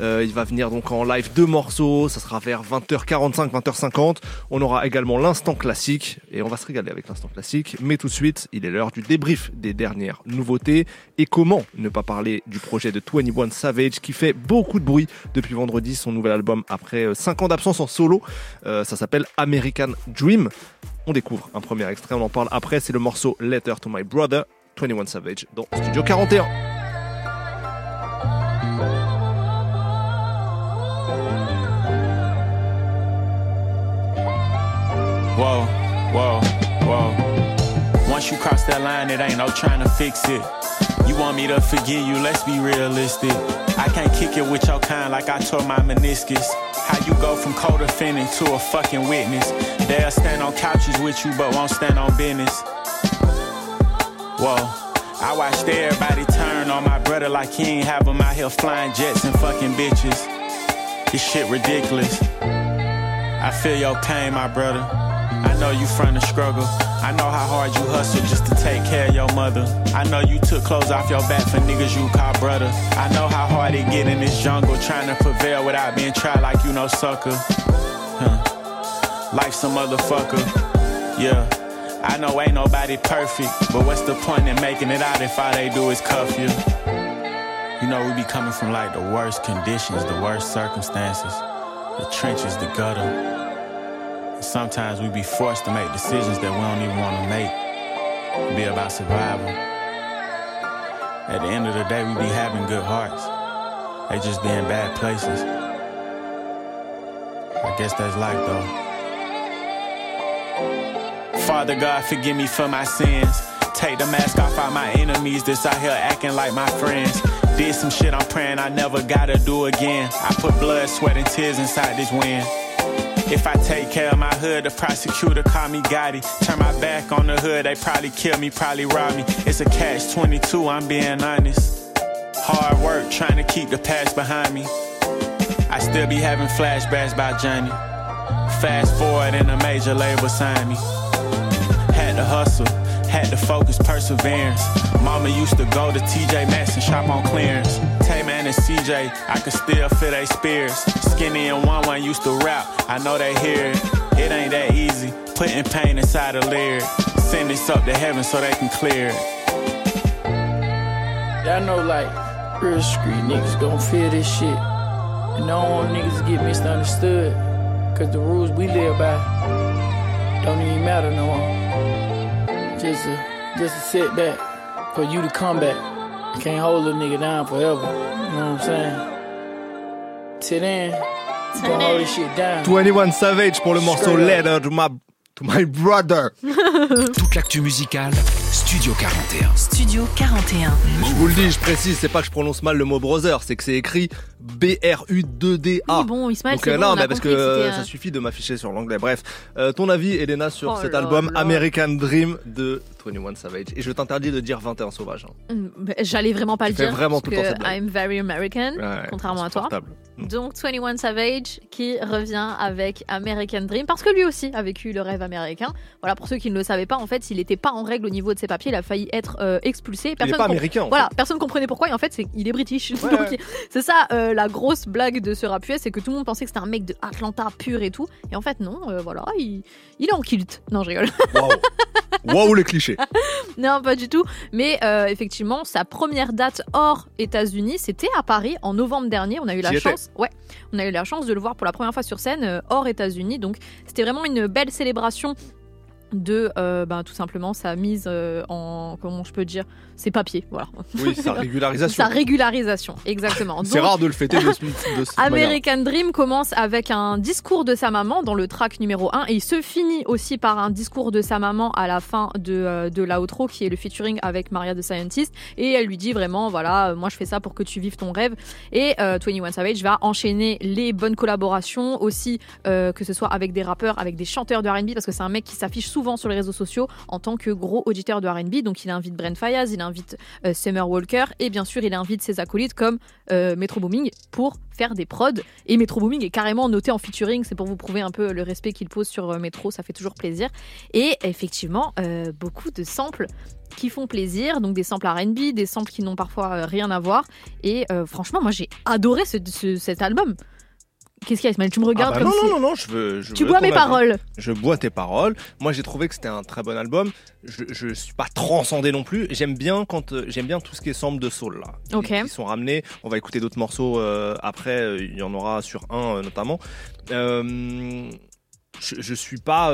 Euh, il va venir donc en live deux morceaux, ça sera vers 20h45, 20h50. On aura également l'instant classique et on va se régaler avec l'instant classique. Mais tout de suite, il est l'heure du débrief des dernières nouveautés et comment ne pas parler du projet de 21 Savage qui fait beaucoup de bruit depuis vendredi, son nouvel album après 5 ans d'absence en solo. Euh, ça s'appelle American Dream. On découvre un premier extrait, on en parle après. C'est le morceau Letter to My Brother, 21 Savage, dans Studio 41. Whoa, whoa, whoa. Once you cross that line, it ain't no trying to fix it. You want me to forgive you, let's be realistic. I can't kick it with your kind like I tore my meniscus. How you go from co-defendant to a fucking witness? They'll stand on couches with you, but won't stand on business. Whoa. I watched everybody turn on my brother like he ain't have him out here flying jets and fucking bitches. This shit ridiculous. I feel your pain, my brother. I know you from the struggle. I know how hard you hustle just to take care of your mother. I know you took clothes off your back for niggas you call brother. I know how hard it get in this jungle trying to prevail without being tried like you no sucker. Huh. Life's a motherfucker. Yeah. I know ain't nobody perfect, but what's the point in making it out if all they do is cuff you? You know, we be coming from like the worst conditions, the worst circumstances, the trenches, the gutter. Sometimes we be forced to make decisions that we don't even want to make. Be about survival. At the end of the day, we be having good hearts. They just be in bad places. I guess that's life though. Father God, forgive me for my sins. Take the mask off all my enemies that's out here acting like my friends. Did some shit I'm praying I never gotta do again. I put blood, sweat, and tears inside this wind. If I take care of my hood, the prosecutor call me Gotti. Turn my back on the hood, they probably kill me, probably rob me. It's a catch 22, I'm being honest. Hard work trying to keep the past behind me. I still be having flashbacks about Johnny. Fast forward and a major label signed me. Had to hustle, had to focus, perseverance. Mama used to go to TJ Maxx and shop on clearance. Tay-Man and CJ, I could still feel they spears. Skinny and One One used to rap, I know they hear it. It ain't that easy, putting pain inside a lyric. Send this up to heaven so they can clear it. Y'all know like real street niggas gon' feel this shit. And I don't niggas get misunderstood. Cause the rules we live by don't even matter no more. Just a just a setback for you to come back. You can't hold a nigga down forever. You know what I'm saying? Till then, you gon' hold this shit down. 21 Savage pour le morceau Straight up. Letter to My, to my Brother. Toute l'actu musicale, Studio 41. Studio 41. Je vous le dis, je précise, c'est pas que je prononce mal le mot brother, c'est que c'est écrit B-R-U-2-D-A. Oui, bon, Ismaël, Donc, euh, bon, non, on a mais parce que euh, c'était ça suffit de m'afficher sur l'anglais. Bref, Euh, ton avis, Elena, sur Oh cet album là. American Dream de 21 Savage. Et je t'interdis de dire 21 Sauvage. hein. Mm, J'allais vraiment pas Tu le fais dire. vraiment parce tout le temps. I'm very American, Ouais, contrairement à toi. insupportable. Donc 21 Savage qui revient avec American Dream parce que lui aussi a vécu le rêve américain. Voilà, pour ceux qui ne le savaient pas, en fait, il n'était pas en règle au niveau de de ses papiers, il a failli être euh, expulsé. pas com- américain, en Voilà, fait. personne comprenait pourquoi. Et en fait, c'est il est british. Ouais, Donc, ouais. c'est ça euh, la grosse blague de ce rap US, c'est que tout le monde pensait que c'était un mec de Atlanta pur et tout. Et en fait, non. euh, voilà, il, il est en kilt. Non, je rigole. Waouh, les clichés. non, pas du tout. Mais effectivement, sa première date hors États-Unis, c'était à Paris en novembre dernier. On a eu la chance, ouais, on a eu la chance de le voir pour la première fois sur scène hors États-Unis. Donc, c'était vraiment une belle célébration de euh, ben, tout simplement sa mise euh, en comment je peux dire ses papiers voilà Oui, sa régularisation. sa régularisation exactement C'est rare de le fêter de, ce- de cette manière. American Dream commence avec un discours de sa maman dans le track numéro 1 et il se finit aussi par un discours de sa maman à la fin de, euh, de l'outro qui est le featuring avec Maria the Scientist et elle lui dit vraiment voilà euh, moi je fais ça pour que tu vives ton rêve et euh, 21 Savage va enchaîner les bonnes collaborations aussi euh, que ce soit avec des rappeurs avec des chanteurs de R&B parce que c'est un mec qui s'affiche sur les réseaux sociaux en tant que gros auditeur de R&B donc il invite Brent Fayaz il invite euh, Summer Walker et bien sûr il invite ses acolytes comme euh, Metro Booming pour faire des prods. Et Metro Booming est carrément noté en featuring. C'est pour vous prouver un peu le respect qu'il pose sur euh, Metro. Ça fait toujours plaisir. Et effectivement beaucoup de samples qui font plaisir, donc des samples R&B, des samples qui n'ont parfois rien à voir. Et franchement, moi j'ai adoré ce- ce- cet album. Qu'est-ce qu'il y a, Ismaël? Tu me regardes Ah bah comme non, si... non, non, non, je veux. je Tu veux bois mes avis. paroles. Je bois tes paroles. Moi, j'ai trouvé que c'était un très bon album. Je, je suis pas transcendé non plus. J'aime bien quand euh, j'aime bien tout ce qui est sample de soul là. qui- Ok. Qui, sont ramenés. On va écouter d'autres morceaux euh, après. euh, Il y en aura sur un notamment. Euh, je, je suis pas.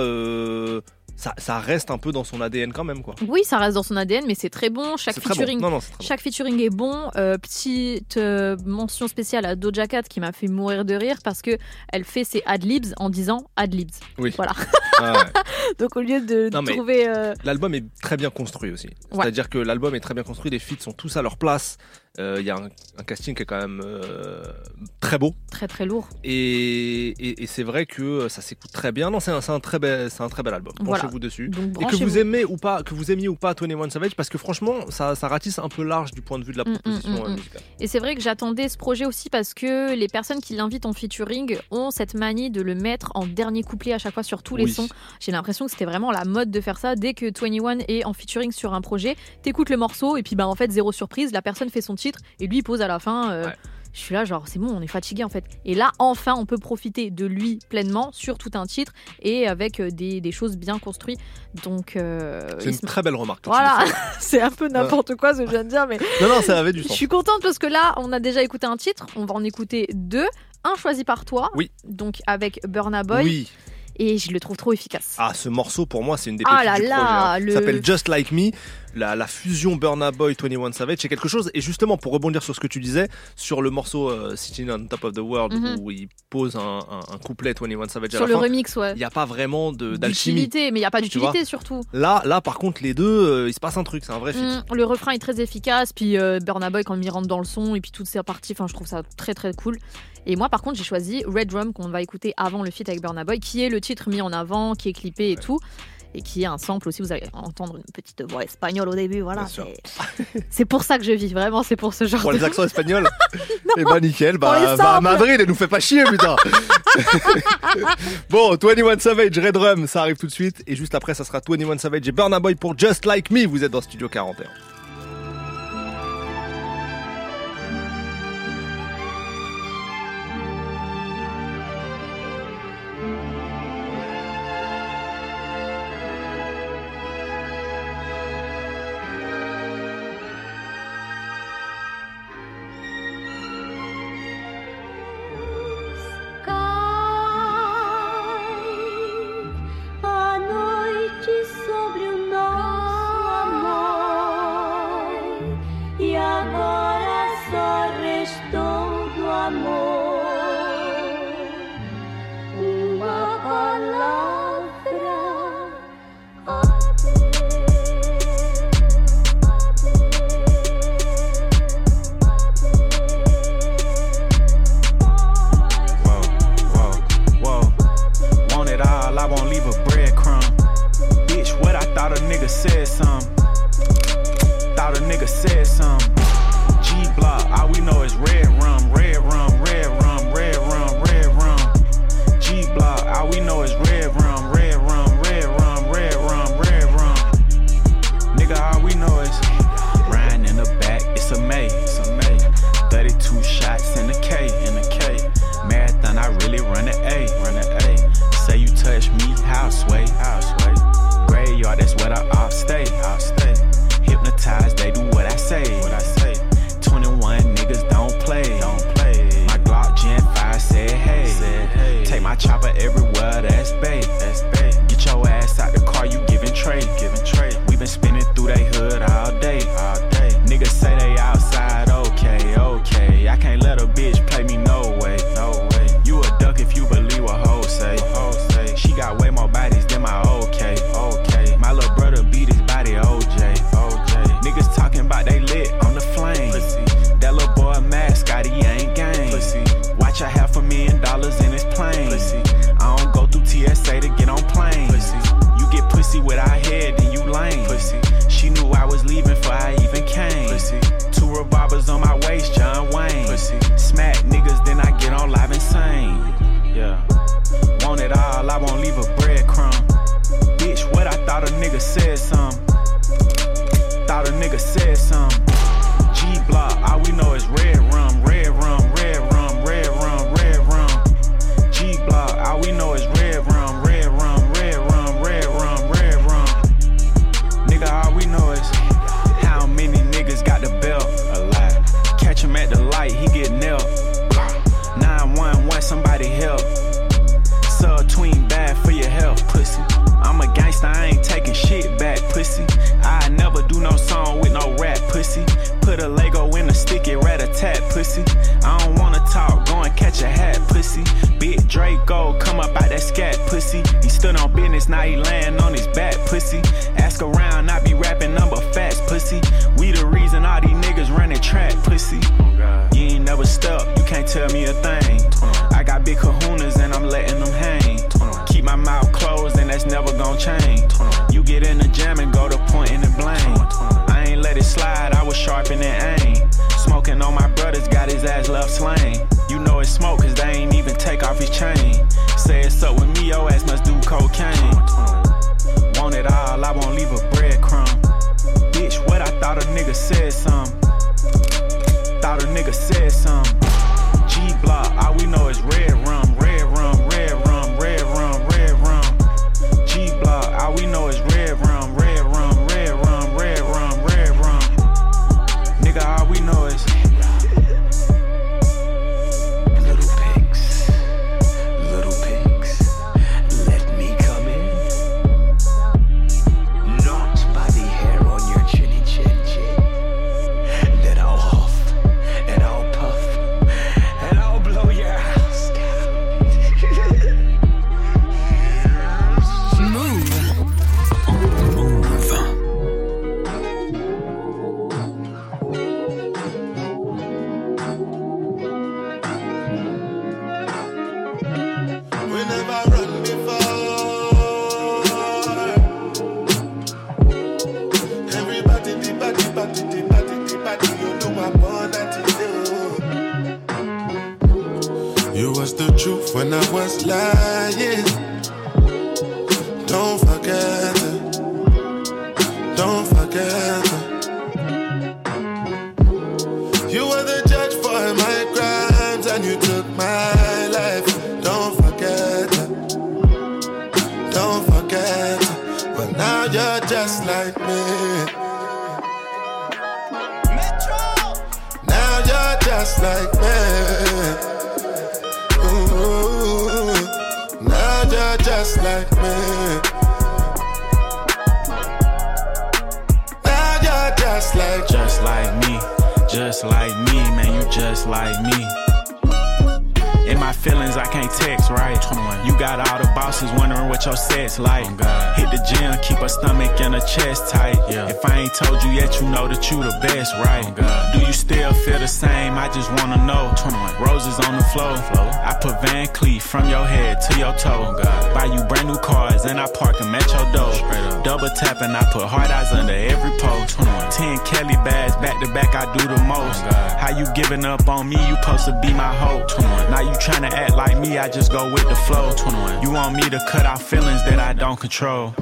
Ça, ça reste un peu dans son ADN quand même quoi. Oui, ça reste dans son ADN, mais c'est très bon. Chaque bon. featuring, Non, non, chaque featuring est bon. Euh, petite euh, mention spéciale à Doja Cat qui m'a fait mourir de rire parce que elle fait ses adlibs en disant adlibs. Oui. Voilà. Ah ouais. Donc au lieu de, Non, trouver. euh, L'album est très bien construit aussi. Ouais. C'est-à-dire que l'album est très bien construit, les feats sont tous à leur place. Euh, Il y a un, un casting qui est quand même euh, très beau. Très très lourd. Et, et- et c'est vrai que ça s'écoute très bien. Non, c'est un, très bel, c'est un très bel album. Voilà. Branchez-vous dessus. Donc, et que vous aimez ou pas, que vous aimiez ou pas Tony One Savage, parce que franchement, ça, ça ratisse un peu large du point de vue de la Mm, proposition mm, euh, mm. musicale. Et c'est vrai que j'attendais ce projet aussi parce que les personnes qui l'invitent en featuring ont cette manie de le mettre en dernier couplet à chaque fois sur tous les sons. J'ai l'impression que c'était vraiment la mode de faire ça. Dès que 21 est en featuring sur un projet, t'écoutes le morceau et puis bah en fait zéro surprise, la personne fait son titre et lui il pose à la fin. euh, Je suis là genre c'est bon, on est fatigué en fait. Et là enfin on peut profiter de lui pleinement sur tout un titre et avec euh, des, des choses bien construites. Donc euh, C'est une très belle remarque. tu Voilà, c'est un peu n'importe quoi ce que je viens de dire mais Non, non, ça avait du je sens. suis contente parce que là, on a déjà écouté un titre, on va en écouter deux. Un choisi par toi, Oui. donc avec Burna Boy, Oui. et je le trouve trop efficace. Ah, ce morceau pour moi, c'est une des Ah pépites là du là, projet. hein. le- Ça s'appelle Just Like Me. La, la fusion Burna Boy 21 Savage, c'est quelque chose. Et justement, pour rebondir sur ce que tu disais, sur le morceau euh, Sitting on Top of the World, Mhm. où il pose un, un- un couplet 21 Savage à Sur la le fin, remix, ouais. il n'y a pas vraiment de- d'alchimie. D'utilité, mais il n'y a pas d'utilité surtout. Là, là, par contre, les deux, euh, il se passe un truc, c'est un vrai feat. Mm, le refrain est très efficace, puis euh, Burna Boy quand il rentre dans le son, et puis toutes ces parties, enfin je trouve ça très très cool. Et moi par contre j'ai choisi Red Rum qu'on va écouter avant le feat avec Burna Boy, qui est le titre mis en avant, qui est clippé et tout. Et qui est un sample aussi, vous allez entendre une petite voix espagnole au début, voilà. C'est- pour ça que je vis, vraiment, c'est pour ce genre Pour de... les accents espagnols Et bah nickel, bah, va à. Madrid et nous fait pas chier putain Bon, 21 Savage, Red Rum, ça arrive tout de suite. Et juste après, ça sera 21 Savage et Burna Boy pour Just Like Me. Vous êtes dans Studio 41. Cleef from your head to your toe. Buy you brand new cars and I park them at your door. Double tap and I put hard eyes under every post. 10 Kelly bags back to back, I do the most. How you giving up on me? You supposed to be my hope. Now you trying to act like me, I just go with the flow. You want me to cut out feelings that I don't control.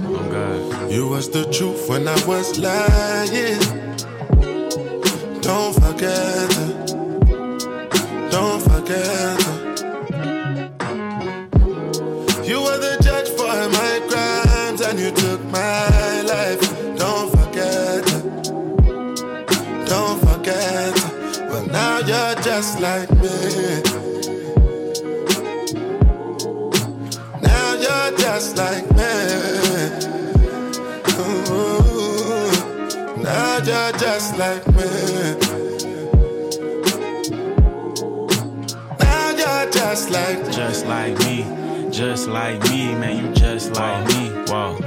You was the truth when I was lying. Don't forget. Don't forget just like me. Now you're just like me. Ooh. Now you're just like me. Now you're just like me. Just like me. Just like me, man. You just like me. Whoa.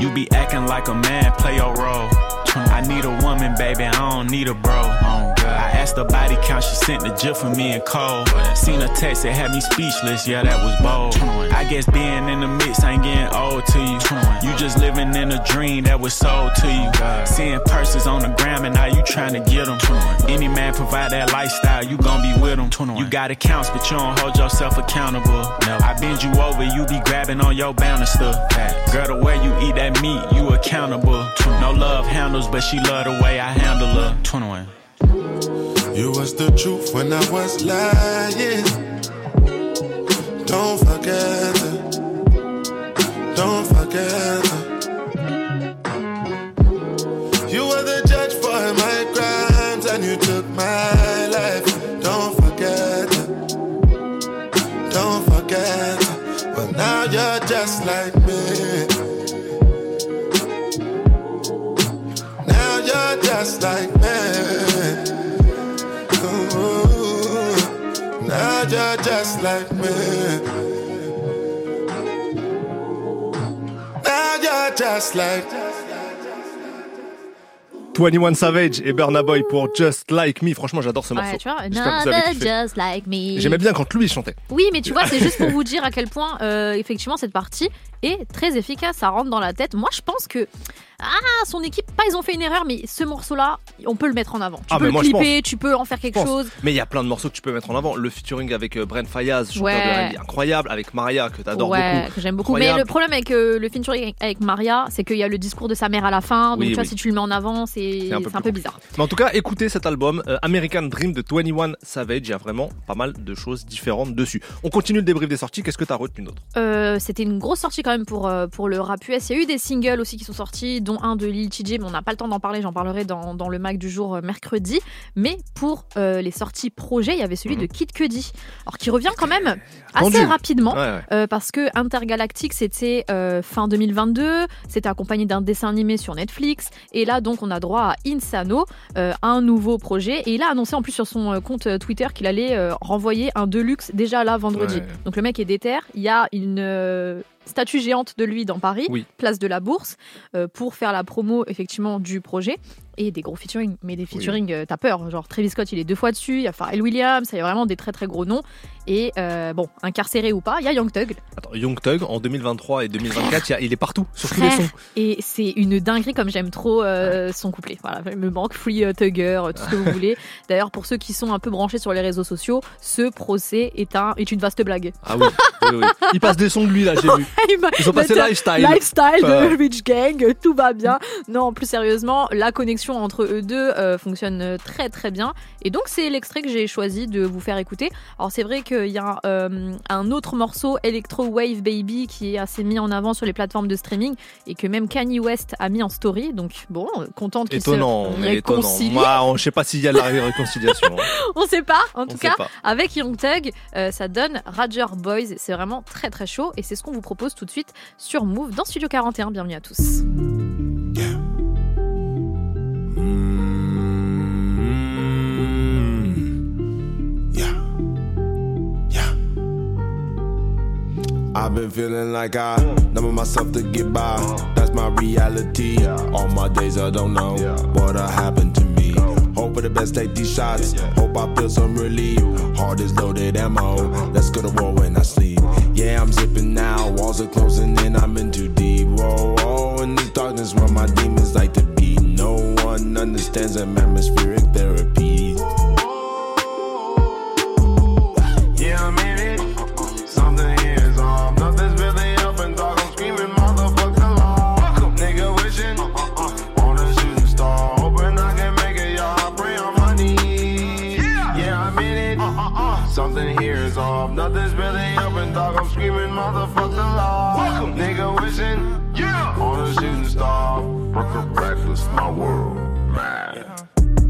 You be acting like a man, play your role. I need a woman, baby, I don't need a bro. Oh, God. I asked her body count, she sent the gif for me and Cole. Seen a text that had me speechless, yeah, that was bold. I guess being in the mix ain't getting old to you. You just living in a dream that was sold to you. Seeing purses on the gram and now you trying to get them. Any man provide that lifestyle, you gon' be with them. You got accounts, but you don't hold yourself accountable. No, I bend you over, you be grabbing on your banister. Girl, the way you eat that meat, you accountable. No love handles, but she love the way I handle her. 21. You was the truth when I was lying. Don't forget it. Don't forget it. Just like me. Ooh, now you're just like me. Now you're just like 21 Savage et Burna Boy pour Just Like Me. Franchement, j'adore ce morceau. Ouais, tu vois, J'espère que vous avez Another kiffé. just like me. J'aimais bien quand lui chantait. Oui, mais tu vois, c'est juste pour vous dire à quel point, euh, effectivement, cette partie est très efficace. Ça rentre dans la tête. Moi, je pense que. Ah, son équipe, pas ils ont fait une erreur, mais ce morceau-là, on peut le mettre en avant. Tu Ah, peux le moi, clipper, tu peux en faire quelque chose. Mais il y a plein de morceaux que tu peux mettre en avant. Le featuring avec euh, Brent Fayaz, chanteur Ouais. de R&B incroyable, avec Maria que t'adores ouais, beaucoup. que j'aime beaucoup. Mais le problème avec euh, le featuring avec Maria, c'est qu'il y a le discours de sa mère à la fin. Donc, Oui, tu vois, oui. si tu le mets en avant, c'est C'est un peu un bizarre. Mais en tout cas, écoutez cet album euh, American Dream de 21 Savage. Il y a vraiment pas mal de choses différentes dessus. On continue le débrief des sorties. Qu'est-ce que t'as retenu d'autre? Euh, C'était une grosse sortie quand même pour, euh, pour le rap US. Il y a eu des singles aussi qui sont sortis, dont un de Lil TJ, mais on n'a pas le temps d'en parler. J'en parlerai dans, dans le Mac du jour mercredi. Mais pour les sorties projets, il y avait celui de Kid Cudi. Alors qui revient quand même assez rapidement. Ouais, ouais. euh, parce que Intergalactic, c'était euh, fin 2022. C'était accompagné d'un dessin animé sur Netflix. Et là, donc, on a droit à Insano, euh, un nouveau projet. Et il a annoncé en plus sur son euh, compte euh, Twitter qu'il allait euh, renvoyer un Deluxe déjà là vendredi. Ouais. Donc le mec est déter. Il y a une euh, statue géante de lui dans Paris, Oui. place de la Bourse, pour faire la promo effectivement du projet. Et des gros featuring, mais des featuring, t'as peur. Genre Travis Scott, il est deux fois dessus. Il y a Pharrell Williams, il y a vraiment des très très gros noms. Et euh, bon, incarcéré ou pas, il y a Young Thug. Attends, Young Thug en 2023 et 2024, il y a- il est partout sur tous les sons. Et c'est une dinguerie comme j'aime trop euh, son couplet. Voilà, il me manque Free euh, Tugger, euh, tout ce que vous voulez. D'ailleurs, pour ceux qui sont un peu branchés sur les réseaux sociaux, ce procès est, un, est une vaste blague. Ah oui, oui, oui. Il passe des sons de lui là, j'ai vu. Ils ont passé Lifestyle. Lifestyle de Rich Gang, tout va bien. Non, plus sérieusement, la connexion entre eux deux euh, fonctionne très très bien. Et donc, c'est l'extrait que j'ai choisi de vous faire écouter. Alors, c'est vrai qu'il y a euh, un autre morceau, Electro Wave Baby, qui est assez mis en avant sur les plateformes de streaming et que même Kanye West a mis en story. Donc, bon, contente qu'il se Étonnant, mais étonnant. réconcilie. Moi, on- je sais pas s'il y a la réconciliation. hein. On sait pas, en tout cas, avec Young Thug, euh, ça donne Rager Boys. C'est vraiment très très chaud et c'est ce qu'on vous propose tout de suite sur Move dans Studio 41. Bienvenue à tous. I've been feeling like I number myself to get by. That's my reality. All my days I don't know what'll happen to me. Hope for the best, take these shots. Hope I feel some relief. Heart is loaded ammo. Let's go to war when I sleep. Yeah, I'm zipping now. Walls are closing in. I'm in too deep. Whoa, whoa. In this darkness where my demons like to be. No one understands atmospheric therapy. Screaming, motherfuck the law. Nigga wishing on a shooting star. Reckless, my world, man.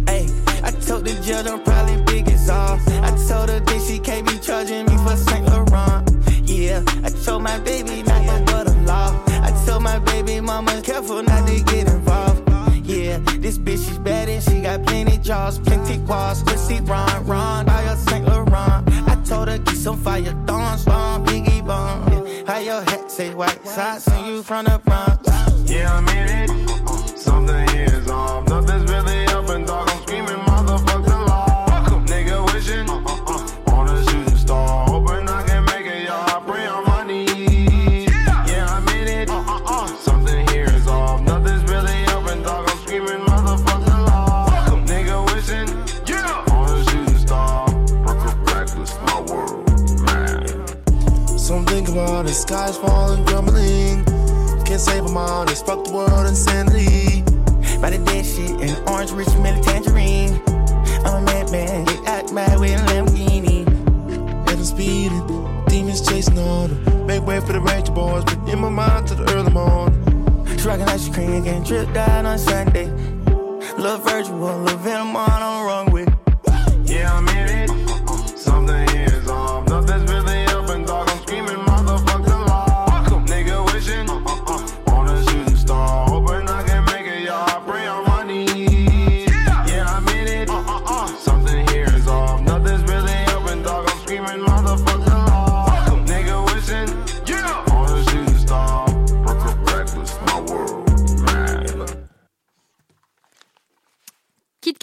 Hey, I told the judge I'm probably big as all. I told her that she can't be charging me for Saint Laurent. Yeah, I told my baby not to go to law. I told my baby mama careful not to get involved. Yeah, this bitch is bad and she got plenty jaws, plenty walls, pussy run, run, by your Saint Laurent. I told her keep some fire thorns, bomb, your hat say white socks and you from the Bronx. Yeah, I'm in it. Something is off. The skies falling, crumbling. Can't save them all, just fuck the world insanity. By the dead shit and orange rich milk tangerine. I'm a madman, get out mad with a Lamborghini. And I'm speeding, demons chasing on them. Make way for the Ranger boys, but in my mind to the early morning. Trucking ice cream, getting dripped out on Sunday. Love virtual, Lil' Venom on on the runway. Yeah, I'm in it.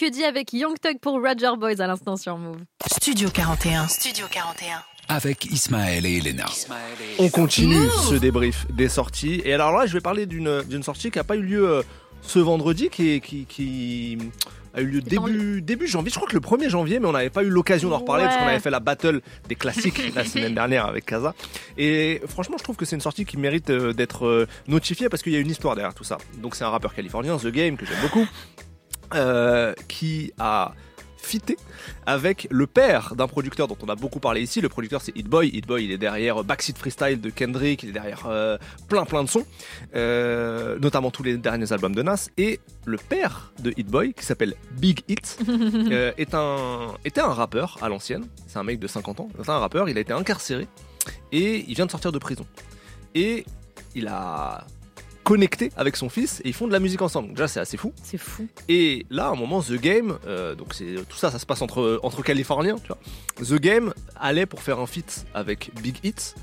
Cudi avec Young Thug pour Roger Boys à l'instant sur Move. Studio 41. Studio 41. Avec Ismaël et Elena. On continue ce débrief des sorties. Et alors là, je vais parler d'une d'une sortie qui n'a pas eu lieu euh, ce vendredi, qui, est- qui, qui a eu lieu début, début janvier. Je crois que le 1er janvier, mais on n'avait pas eu l'occasion d'en reparler parce qu'on avait fait la battle des classiques la semaine dernière avec Kaza. Et franchement, je trouve que c'est une sortie qui mérite euh, d'être euh, notifiée parce qu'il y a une histoire derrière tout ça. Donc c'est un rappeur californien, The Game, que j'aime beaucoup, euh, qui a fité avec le père d'un producteur dont on a beaucoup parlé ici. Le producteur c'est Hit Boy. Hit Boy il est derrière Backseat Freestyle de Kendrick, il est derrière euh, plein plein de sons, euh, notamment tous les derniers albums de Nas. Et le père de Hit Boy qui s'appelle Big Hit euh, est un, était un rappeur à l'ancienne. C'est un mec de 50 ans. C'est un rappeur. Il a été incarcéré et il vient de sortir de prison. Et il a connecté avec son fils et ils font de la musique ensemble. Donc déjà c'est assez fou. C'est fou. Et là, à un moment, The Game, euh, donc c'est tout ça, ça se passe entre entre Californiens, tu vois. The Game allait pour faire un feat avec Big Hit.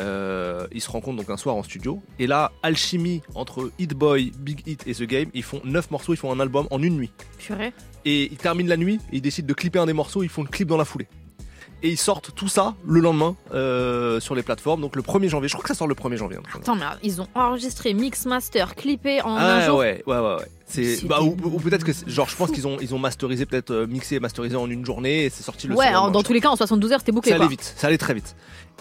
Euh, ils se rencontrent donc un soir en studio et là, alchimie entre Hit Boy, Big Hit et The Game, ils font 9 morceaux, ils font un album en une nuit. Purée. Et ils terminent la nuit et ils décident de clipper un des morceaux, ils font le clip dans la foulée. Et ils sortent tout ça le lendemain euh, sur les plateformes, donc le 1er janvier. Je crois que ça sort le 1er janvier. Attends, mais ils ont enregistré, mix, master, clippé en Ah un jour. ouais, ouais, ouais, ouais. C'est bah, ou, ou peut-être que genre je pense qu'ils ont ils ont masterisé peut-être euh, mixé et masterisé en une journée et c'est sorti le Ouais, dans tous les cas, en 72 heures, c'était bouclé. ça allait quoi. vite, ça allait très vite.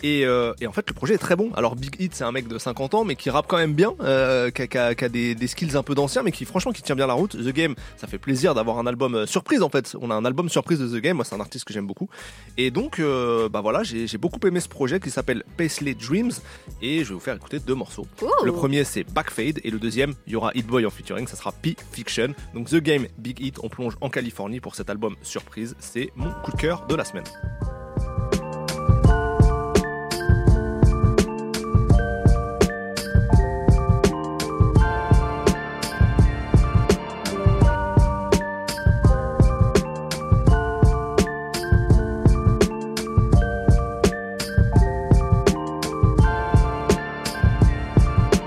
Et, euh, et en fait, le projet est très bon. Alors, Big Hit, c'est un mec de 50 ans, mais qui rappe quand même bien, euh, qui a, qui a- qui a des, des skills un peu d'ancien, mais qui, franchement, qui tient bien la route. The Game, ça fait plaisir d'avoir un album surprise, en fait. On a un album surprise de The Game. Moi, c'est un artiste que j'aime beaucoup. Et donc, euh, bah voilà, j'ai j'ai beaucoup aimé ce projet qui s'appelle Paisley Dreams. Et je vais vous faire écouter deux morceaux. Le premier, c'est Backfade. Et le deuxième, il y aura Hit Boy en featuring. Ça sera P-Fiction. Donc, The Game, Big Hit, on plonge en Californie pour cet album surprise. C'est mon coup de cœur de la semaine.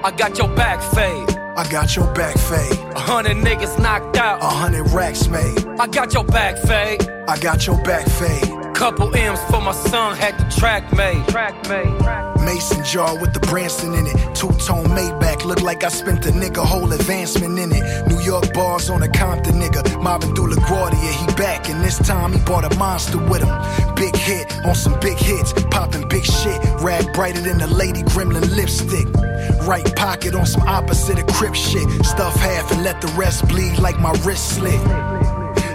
I got your back fade. I got your back fade. Hundred niggas knocked out. A hundred racks made. I got your back fade. I got your back fade. Couple M's for my son, had the track made. Track made. Mason jar with the Branson in it. Two tone Maybach. Look like I spent the nigga whole advancement in it. New York bars on a Compton nigga. Mobbing through LaGuardia. He back, and this time he bought a monster with him. Big hit on some big hits. Popping big shit. Rag brighter than a Lady Gremlin lipstick. Right pocket on some opposite of crip shit. Stuff half and let the rest bleed like my wrist slit.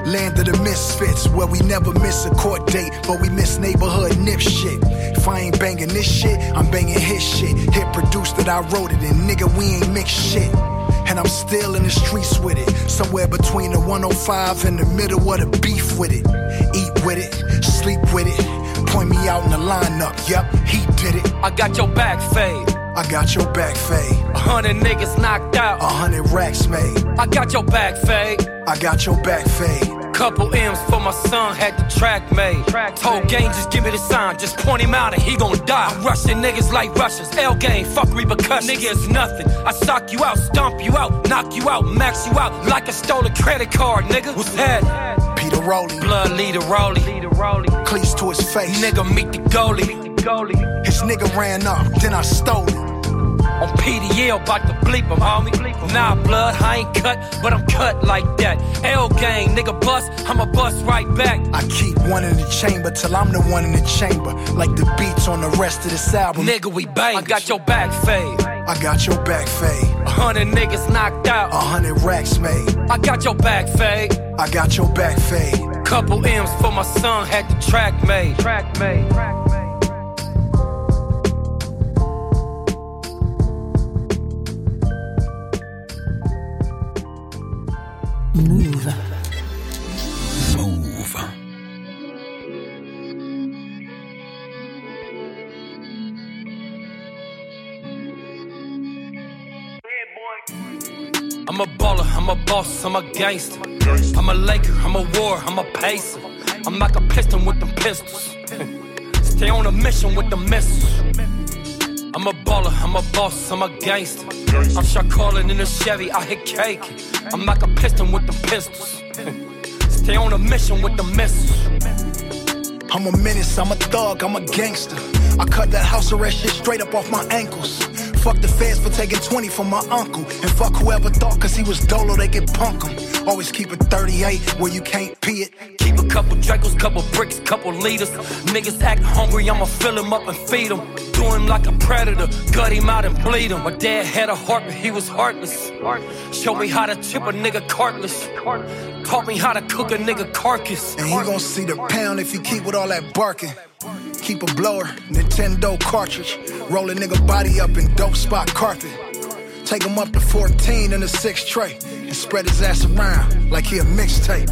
Land of the misfits, where we never miss a court date, but we miss neighborhood nip shit. If I ain't banging this shit, I'm banging his shit. Hit produced that I wrote it, and nigga, we ain't mix shit. And I'm still in the streets with it, somewhere between the 105 and the middle of the beef with it. Eat with it, sleep with it, point me out in the lineup. Yep, he did it. I got your back fade. I got your back fade. A hundred niggas knocked out. A hundred racks made. I got your back fade. I got your back fade. Couple M's for my son, had the track made. Told gang, just give me the sign, just point him out and he gon' die. I'm rushing niggas like Russians, L gang, fuck repercussions. Nigga, it's nothing. I sock you out, stomp you out, knock you out, max you out like I stole a credit card, nigga. What's that? Peter Rowley. Blood leader Rolly. Cleats to his face. Nigga, meet the goalie. His nigga ran up, then I stole it. On PDL, bout to bleep him, homie. Nah, blood, I ain't cut, but I'm cut like that. L gang, nigga bust, I'ma bust right back. I keep one in the chamber till I'm the one in the chamber. Like the beats on the rest of this album. Nigga, we bang. I got your back fade. I got your back fade. A hundred niggas knocked out. A hundred racks made. I got your back fade. I got your back fade. Couple M's for my son, had the track made. Track made. Move. Move. I'm a baller, I'm a boss, I'm a gangster. I'm a Laker, I'm a war, I'm a pacer. I'm like a piston with them pistols. Stay on a mission with the missiles. I'm a baller, I'm a boss, I'm a gangster. I'm shot calling in a Chevy, I hit cake. I'm like a piston with the pistols. Stay on a mission with the missiles. I'm a menace, I'm a thug, I'm a gangster. I cut that house arrest shit straight up off my ankles. Fuck the feds for taking 20 from my uncle. And fuck whoever thought cause he was dolo, they could punk him. Always keep a 38 where you can't pee it. Keep a couple Dracos, couple bricks, couple liters. Niggas act hungry, I'ma fill him up and feed him. Do him like a predator, gut him out and bleed him. My dad had a heart, but he was heartless. Show me how to chip a nigga cartless. Taught me how to cook a nigga carcass. And you gon' see the pound if you keep with all that barking. Keep a blower, Nintendo cartridge. Roll a nigga body up in dope spot carpet. Take him up to 14 in a six tray. And spread his ass around like he a mixtape.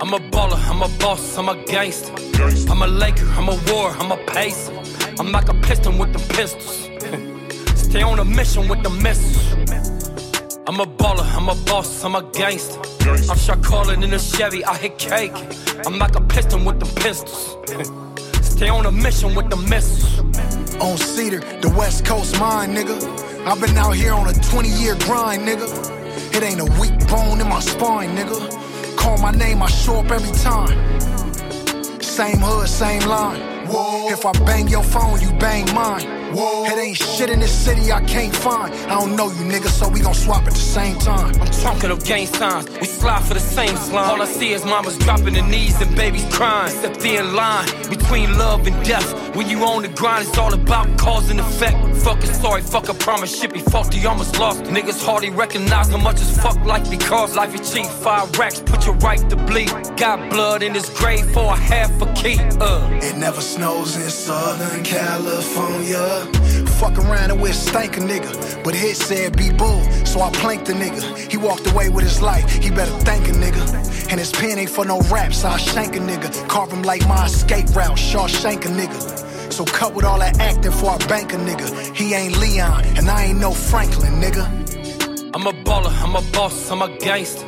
I'm a baller, I'm a boss, I'm a gangster. I'm a Laker, I'm a war, I'm a pacer. I'm like a piston with the pistols. Stay on a mission with the missiles. I'm a baller, I'm a boss, I'm a gangster. I'm shot calling in a Chevy, I hit cake. I'm like a piston with the pistols. Stay on a mission with the missiles. On Cedar, the West Coast mine, nigga. I've been out here on a 20 year grind, nigga. It ain't a weak bone in my spine, nigga. Call my name, I show up every time. Same hood, same line. Whoa. If I bang your phone, you bang mine. Whoa. It ain't shit in this city I can't find. I don't know you niggas, so we gon' swap at the same time. I'm talking of gang signs. We slide for the same slime. All I see is mamas dropping the knees and babies crying. A thin line between love and death. When you on the grind, it's all about cause and effect. Fuck a sorry, fuck a promise. Shit be faulty, almost lost. Niggas hardly recognize how much is fuck life because life is cheap. Five racks, put your right to bleed. Got blood in his grave for a half a key. Uh. It never snows in Southern California. Fuck around and we'll stank a nigga. But his said be bull, so I planked the nigga. He walked away with his life, he better thank a nigga. And his pen ain't for no raps, so I shank a nigga. Carve him like my escape route, Shawshank a nigga. So cut with all that acting for a nigga. He ain't Leon, and I ain't no Franklin, nigga. I'm a baller, I'm a boss, I'm a gangster.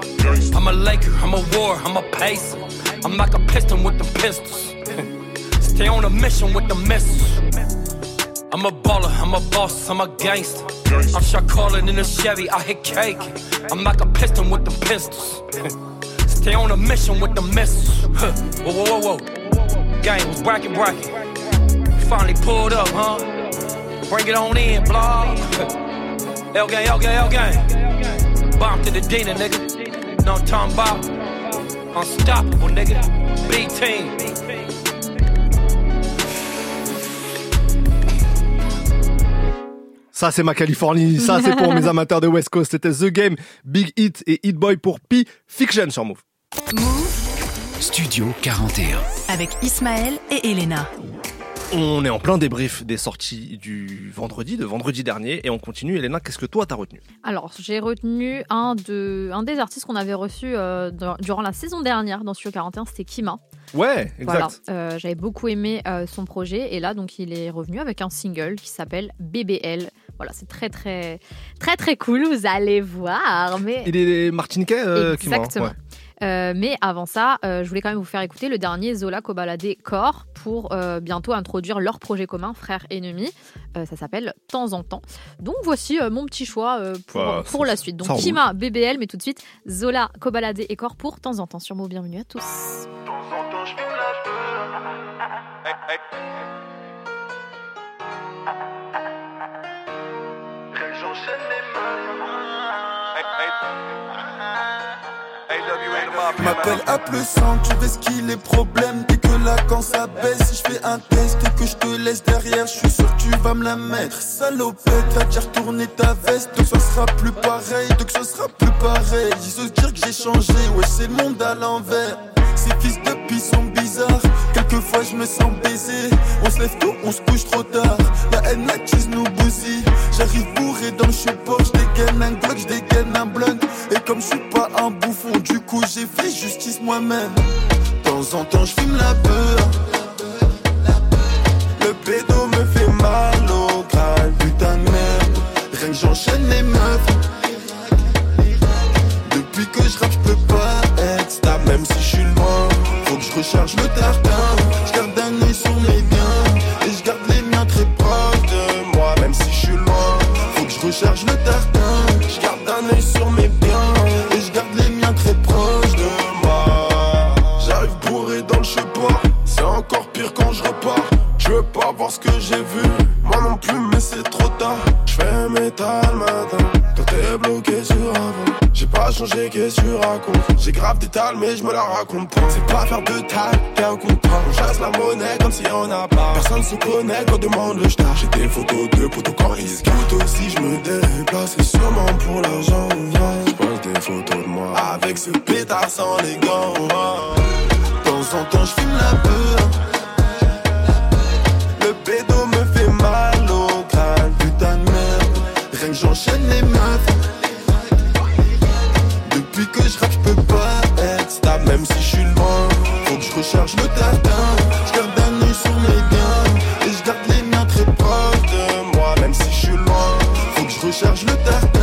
I'm a Laker, I'm a war, I'm a pacer. I'm like a piston with the pistols. Stay on a mission with the missiles. I'm a baller, I'm a boss, I'm a gangster. I'm shot calling in a Chevy, I hit cake. I'm like a piston with the pistols. Stay on a mission with the missiles. Huh. Whoa, whoa, whoa, whoa. Gang was bracket, bracket. Finally pulled up, huh? Bring it on in, blah. L gang, L gang, L gang. Bomb to the Dina, nigga. No time about. Unstoppable, nigga. B team. Ça, c'est ma Californie. Ça, c'est pour mes amateurs de West Coast. C'était The Game, Big Hit et Hit Boy pour P Fiction sur Move. Studio 41. Avec Ismaël et Elena. On est en plein débrief des sorties du vendredi, de vendredi dernier, et on continue. Elena, qu'est-ce que toi t'as retenu? Alors, j'ai retenu un, de, un des artistes qu'on avait reçu euh, dans- durant la saison dernière dans Studio 41, c'était Kima. Ouais, exact. Voilà, euh, j'avais beaucoup aimé euh, son projet et là donc il est revenu avec un single qui s'appelle BBL. Voilà, c'est très très très très cool, vous allez voir. Mais Il est martiniquais, euh, Exactement. ouais. Euh, mais avant ça, euh, je voulais quand même vous faire écouter le dernier Zola Kobalade Corps pour euh, bientôt introduire leur projet commun, Frères Ennemis. Euh, ça s'appelle Temps en Temps. Donc voici euh, mon petit choix euh, pour, Ah, pour la suite. Donc. Kima, BBL, mais tout de suite Zola Kobalade et Corps pour Temps en Temps sur Mot. Bienvenue à tous. M'appelle à plus 100, tu risques qu'il est problème Dès que la quand ça baisse, si je fais un test et que je te laisse derrière, je suis sûr que tu vas me la mettre. Salopette, va déjà retourner ta veste. Donc ce sera plus pareil, donc ce sera plus pareil. Ils se dire que j'ai changé, ouais c'est le monde à l'envers. Ces fils de pis sont bizarres Quelquefois je me sens baisé. On se lève tôt, on se couche trop tard. La haine attise nous bousille. J'arrive bourré dans le support, je dégaine un glock, je dégaine un blunt. Et comme je suis pas un bouffon, du coup j'ai fait justice moi-même. De temps en temps je fume la peur. Le pédo me fait mal au crâne, putain de merde. Rien que j'enchaîne les meufs. Depuis que je rappe, je peux pas être stable Même si je suis loin, faut que je recharge le tartin je recharge le tartin Je garde un œil sur mes biens Et je garde les miens très proches de moi. J'arrive bourré dans le chemin C'est encore pire quand je repars. Je veux pas voir ce que j'ai vu. Moi non plus mais c'est trop tard. Je fais métal matin Toi t'es bloqué sur avant J'ai pas changé qu'est-ce que tu racontes? J'ai grave des tales mais je me la raconte C'est pas faire de tal qu'un un coup de On chasse la monnaie comme si on a pas. Personne se connaît quand demande le star J'ai des photos de potos quand ils Tout aussi. Je me déplace C'est sûrement pour l'argent. Je des photos de moi. Avec ce pétard sans les gants. De temps en temps je fume la peur. Le pédo me fait mal au crâne. Putain de merde. Rien que j'enchaîne les meufs Même si je suis loin Faut que je recharge le tartin Je garde un œil sur mes biens Et je garde les miens très proches de moi. Même si je suis loin Faut que je recharge le tartin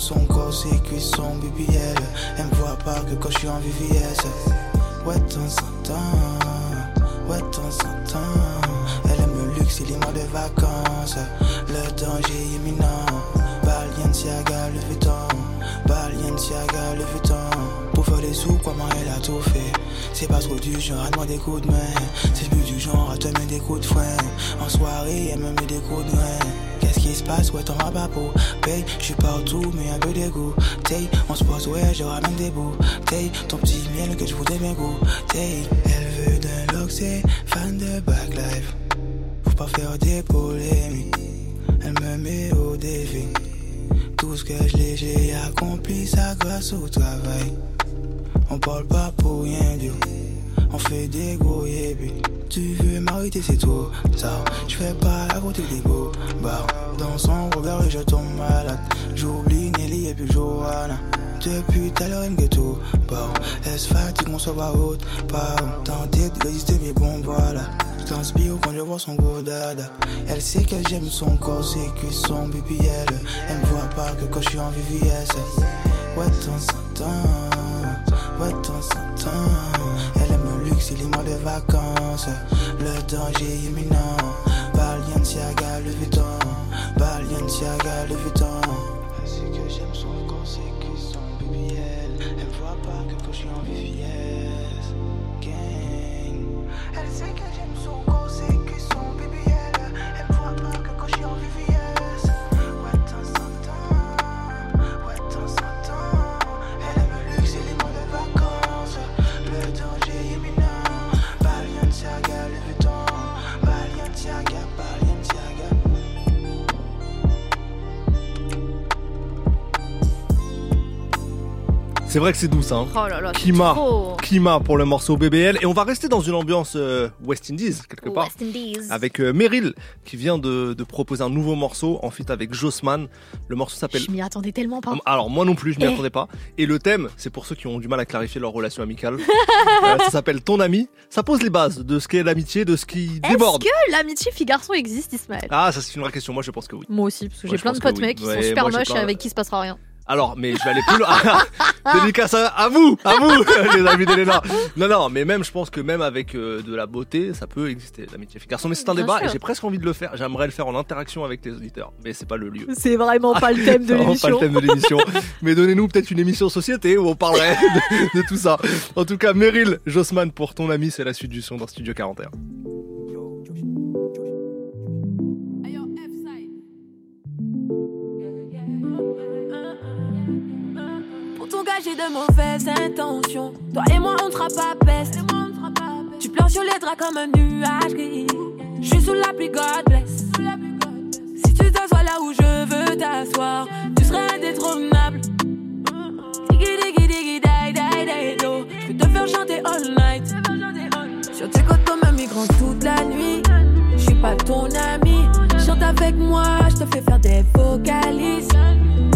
son corps, ses cuisses, son BBL. Elle me voit pas que quand je suis en VVS. Ouais, de temps en temps, ouais, temps. Elle aime le luxe et les mois de vacances. Le danger imminent. Balenciaga, le vuitton. Balenciaga, le vuitton. Pour faire des sous, moi, elle a tout fait? C'est pas trop du genre à demander des coups de main. C'est plus du genre à te mettre des coups de frein. En soirée, elle me met des coups de grain. Qui se passe, ouais, t'en pas pour paye. J'suis partout, mais un peu d'égout. Tay, on se pose, ouais, je ramène des bouts. Tay, ton petit miel que je voudrais bien goûter. Elle veut d'un look, c'est fan de backlife. Faut pas faire des polémiques. Elle me met au défi. Tout ce que je j'ai accompli ça grâce au travail. On parle pas pour rien dire. On fait des gros yébis. Tu veux m'arrêter, c'est trop tard. Je fais pas à côté des beaux bars. Dans son regard, je tombe malade. J'oublie Nelly et puis Johanna. Depuis tout à l'heure, elle me tout part. Elle se fatigue, on se voit haute part. Tenter de résister, mais bon, voilà. Je transpire quand je vois son gros dada. Elle sait que j'aime son corps, ses cuisses, son BBL. Elle me voit pas que quand je suis en VVS. Ouais, de temps en temps, ouais, de temps luxe et les mois de vacances. Le danger imminent. Balenciaga, le vuitton. Balenciaga, le vuitton. Sait que j'aime son corps, ses cuisses, son. Elle voit pas que quand je suis en VVS. C'est vrai que c'est douce, hein. Oh là là, Kima, trop. Kima pour le morceau BBL. Et on va rester dans une ambiance euh, West Indies, quelque part. West Indies. Avec euh, Meryl, qui vient de, de proposer un nouveau morceau en feat avec Jossman. Le morceau s'appelle Je m'y attendais tellement pas. alors moi non plus, je m'y Eh. attendais pas. Et le thème, c'est pour ceux qui ont du mal à clarifier leur relation amicale. Euh, ça s'appelle Ton ami. Ça pose les bases de ce qu'est l'amitié, de ce qui Est-ce déborde. que l'amitié fille-garçon existe, Ismaël? Ah, ça c'est une vraie question. Moi je pense que oui. Moi aussi, parce que Ouais, j'ai plein de potes oui. mecs qui Ouais, sont super moches et avec qui se passera rien. Alors, mais je vais aller plus loin. Dédicace à, à vous, à vous, les amis d'Elena. Non, non, mais même, je pense que même avec euh, de la beauté, ça peut exister, l'amitié fille-garçon. Mais c'est un Bien débat sûr. et j'ai presque envie de le faire. J'aimerais le faire en interaction avec les auditeurs, mais c'est pas le lieu. C'est vraiment pas le thème de C'est vraiment l'émission. pas le thème de l'émission. Mais donnez-nous peut-être une émission société où on parlerait de, de tout ça. En tout cas, Meryl Jossman pour ton ami, c'est la suite du son dans Studio 41. De mauvaises intentions. Toi et moi, on ne sera pas peste. Tu pleures sur les draps comme un nuage gris. Je suis sous la pluie, God bless. Si tu t'assois là où je veux t'asseoir, tu seras indétrônable. Diggy, diggy, die, die, die, do. Je peux te faire chanter all night. Sur tes côtes comme un migrant toute la nuit. Je suis pas ton ami. Avec moi, je te fais faire des vocalises.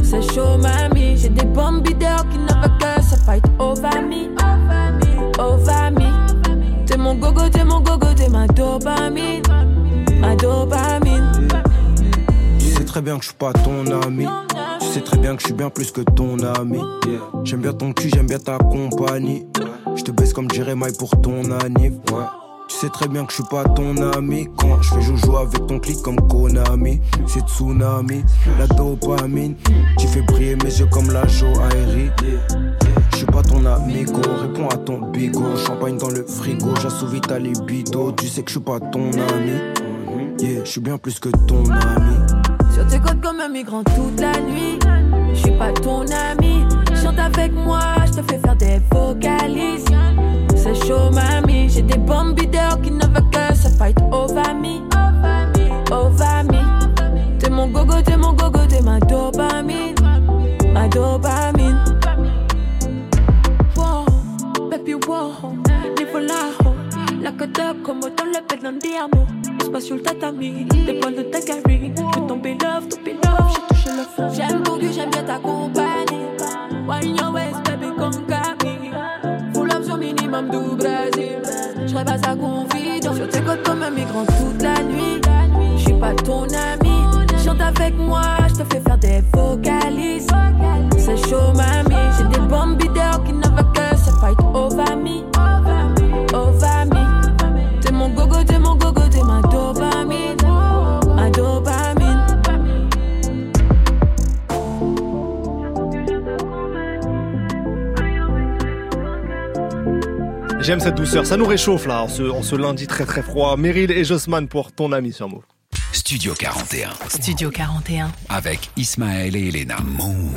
C'est chaud, mamie. J'ai des bombes bideurs qui ne veulent que se fight over me. Over me. T'es mon gogo, t'es mon gogo, t'es ma dopamine. Ma dopamine. Tu sais très bien que je suis pas ton ami. Tu sais très bien que je suis bien plus que ton ami. J'aime bien ton cul, j'aime bien ta compagnie. Je te baisse comme Jeremiah pour ton anniv. Ouais. Tu sais très bien que je suis pas ton ami. Quand je fais joujou avec ton clic comme Konami. C'est tsunami, la dopamine. Tu fais briller mes yeux comme la joaillerie. Je suis pas ton amigo, réponds à ton bigot. Champagne dans le frigo, j'assouvis ta libido. Tu sais que je suis pas ton ami. Yeah, je suis bien plus que ton ami. Sur tes côtes comme un migrant toute la nuit. Je suis pas ton ami. Avec moi, je te fais faire des vocalises. C'est chaud, mamie. J'ai des bombes bideurs qui ne veulent que se fight over me. Over me. T'es mon gogo, t'es mon gogo, t'es ma dopamine. Ma dopamine. Wow, baby, wow. Niveau lajo. La que como dans le penandiamo. Espace sur le tatami. Des poils de ta galerie. Je tomber love, tomber love. J'ai touché le fond. J'aime beaucoup, j'aime bien ta compagnie. Wine your waist, baby, comme Camille. Full sur minimum du Brésil. J'serais pas sa confidence. Sur tes côtes comme un migrant toute la nuit. J'suis pas ton ami. Chante avec moi, j'te fais faire des vocalises. C'est chaud, mamie. J'ai des bombes qui ne veulent que J'aime cette douceur, ça nous réchauffe là, en ce, en ce lundi très très froid. Meryl et Jossman pour ton ami sur Move. Studio 41. Studio 41. Avec Ismaël et Elena.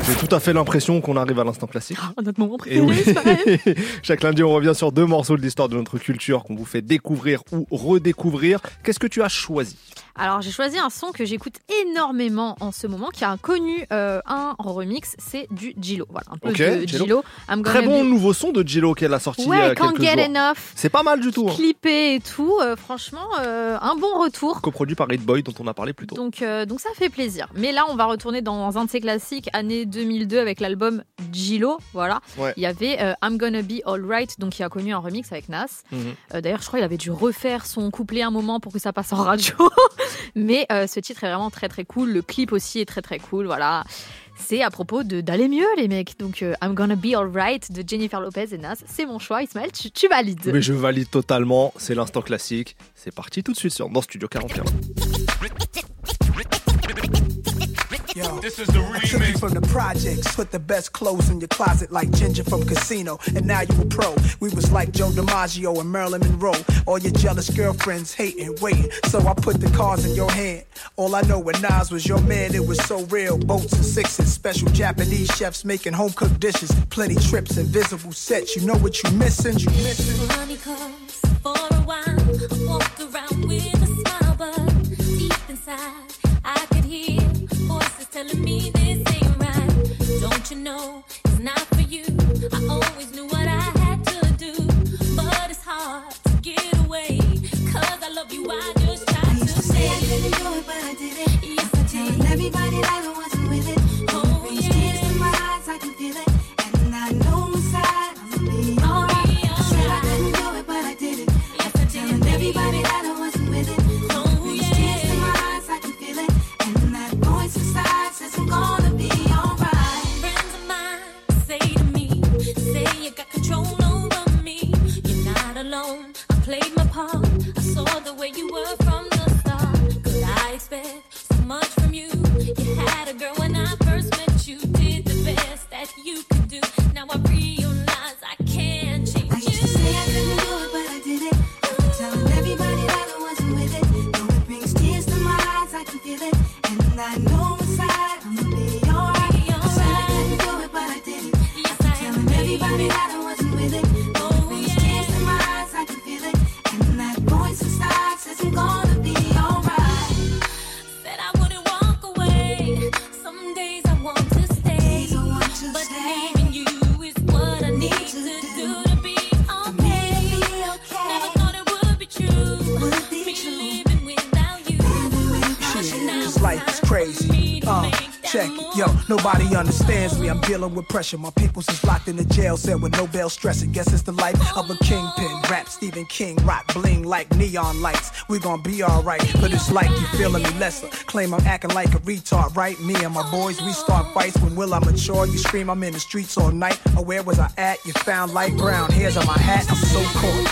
J'ai tout à fait l'impression qu'on arrive à l'instant classique. Notre moment Et préféré, oui. Ismaël. Chaque lundi, on revient sur deux morceaux de l'histoire de notre culture qu'on vous fait découvrir ou redécouvrir. Qu'est-ce que tu as choisi? Alors j'ai choisi un son que j'écoute énormément en ce moment, qui a connu euh, un remix, c'est du Gilo. Voilà, un peu de. Gilo. Très bon be- nouveau son de Gillo qu'elle a sorti il y a Can't Get jours. Enough. C'est pas mal du tout. hein. Clippé et tout, euh, franchement, euh, un bon retour. Coproduit par Hit Boy dont on a parlé plus tôt. Donc, euh, donc ça fait plaisir. Mais là, on va retourner dans un de ses classiques, année 2002, avec l'album Gilo. Voilà. Ouais. Il y avait euh, I'm Gonna Be Alright, donc qui a connu un remix avec Nas. Mhm. Euh, D'ailleurs, je crois qu'il avait dû refaire son couplet un moment pour que ça passe en radio. Mais euh, ce titre est vraiment très très cool. Le clip aussi est très très cool. Voilà. C'est à propos de d'aller mieux, les mecs. Donc, euh, I'm Gonna Be Alright de Jennifer Lopez et Nas. C'est mon choix, Ismaël. Tu, tu valides. Mais je valide totalement, c'est l'instant classique. C'est parti tout de suite sur dans Studio 41. Yo, this is the remix. I took you from the projects, put the best clothes in your closet like Ginger from Casino, and now you a pro. We was like Joe DiMaggio and Marilyn Monroe. All your jealous girlfriends hating, waiting. So I put the cards in your hand. All I know when Nas was your man, it was so real. Boats and sixes, special Japanese chefs making home cooked dishes, plenty trips, invisible sets. You know what you missing? You missing? Money comes for a while. I walk around with dealing with pressure. My peoples is locked in the jail cell with no bail stressing. Guess it's the life of a kingpin. Rap Stephen King, rock bling like neon lights. We gon' be alright, but it's like you feeling me lesser. Claim I'm acting like a retard, right? Me and my boys, we start fights. When will I mature? You scream I'm in the streets all night. Oh, where was I at? You found light brown hairs on my hat. I'm so cold.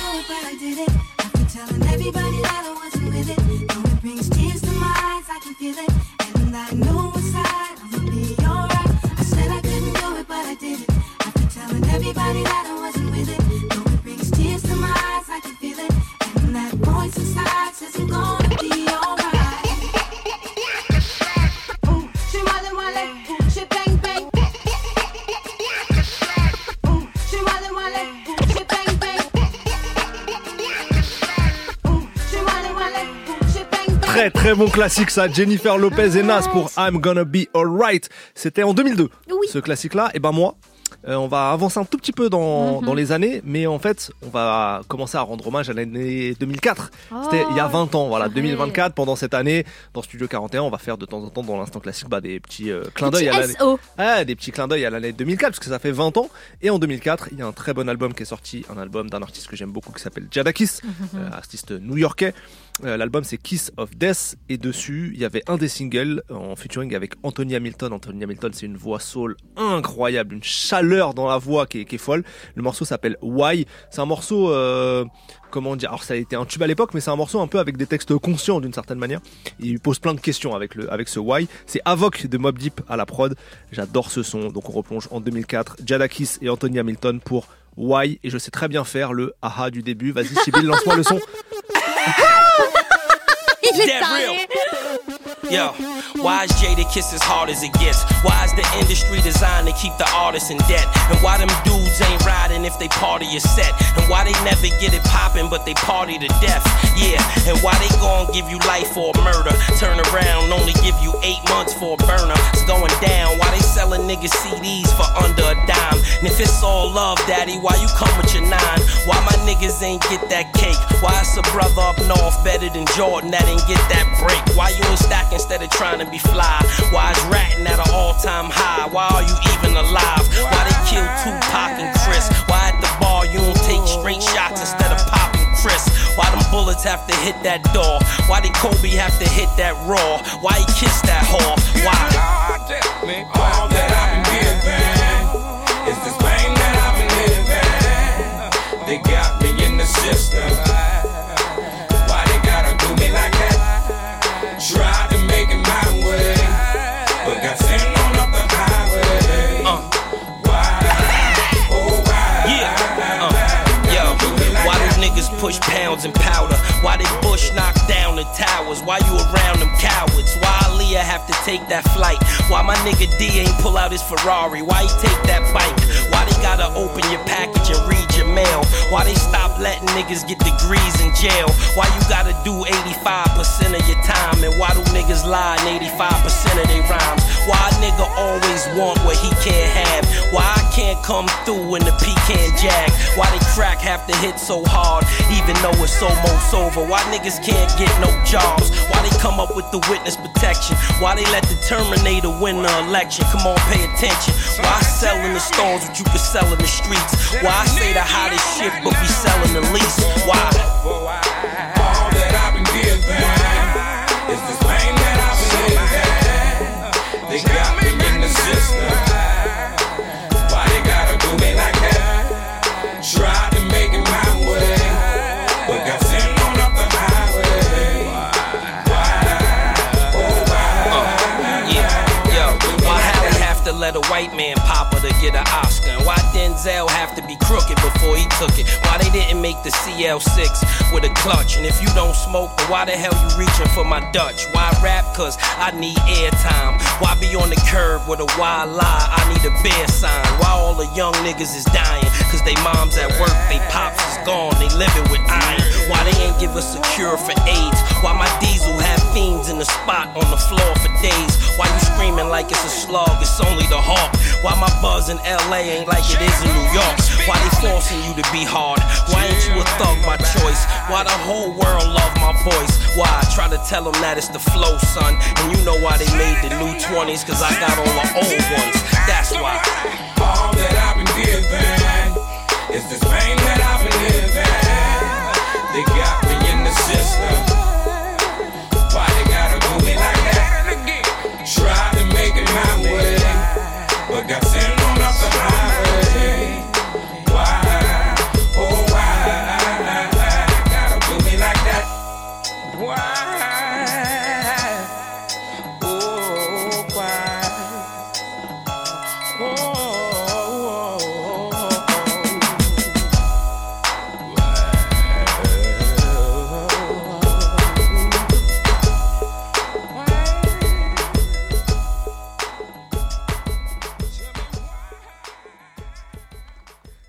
Très bon classique ça, Jennifer Lopez et Nas pour I'm Gonna Be Alright. C'était en 2002. Ce classique là, et ben moi, euh, on va avancer un tout petit peu dans, Mhm. dans les années, mais en fait, on va commencer à rendre hommage à l'année 2004. C'était il y a Oh, 20 ans, voilà, purée. 2024. Pendant cette année, dans Studio 41, on va faire de temps en temps dans l'instant classique bah, des petits euh, clins d'œil à l'année. Ouais, des petits clins d'œil à l'année 2004 parce que ça fait 20 ans. Et en 2004, il y a un très bon album qui est sorti, un album d'un artiste que j'aime beaucoup qui s'appelle Jadakis, euh, artiste new-yorkais. Euh, L'album c'est Kiss of Death et dessus il y avait un des singles en featuring avec Anthony Hamilton. Anthony Hamilton c'est une voix soul incroyable, une chaleur dans la voix qui est, qui est folle. Le morceau s'appelle Why. C'est un morceau euh, comment dire Alors ça a été un tube à l'époque, mais c'est un morceau un peu avec des textes conscients d'une certaine manière. Il pose plein de questions avec le avec ce Why. C'est Avoc de Mob Deep à la prod. J'adore ce son. Donc on replonge en 2004. Jadakis et Anthony Hamilton pour Why et je sais très bien faire le aha du début. Vas-y Sibyl, lance-moi le son. Is Dead real. Yo why is Jada Kiss as hard as it gets? Why is the industry designed to keep the artists in debt? And why them dudes ain't riding if they party your set? And why they never get it poppin' but they party to death? Yeah, and why they gon' give you life for a murder? Turn around, only give you eight months for a burner. It's going down. Why they sellin' niggas CDs for under a dime? And if it's all love, daddy, why you come with your nine? Why my niggas ain't get that cake? Why it's a brother up north better than Jordan that ain't get that break? Why you in stack instead of trying to fly? Why is ratting at an all time high? Why are you even alive? Why they kill Tupac and Chris? Why at the bar you don't take straight shots instead of popping Chris? Why them bullets have to hit that door? Why did Kobe have to hit that raw? Why he kissed that whore? Why? All that I've been giving is this pain that I've been living. They got me in the system. Push pounds and powder? Why they bush knock down the towers? Why you around them cowards? Why Aaliyah have to take that flight? Why my nigga D ain't pull out his Ferrari? Why he take that bike? Why they gotta open your package and read mail? Why they stop letting niggas get degrees in jail? Why you gotta do 85% of your time? And why do niggas lie in 85% of their rhymes? Why a nigga always want what he can't have? Why I can't come through in the pecan jag? Why they crack have to hit so hard, even though it's almost over? Why niggas can't get no jobs? Why they come up with the witness protection? Why they let the Terminator win the election? Come on, pay attention. Why sell in the stores what you can sell in the streets? Why I say the hottest shit but we selling the least? Why? All that I've been is this pain that I've been living. They got white man her to get an Oscar? And why Denzel have to be crooked before he took it? Why they didn't make the CL6 with a clutch? And if you don't smoke, then why the hell you reaching for my Dutch? Why rap? Cause I need airtime. Why be on the curb with a wild lie? I need a bear sign. Why all the young niggas is dying? Cause they moms at work, they pops is gone, they living with iron. Why they ain't give us a cure for AIDS? Why my diesel fiends in the spot on the floor for days? Why you screaming like it's a slug? It's only the heart. Why my buzz in LA ain't like it is in New York? Why they forcing you to be hard? Why ain't you a thug by choice? Why the whole world love my voice? Why I try to tell them that it's the flow, son? And you know why they made the new 20s? Cause I got all the old ones. That's why. All that I've been given is this pain that I've been living. They got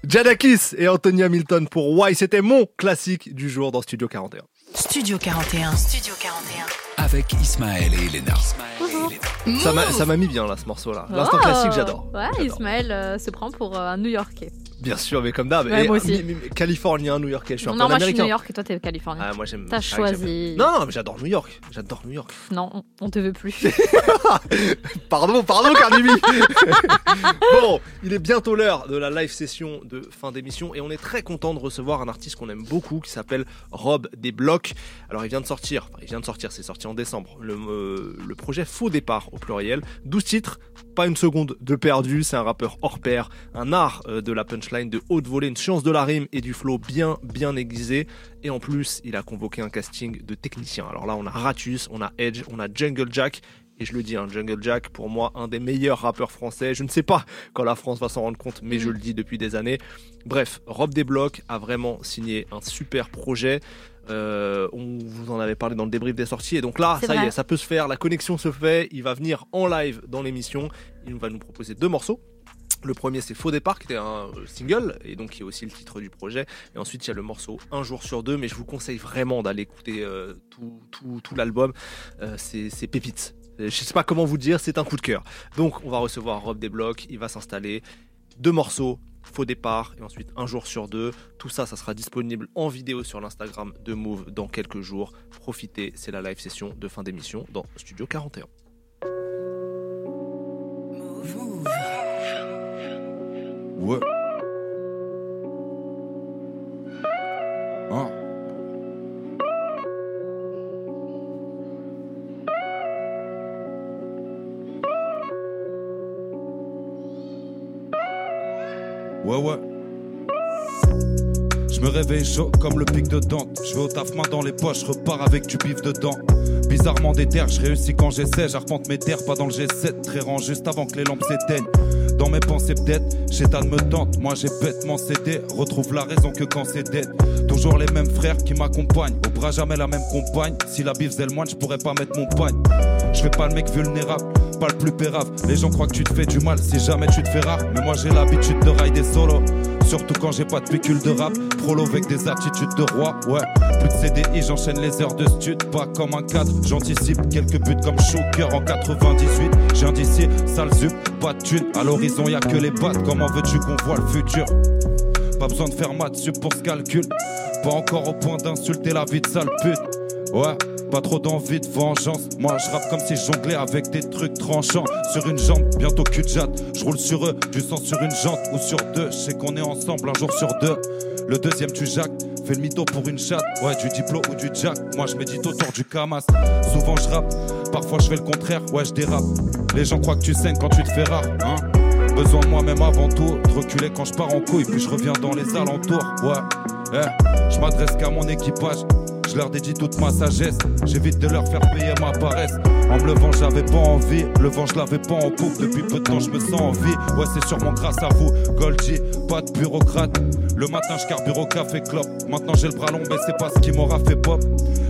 Jadakis et Anthony Hamilton pour Why. C'était mon classique du jour dans Studio 41. Studio 41. Studio 41. Avec Ismaël et Elena. Ça m'a- ça m'a mis bien là ce morceau là. L'instant classique, j'adore. Ouais, Ismaël euh, se prend pour euh, un New-Yorkais. Bien sûr, mais comme d'hab. Ouais, moi aussi. mais- mais- mais Californien, New Yorkais, je suis un non, peu moi je suis. New York et toi t'es californien. Ah, moi j'aime. T'as choisi. Non, non, mais j'adore New York. J'adore New York. Non, on- te veut plus. Pardon, pardon, Cardi B. bon, il est bientôt l'heure de la live session de fin d'émission et on est très content de recevoir un artiste qu'on aime beaucoup qui s'appelle Rob des Blocs. Alors il vient de sortir, enfin, il vient de sortir, c'est sorti en décembre, le, euh, le projet Faux Départ au pluriel. 12 titres, pas une seconde de perdu, c'est un rappeur hors pair, un art euh, de la punchline de haute volée, une science de la rime et du flow bien bien aiguisé. Et en plus, il a convoqué un casting de techniciens. Alors là, on a Ratus, on a Edge, on a Jungle Jack. Et je le dis, hein, Jungle Jack, pour moi, un des meilleurs rappeurs français. Je ne sais pas quand la France va s'en rendre compte, mais je le dis depuis des années. Bref, Rob Desblocs a vraiment signé un super projet. Euh, on vous en avait parlé dans le débrief des sorties. Et donc là, ça y est, ça peut se faire. La connexion se fait. Il va venir en live dans l'émission. Il va nous proposer deux morceaux. Le premier c'est Faux départ qui était un euh, single et donc qui est aussi le titre du projet. Et ensuite il y a le morceau Un jour sur deux, mais je vous conseille vraiment d'aller écouter euh, tout, l'album. Euh, c'est pépite. Je sais pas comment vous dire, c'est un coup de cœur. Donc on va recevoir Rob Desblocs, il va s'installer. Deux morceaux, Faux départ et ensuite Un jour sur deux. Tout ça, ça sera disponible en vidéo sur l'Instagram de Move dans quelques jours. Profitez, c'est la live session de fin d'émission dans Studio 41. Ouais. Hein. Ouais, ouais. Je me réveille chaud comme le pic de Dante. Je vais au taf main dans les poches, repars avec du bif dedans. Bizarrement terres, je réussis quand j'essaie. J'arpente mes terres, pas dans le G7. Très rang juste avant que les lampes s'éteignent. Dans mes pensées peut-être, Chétan me tente. Moi j'ai bêtement cédé. Retrouve la raison que quand c'est dead. Toujours les mêmes frères qui m'accompagnent. Au bras jamais la même compagne. Si la bif faisait le moine, je pourrais pas mettre mon pagne. Je fais pas le mec vulnérable, pas le plus pérave. Les gens croient que tu te fais du mal si jamais tu te fais rare. Mais moi j'ai l'habitude de rider solo. Surtout quand j'ai pas de pécule de rap. Prolo avec des attitudes de roi, ouais. Plus de CDI, j'enchaîne les heures de stud. Pas comme un cadre, j'anticipe quelques buts comme Shoker en 98. J'ai un d'ici, sale zup, pas de thune. À l'horizon, y a que les pattes. Comment veux-tu qu'on voit le futur? Pas besoin de faire maths pour ce calcul. Pas encore au point d'insulter la vie de sale pute. Ouais, pas trop d'envie de vengeance. Moi, je rappe comme si jonglais avec des trucs tranchants. Sur une jambe, bientôt cul de jatte. Je roule sur eux, du sang sur une jante ou sur deux. Je sais qu'on est ensemble un jour sur deux. Le deuxième, tu jacques. Fais le mytho pour une chatte. Ouais, du diplo ou du jack. Moi, je médite autour du camas. Souvent, je rappe. Parfois, je fais le contraire. Ouais, je dérape. Les gens croient que tu saignes quand tu te fais rare. Hein Besoin de moi-même avant tout. De reculer quand je pars en couille. Puis je reviens dans les alentours. Ouais. Eh, je m'adresse qu'à mon équipage. Je leur dédie toute ma sagesse. J'évite de leur faire payer ma paresse. En me levant, j'avais pas envie. Le vent, je l'avais pas en poupe. Depuis peu de temps, je me sens en vie. Ouais, c'est sûrement grâce à vous. Goldie, pas de bureaucrate. Le matin, je carbure au café clope. Maintenant, j'ai le bras long, mais c'est pas ce qui m'aura fait pop.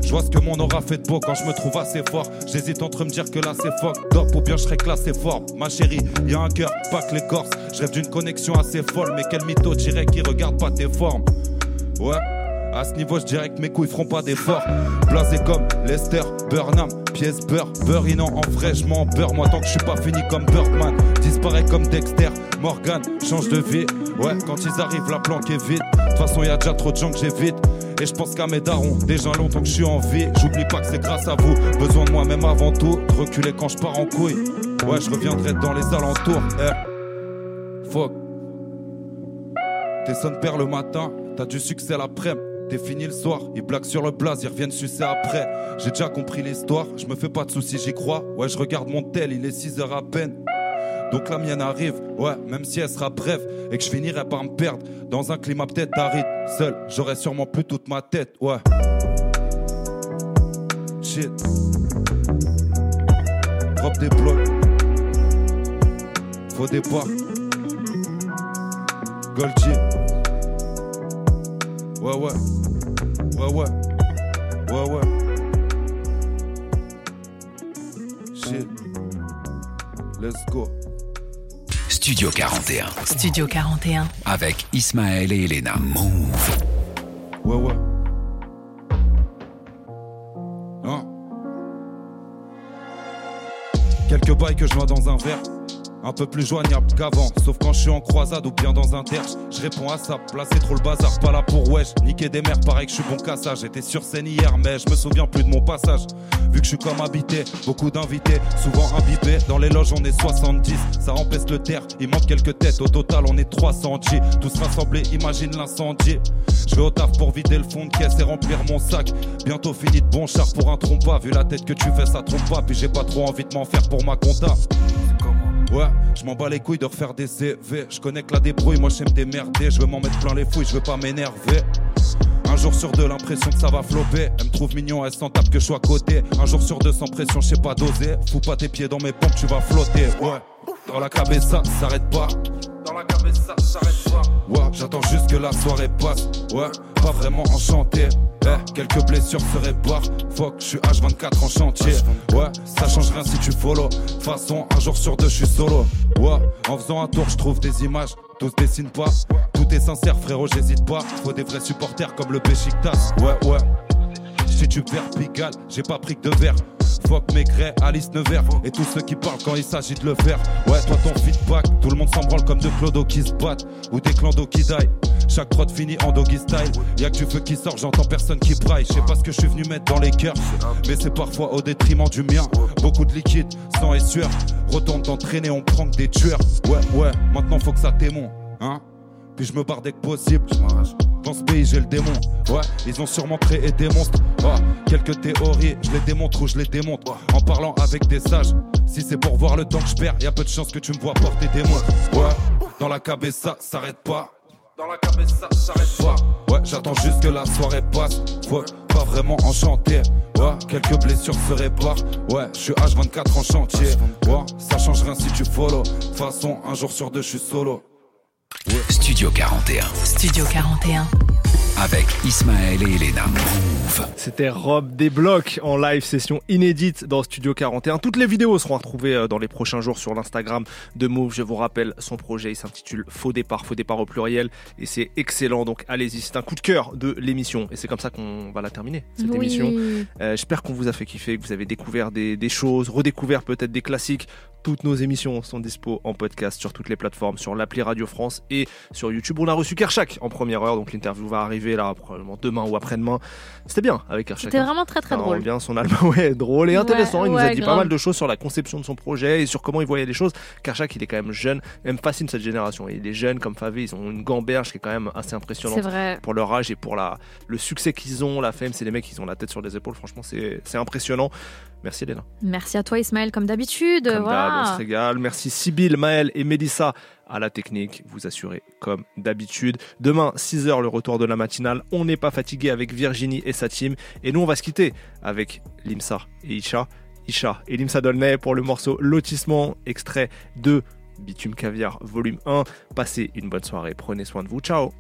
Je vois ce que mon aura fait de beau quand je me trouve assez fort. J'hésite entre me dire que là, c'est fuck. Dop ou bien je serais classé fort. Ma chérie, y un cœur, pas que l'écorce. Je rêve d'une connexion assez folle. Mais quel mytho dirait qui regarde pas tes formes? Ouais. À ce niveau, je dirais que mes couilles feront pas d'efforts. Blasé comme Lester, Burnham, pièce beurre, beurrinant en vrai, je m'en beurre. Moi, tant que je suis pas fini comme Birdman, disparaît comme Dexter, Morgan, change de vie. Ouais, quand ils arrivent, la planque est vide. De toute façon, y a déjà trop de gens que j'évite. Et je pense qu'à mes darons, déjà longtemps que je suis en vie. J'oublie pas que c'est grâce à vous. Besoin de moi-même avant tout. Reculer quand je pars en couille. Ouais, je reviendrai dans les alentours. Eh. Fuck. T'es son père le matin, t'as du succès l'après-midi. T'es fini le soir, ils blaguent sur le blaze, ils reviennent sucer après. J'ai déjà compris l'histoire, je me fais pas de soucis, j'y crois. Ouais, je regarde mon tel, il est 6 heures à peine. Donc la mienne arrive, ouais, même si elle sera brève et que je finirai par me perdre dans un climat peut-être aride. Seul, j'aurais sûrement plus toute ma tête, ouais. Shit. Drop des blocs. Faux départ. Goldie. Ouais, ouais. Ouais, ouais. Ouais, ouais. Shit. Let's go. Studio 41. Studio 41. Avec Ismaël et Elena. Move. Ouais, ouais. Quelques bails que je vois dans un verre. Un peu plus joignable qu'avant, sauf quand je suis en croisade ou bien dans un terre. Je réponds à ça, c'est trop le bazar, pas là pour wesh. Niquer des mères, pareil que je suis bon ça. J'étais sur scène hier, mais je me souviens plus de mon passage. Vu que je suis comme habité, beaucoup d'invités, souvent imbibés. Dans les loges, on est 70, ça empêche le terre. Il manque quelques têtes, au total, on est 300 G. Tous rassemblés, imagine l'incendie. Je vais au taf pour vider le fond de caisse et remplir mon sac. Bientôt fini de bon char pour un trompe Vu la tête que tu fais, ça trompe pas. Puis j'ai pas trop envie de m'en faire pour ma compta. Ouais, je m'en bats les couilles de refaire des CV. Je connais que la débrouille, moi j'aime démerder. Je veux m'en mettre plein les fouilles, je veux pas m'énerver. Un jour sur deux, l'impression que ça va flopper. Elle me trouve mignon, elle s'en tape que je sois à côté. Un jour sur deux, sans pression, je sais pas doser. Fous pas tes pieds dans mes pompes, tu vas flotter. Ouais, dans la cabeza, ça s'arrête pas. J'attends juste que la soirée passe. Ouais, pas vraiment enchanté. Eh, quelques blessures se réparent. Fuck, je suis H24 en chantier. Ouais, ça change rien si tu follow. Façon, un jour sur deux, je suis solo. Ouais, en faisant un tour, je trouve des images. Tous dessinent pas. Tout est sincère, frérot, j'hésite pas. Faut des vrais supporters comme le Péchictas. Ouais, ouais. Si tu perds Pigalle, j'ai pas pris que de verre. Fuck Maigret, Alice Nevers et tous ceux qui parlent quand il s'agit de le faire. Ouais, toi ton feedback, tout le monde s'en branle comme deux clodos qui se battent ou des clandos qui die. Chaque prod finit en doggy style. Y'a que du feu qui sort, j'entends personne qui braille. Je sais pas ce que je suis venu mettre dans les cœurs, mais c'est parfois au détriment du mien. Beaucoup de liquide, sang et sueur. Retourne t'entraîner, on prend que des tueurs. Ouais, ouais, maintenant faut que ça témoin, hein. Puis je me barre dès que possible. Dans ce pays, j'ai le démon. Ouais, ils ont sûrement créé des monstres. Ouais, quelques théories, je les démontre ou je les démonte. En parlant avec des sages. Si c'est pour voir le temps que je perds, y a peu de chances que tu me vois porter des mots. Ouais, dans la cabeza, s'arrête pas. Dans la cabeza, s'arrête pas. Ouais, j'attends juste que la soirée passe. Ouais, pas vraiment enchanté. Ouais, quelques blessures se réparent. Ouais, je suis H24 en chantier. Ouais, ça change rien si tu follow. De toute façon, un jour sur deux, je suis solo. Studio 41. Studio 41. Avec Ismaël et Elena. C'était Rob des blocs en live session inédite dans Studio 41. Toutes les vidéos seront retrouvées euh, dans les prochains jours sur l'Instagram de Move. Je vous rappelle, son projet il s'intitule Faux départ, faux départ au pluriel et c'est excellent. Donc allez-y, c'est un coup de cœur de l'émission et c'est comme ça qu'on va la terminer cette Oui. émission. Euh, J'espère qu'on vous a fait kiffer, que vous avez découvert des, des choses, redécouvert peut-être des classiques. Toutes nos émissions sont dispo en podcast sur toutes les plateformes, sur l'appli Radio France et sur YouTube. On a reçu Kershak en première heure, donc l'interview va arriver là probablement demain ou après-demain. C'était bien avec Kershak. C'était vraiment très très drôle. bien son album, ouais, drôle et intéressant. Ouais, il nous a dit pas mal de choses sur la conception de son projet et sur comment il voyait les choses. Kershak, il est quand même jeune, elle me fascine cette génération. Il est jeune comme Favé, ils ont une gamberge qui est quand même assez impressionnante vrai. pour leur âge et pour la, le succès qu'ils ont, la fame. C'est des mecs qui ont la tête sur les épaules. Franchement, c'est c'est impressionnant. Merci Léna. Merci à toi Ismaël comme d'habitude. Comme d'hab, on se Voilà. régale. Merci Sybille, Maël et Mélissa à la technique. Vous assurez comme d'habitude. Demain, 6h, le retour de la matinale. On n'est pas fatigué avec Virginie et sa team. Et nous, on va se quitter avec Limsa et Isha. Isha et Limsa Dolnay pour le morceau Lotissement, extrait de Bitume Caviar, volume 1. Passez une bonne soirée. Prenez soin de vous. Ciao.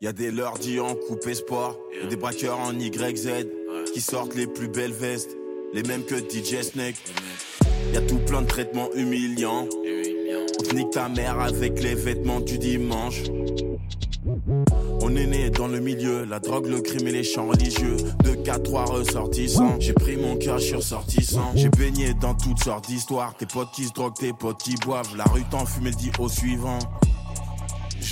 Y a des lordis en coupe espoir, et des braqueurs en YZ qui sortent les plus belles vestes, les mêmes que DJ Snake. Y a tout plein de traitements humiliants. On te nique ta mère avec les vêtements du dimanche. On est né dans le milieu, la drogue, le crime et les chants religieux. De 4 3 ressortissants, j'ai pris mon cœur, je suis ressortissant. J'ai baigné dans toutes sortes d'histoires. Tes potes qui se droguent, tes potes qui boivent. La rue t'enfume, elle dit au suivant.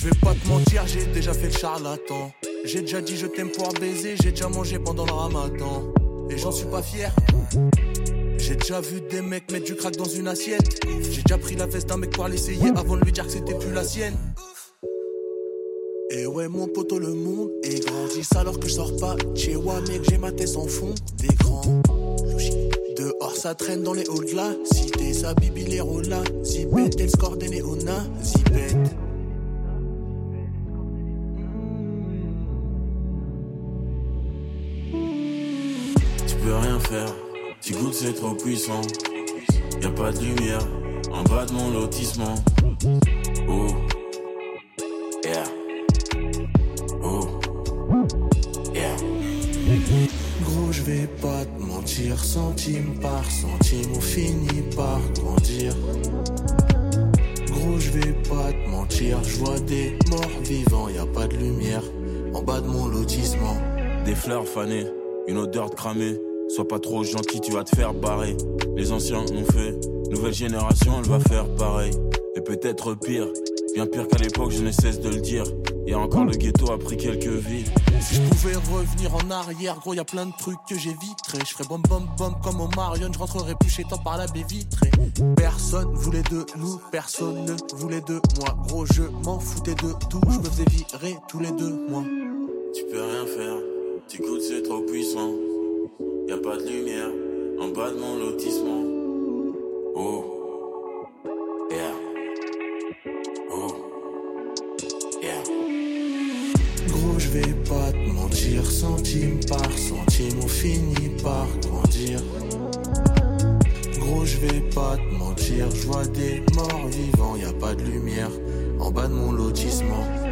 Je vais pas te mentir, j'ai déjà fait le charlatan. J'ai déjà dit je t'aime pour baiser, j'ai déjà mangé pendant le ramadan. Et j'en suis pas fier. J'ai déjà vu des mecs mettre du crack dans une assiette. J'ai déjà pris la veste d'un mec pour l'essayer avant de lui dire que c'était plus la sienne. Et ouais, mon poteau, le monde est grand. Dis ça alors que je sors pas. Chez moi, mec, j'ai ma tête sans fond d'écran. Dehors, ça traîne dans les halls de la cité. Ça bibi les là. Zipette et le score des néonas. Peux rien faire, tu goûtes c'est trop puissant. Y a pas de lumière en bas de mon lotissement. Oh, yeah. Oh, yeah. Gros, je vais pas te mentir, centime par centime, on finit par grandir. Gros, je vais pas te mentir, je vois des morts vivants, y a pas de lumière en bas de mon lotissement. Des fleurs fanées, une odeur de cramé. Sois pas trop gentil, tu vas te faire barrer. Les anciens l'ont fait, nouvelle génération, elle va faire pareil. Et peut-être pire, bien pire qu'à l'époque, je ne cesse de le dire. Et encore le ghetto a pris quelques vies. Si je pouvais revenir en arrière, gros, y a plein de trucs que j'éviterais. Je ferais bom bom bom comme au Marion, je rentrerais plus chez toi par la baie vitrée. Personne voulait de nous, personne ne voulait de moi. Gros, je m'en foutais de tout, je me faisais virer tous les deux mois. Tu peux rien faire, tu goûtes c'est trop puissant. Y a pas de lumière en bas de mon lotissement. Oh, yeah. Oh, yeah. Gros, je vais pas te mentir, centime par centime, on finit par grandir. Gros, je vais pas te mentir, je vois des morts vivants, y a pas de lumière en bas de mon lotissement.